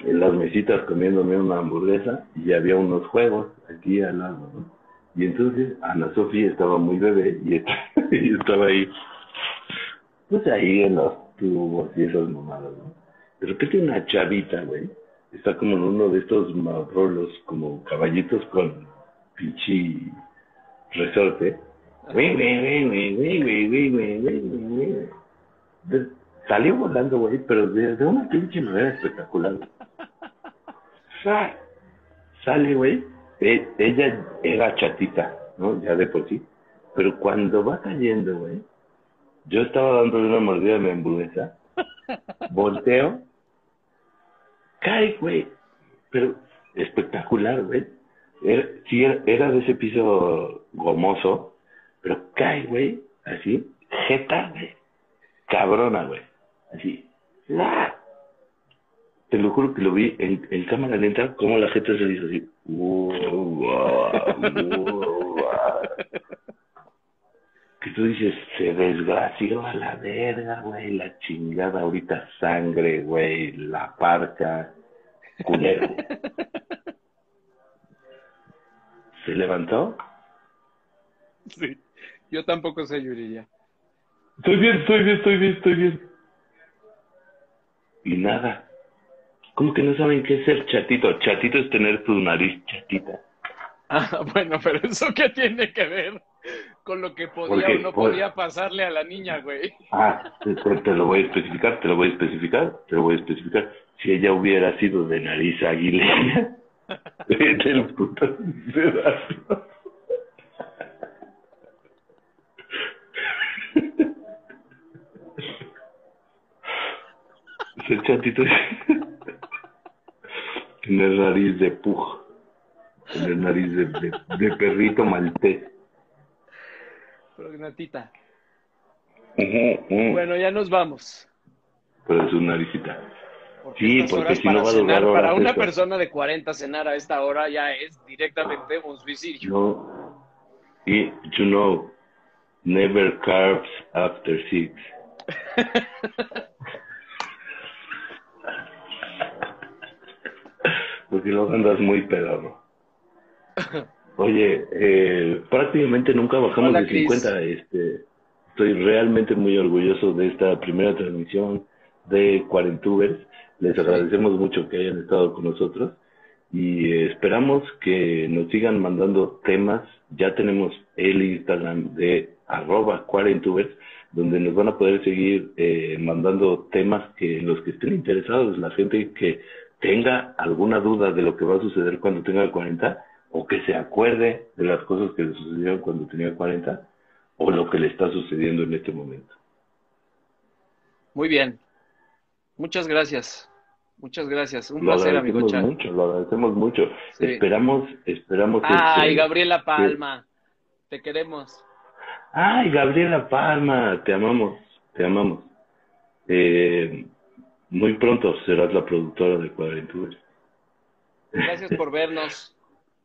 [SPEAKER 3] en las mesitas comiéndome una hamburguesa y había unos juegos aquí al lado, ¿no? Y entonces Ana Sofía estaba muy bebé y estaba, (laughs) y estaba ahí pues ahí en los tubos y esas mamadas, ¿no? De repente una chavita, güey, está como en uno de estos marrolos, como caballitos con pinche resorte. Güey, güey, güey, güey, güey, güey, güey, güey, güey, güey, Salió volando, güey, pero de, de una pinche manera espectacular. (laughs) Sa- Sale, güey. E- ella era chatita, ¿no? Ya de por sí. Pero cuando va cayendo, güey, yo estaba dándole una mordida a mi hamburguesa. (laughs) Volteo. Cae, güey. Pero espectacular, güey. Era, sí, era, era de ese piso gomoso. Pero cae, güey. Así. Jeta, güey. Cabrona, güey. Así. Te lo juro que lo vi en, en cámara lenta, como la gente se hizo así. que tú dices, se desgració a la verga, güey, la chingada, ahorita sangre, güey, la parca, culero. (laughs) ¿Se levantó?
[SPEAKER 2] Sí, yo tampoco sé, Yuri, ya.
[SPEAKER 3] Estoy bien, estoy bien, estoy bien, estoy bien. Y nada. ¿Cómo que no saben qué es ser chatito? Chatito es tener tu nariz chatita.
[SPEAKER 2] Ah, bueno, pero eso qué tiene que ver con lo que podía
[SPEAKER 3] Porque,
[SPEAKER 2] o no
[SPEAKER 3] pues-
[SPEAKER 2] podía pasarle a la niña, güey.
[SPEAKER 3] Ah, te, te- lo voy a especificar, te lo voy a especificar, te lo voy a especificar. Si ella hubiera sido de nariz aguileña, del (laughs) puto pedazo. Ese chatito (laughs) tener nariz de pug, tener nariz de, de, de perrito maltés.
[SPEAKER 2] Prognatita. Bueno, ya nos vamos.
[SPEAKER 3] Pero su naricita.
[SPEAKER 2] Porque
[SPEAKER 3] Sí, porque si no va a durar
[SPEAKER 2] cenar,
[SPEAKER 3] horas
[SPEAKER 2] para una persona de 40 cenar a esta hora ya es directamente un suicidio.
[SPEAKER 3] No. Y, you know, never carbs after six. (laughs) Porque luego andas muy pedorro. Oye, eh, prácticamente nunca bajamos
[SPEAKER 2] Hola,
[SPEAKER 3] de
[SPEAKER 2] Cris.
[SPEAKER 3] 50. Este, estoy realmente muy orgulloso de esta primera transmisión de Cuarentubers. Les agradecemos mucho que hayan estado con nosotros y esperamos que nos sigan mandando temas. Ya tenemos el Instagram de arroba Cuarentubers, donde nos van a poder seguir eh, mandando temas que los que estén interesados. La gente que tenga alguna duda de lo que va a suceder cuando tenga 40 o que se acuerde de las cosas que le sucedieron cuando tenía 40 o lo que le está sucediendo en este momento.
[SPEAKER 2] Muy bien. Muchas gracias. Muchas gracias. Un
[SPEAKER 3] Lo
[SPEAKER 2] placer, amigo Chan.
[SPEAKER 3] mucho, lo agradecemos mucho.
[SPEAKER 2] Sí.
[SPEAKER 3] Esperamos, esperamos.
[SPEAKER 2] Ay,
[SPEAKER 3] este,
[SPEAKER 2] Gabriela Palma. Te queremos.
[SPEAKER 3] Ay, Gabriela Palma, te amamos, te amamos. Eh, muy pronto serás la productora de Cuadrenturas.
[SPEAKER 2] Gracias por vernos.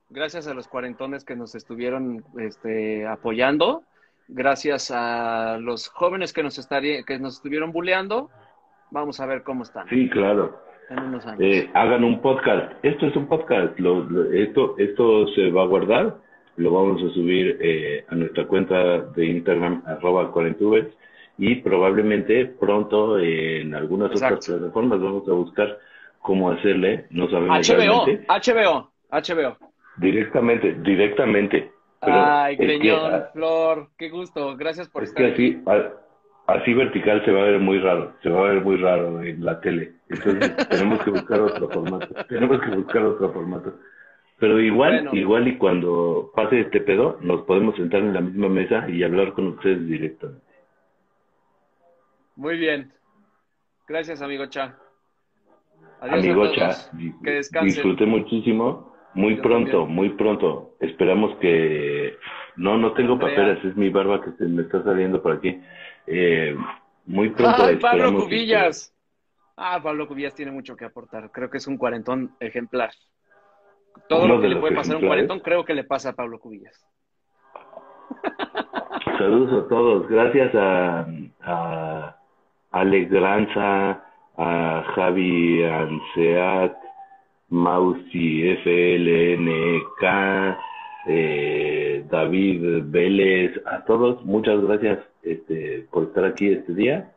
[SPEAKER 2] Gracias a los cuarentones que nos estuvieron este, apoyando. Gracias a los jóvenes que nos, estaría, que nos estuvieron buleando. Vamos a ver cómo están
[SPEAKER 3] Sí, claro.
[SPEAKER 2] en unos años.
[SPEAKER 3] Eh, hagan un podcast. Esto es un podcast. Lo- lo- esto, esto se va a guardar. Lo vamos a subir eh, a nuestra cuenta de Instagram, arroba cuarentubers. Y probablemente pronto eh, en algunas
[SPEAKER 2] Exacto.
[SPEAKER 3] otras plataformas vamos a buscar cómo hacerle. No sabemos
[SPEAKER 2] HBO,
[SPEAKER 3] realmente.
[SPEAKER 2] HBO, HBO.
[SPEAKER 3] Directamente, directamente. Pero
[SPEAKER 2] Ay,
[SPEAKER 3] es que,
[SPEAKER 2] Flor, qué gusto. Gracias por
[SPEAKER 3] Es
[SPEAKER 2] estar
[SPEAKER 3] que
[SPEAKER 2] aquí.
[SPEAKER 3] así, a- así vertical se va a ver muy raro, se va a ver muy raro en la tele. Entonces (laughs) tenemos que buscar otro formato, tenemos que buscar otro formato. Pero igual,
[SPEAKER 2] Bueno.
[SPEAKER 3] igual y cuando pase este pedo, nos podemos sentar en la misma mesa y hablar con ustedes directamente.
[SPEAKER 2] Muy bien. Gracias, amigo Cha. Adiós
[SPEAKER 3] Amigo. Cha,
[SPEAKER 2] Que descansen.
[SPEAKER 3] disfruté muchísimo, muy
[SPEAKER 2] Yo
[SPEAKER 3] pronto,
[SPEAKER 2] también.
[SPEAKER 3] muy pronto. Esperamos que... No, no tengo
[SPEAKER 2] Andrea.
[SPEAKER 3] papeles, es mi barba que se me está saliendo por aquí. Eh, muy (laughs) pronto
[SPEAKER 2] Ay, Pablo
[SPEAKER 3] que-
[SPEAKER 2] Cubillas. Ah, Pablo Cubillas tiene mucho que aportar. Creo que es un cuarentón ejemplar. Todo
[SPEAKER 3] Uno
[SPEAKER 2] lo que le puede pasar a un cuarentón, creo que le pasa a Pablo Cubillas.
[SPEAKER 3] Saludos a todos. Gracias a, a Alex Granza, a Javi Anseat, Mausi FLNK, eh, David Vélez, a todos, muchas gracias este, por estar aquí este día.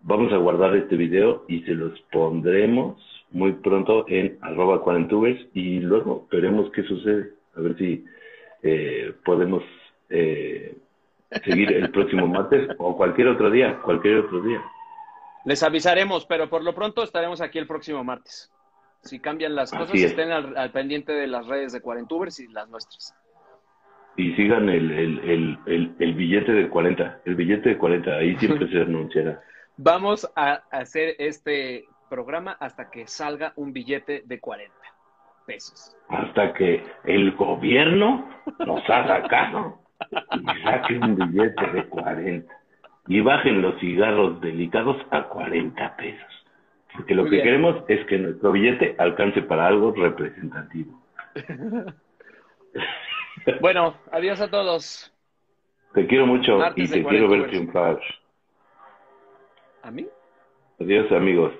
[SPEAKER 3] Vamos a guardar este video y se los pondremos muy pronto en arroba cuarentubers y luego veremos qué sucede. A ver si eh, podemos eh, seguir el próximo martes o cualquier otro día, cualquier otro día.
[SPEAKER 2] Les avisaremos, pero por lo pronto estaremos aquí el próximo martes. Si cambian las
[SPEAKER 3] Así
[SPEAKER 2] cosas,
[SPEAKER 3] es.
[SPEAKER 2] estén al, al pendiente de las redes de Cuarentubers y las nuestras.
[SPEAKER 3] Y sigan el, el, el, el, el billete de 40, el billete de 40, ahí siempre (laughs) se anunciará.
[SPEAKER 2] Vamos a hacer este programa hasta que salga un billete de 40 pesos.
[SPEAKER 3] Hasta que el gobierno nos haga caso y saque un billete de 40 y bajen los cigarros delicados a 40 pesos. Porque lo
[SPEAKER 2] Muy
[SPEAKER 3] que
[SPEAKER 2] bien.
[SPEAKER 3] queremos es que nuestro billete alcance para algo representativo. (laughs)
[SPEAKER 2] Bueno, adiós a todos.
[SPEAKER 3] Te quiero mucho
[SPEAKER 2] Martes
[SPEAKER 3] y te quiero ver triunfar.
[SPEAKER 2] ¿A mí?
[SPEAKER 3] Adiós, amigos.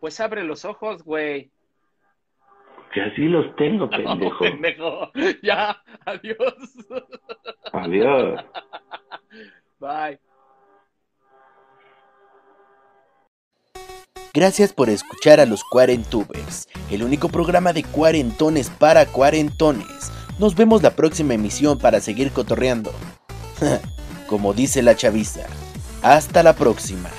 [SPEAKER 2] Pues abre los ojos, güey.
[SPEAKER 3] Que así los tengo, (laughs) pendejo.
[SPEAKER 2] Pendejo. (laughs) Ya, adiós.
[SPEAKER 3] Adiós.
[SPEAKER 2] Bye.
[SPEAKER 1] Gracias por escuchar a los Cuarentubers, el único programa de cuarentones para cuarentones. Nos vemos la próxima emisión para seguir cotorreando. (laughs) Como dice la chaviza. Hasta la próxima.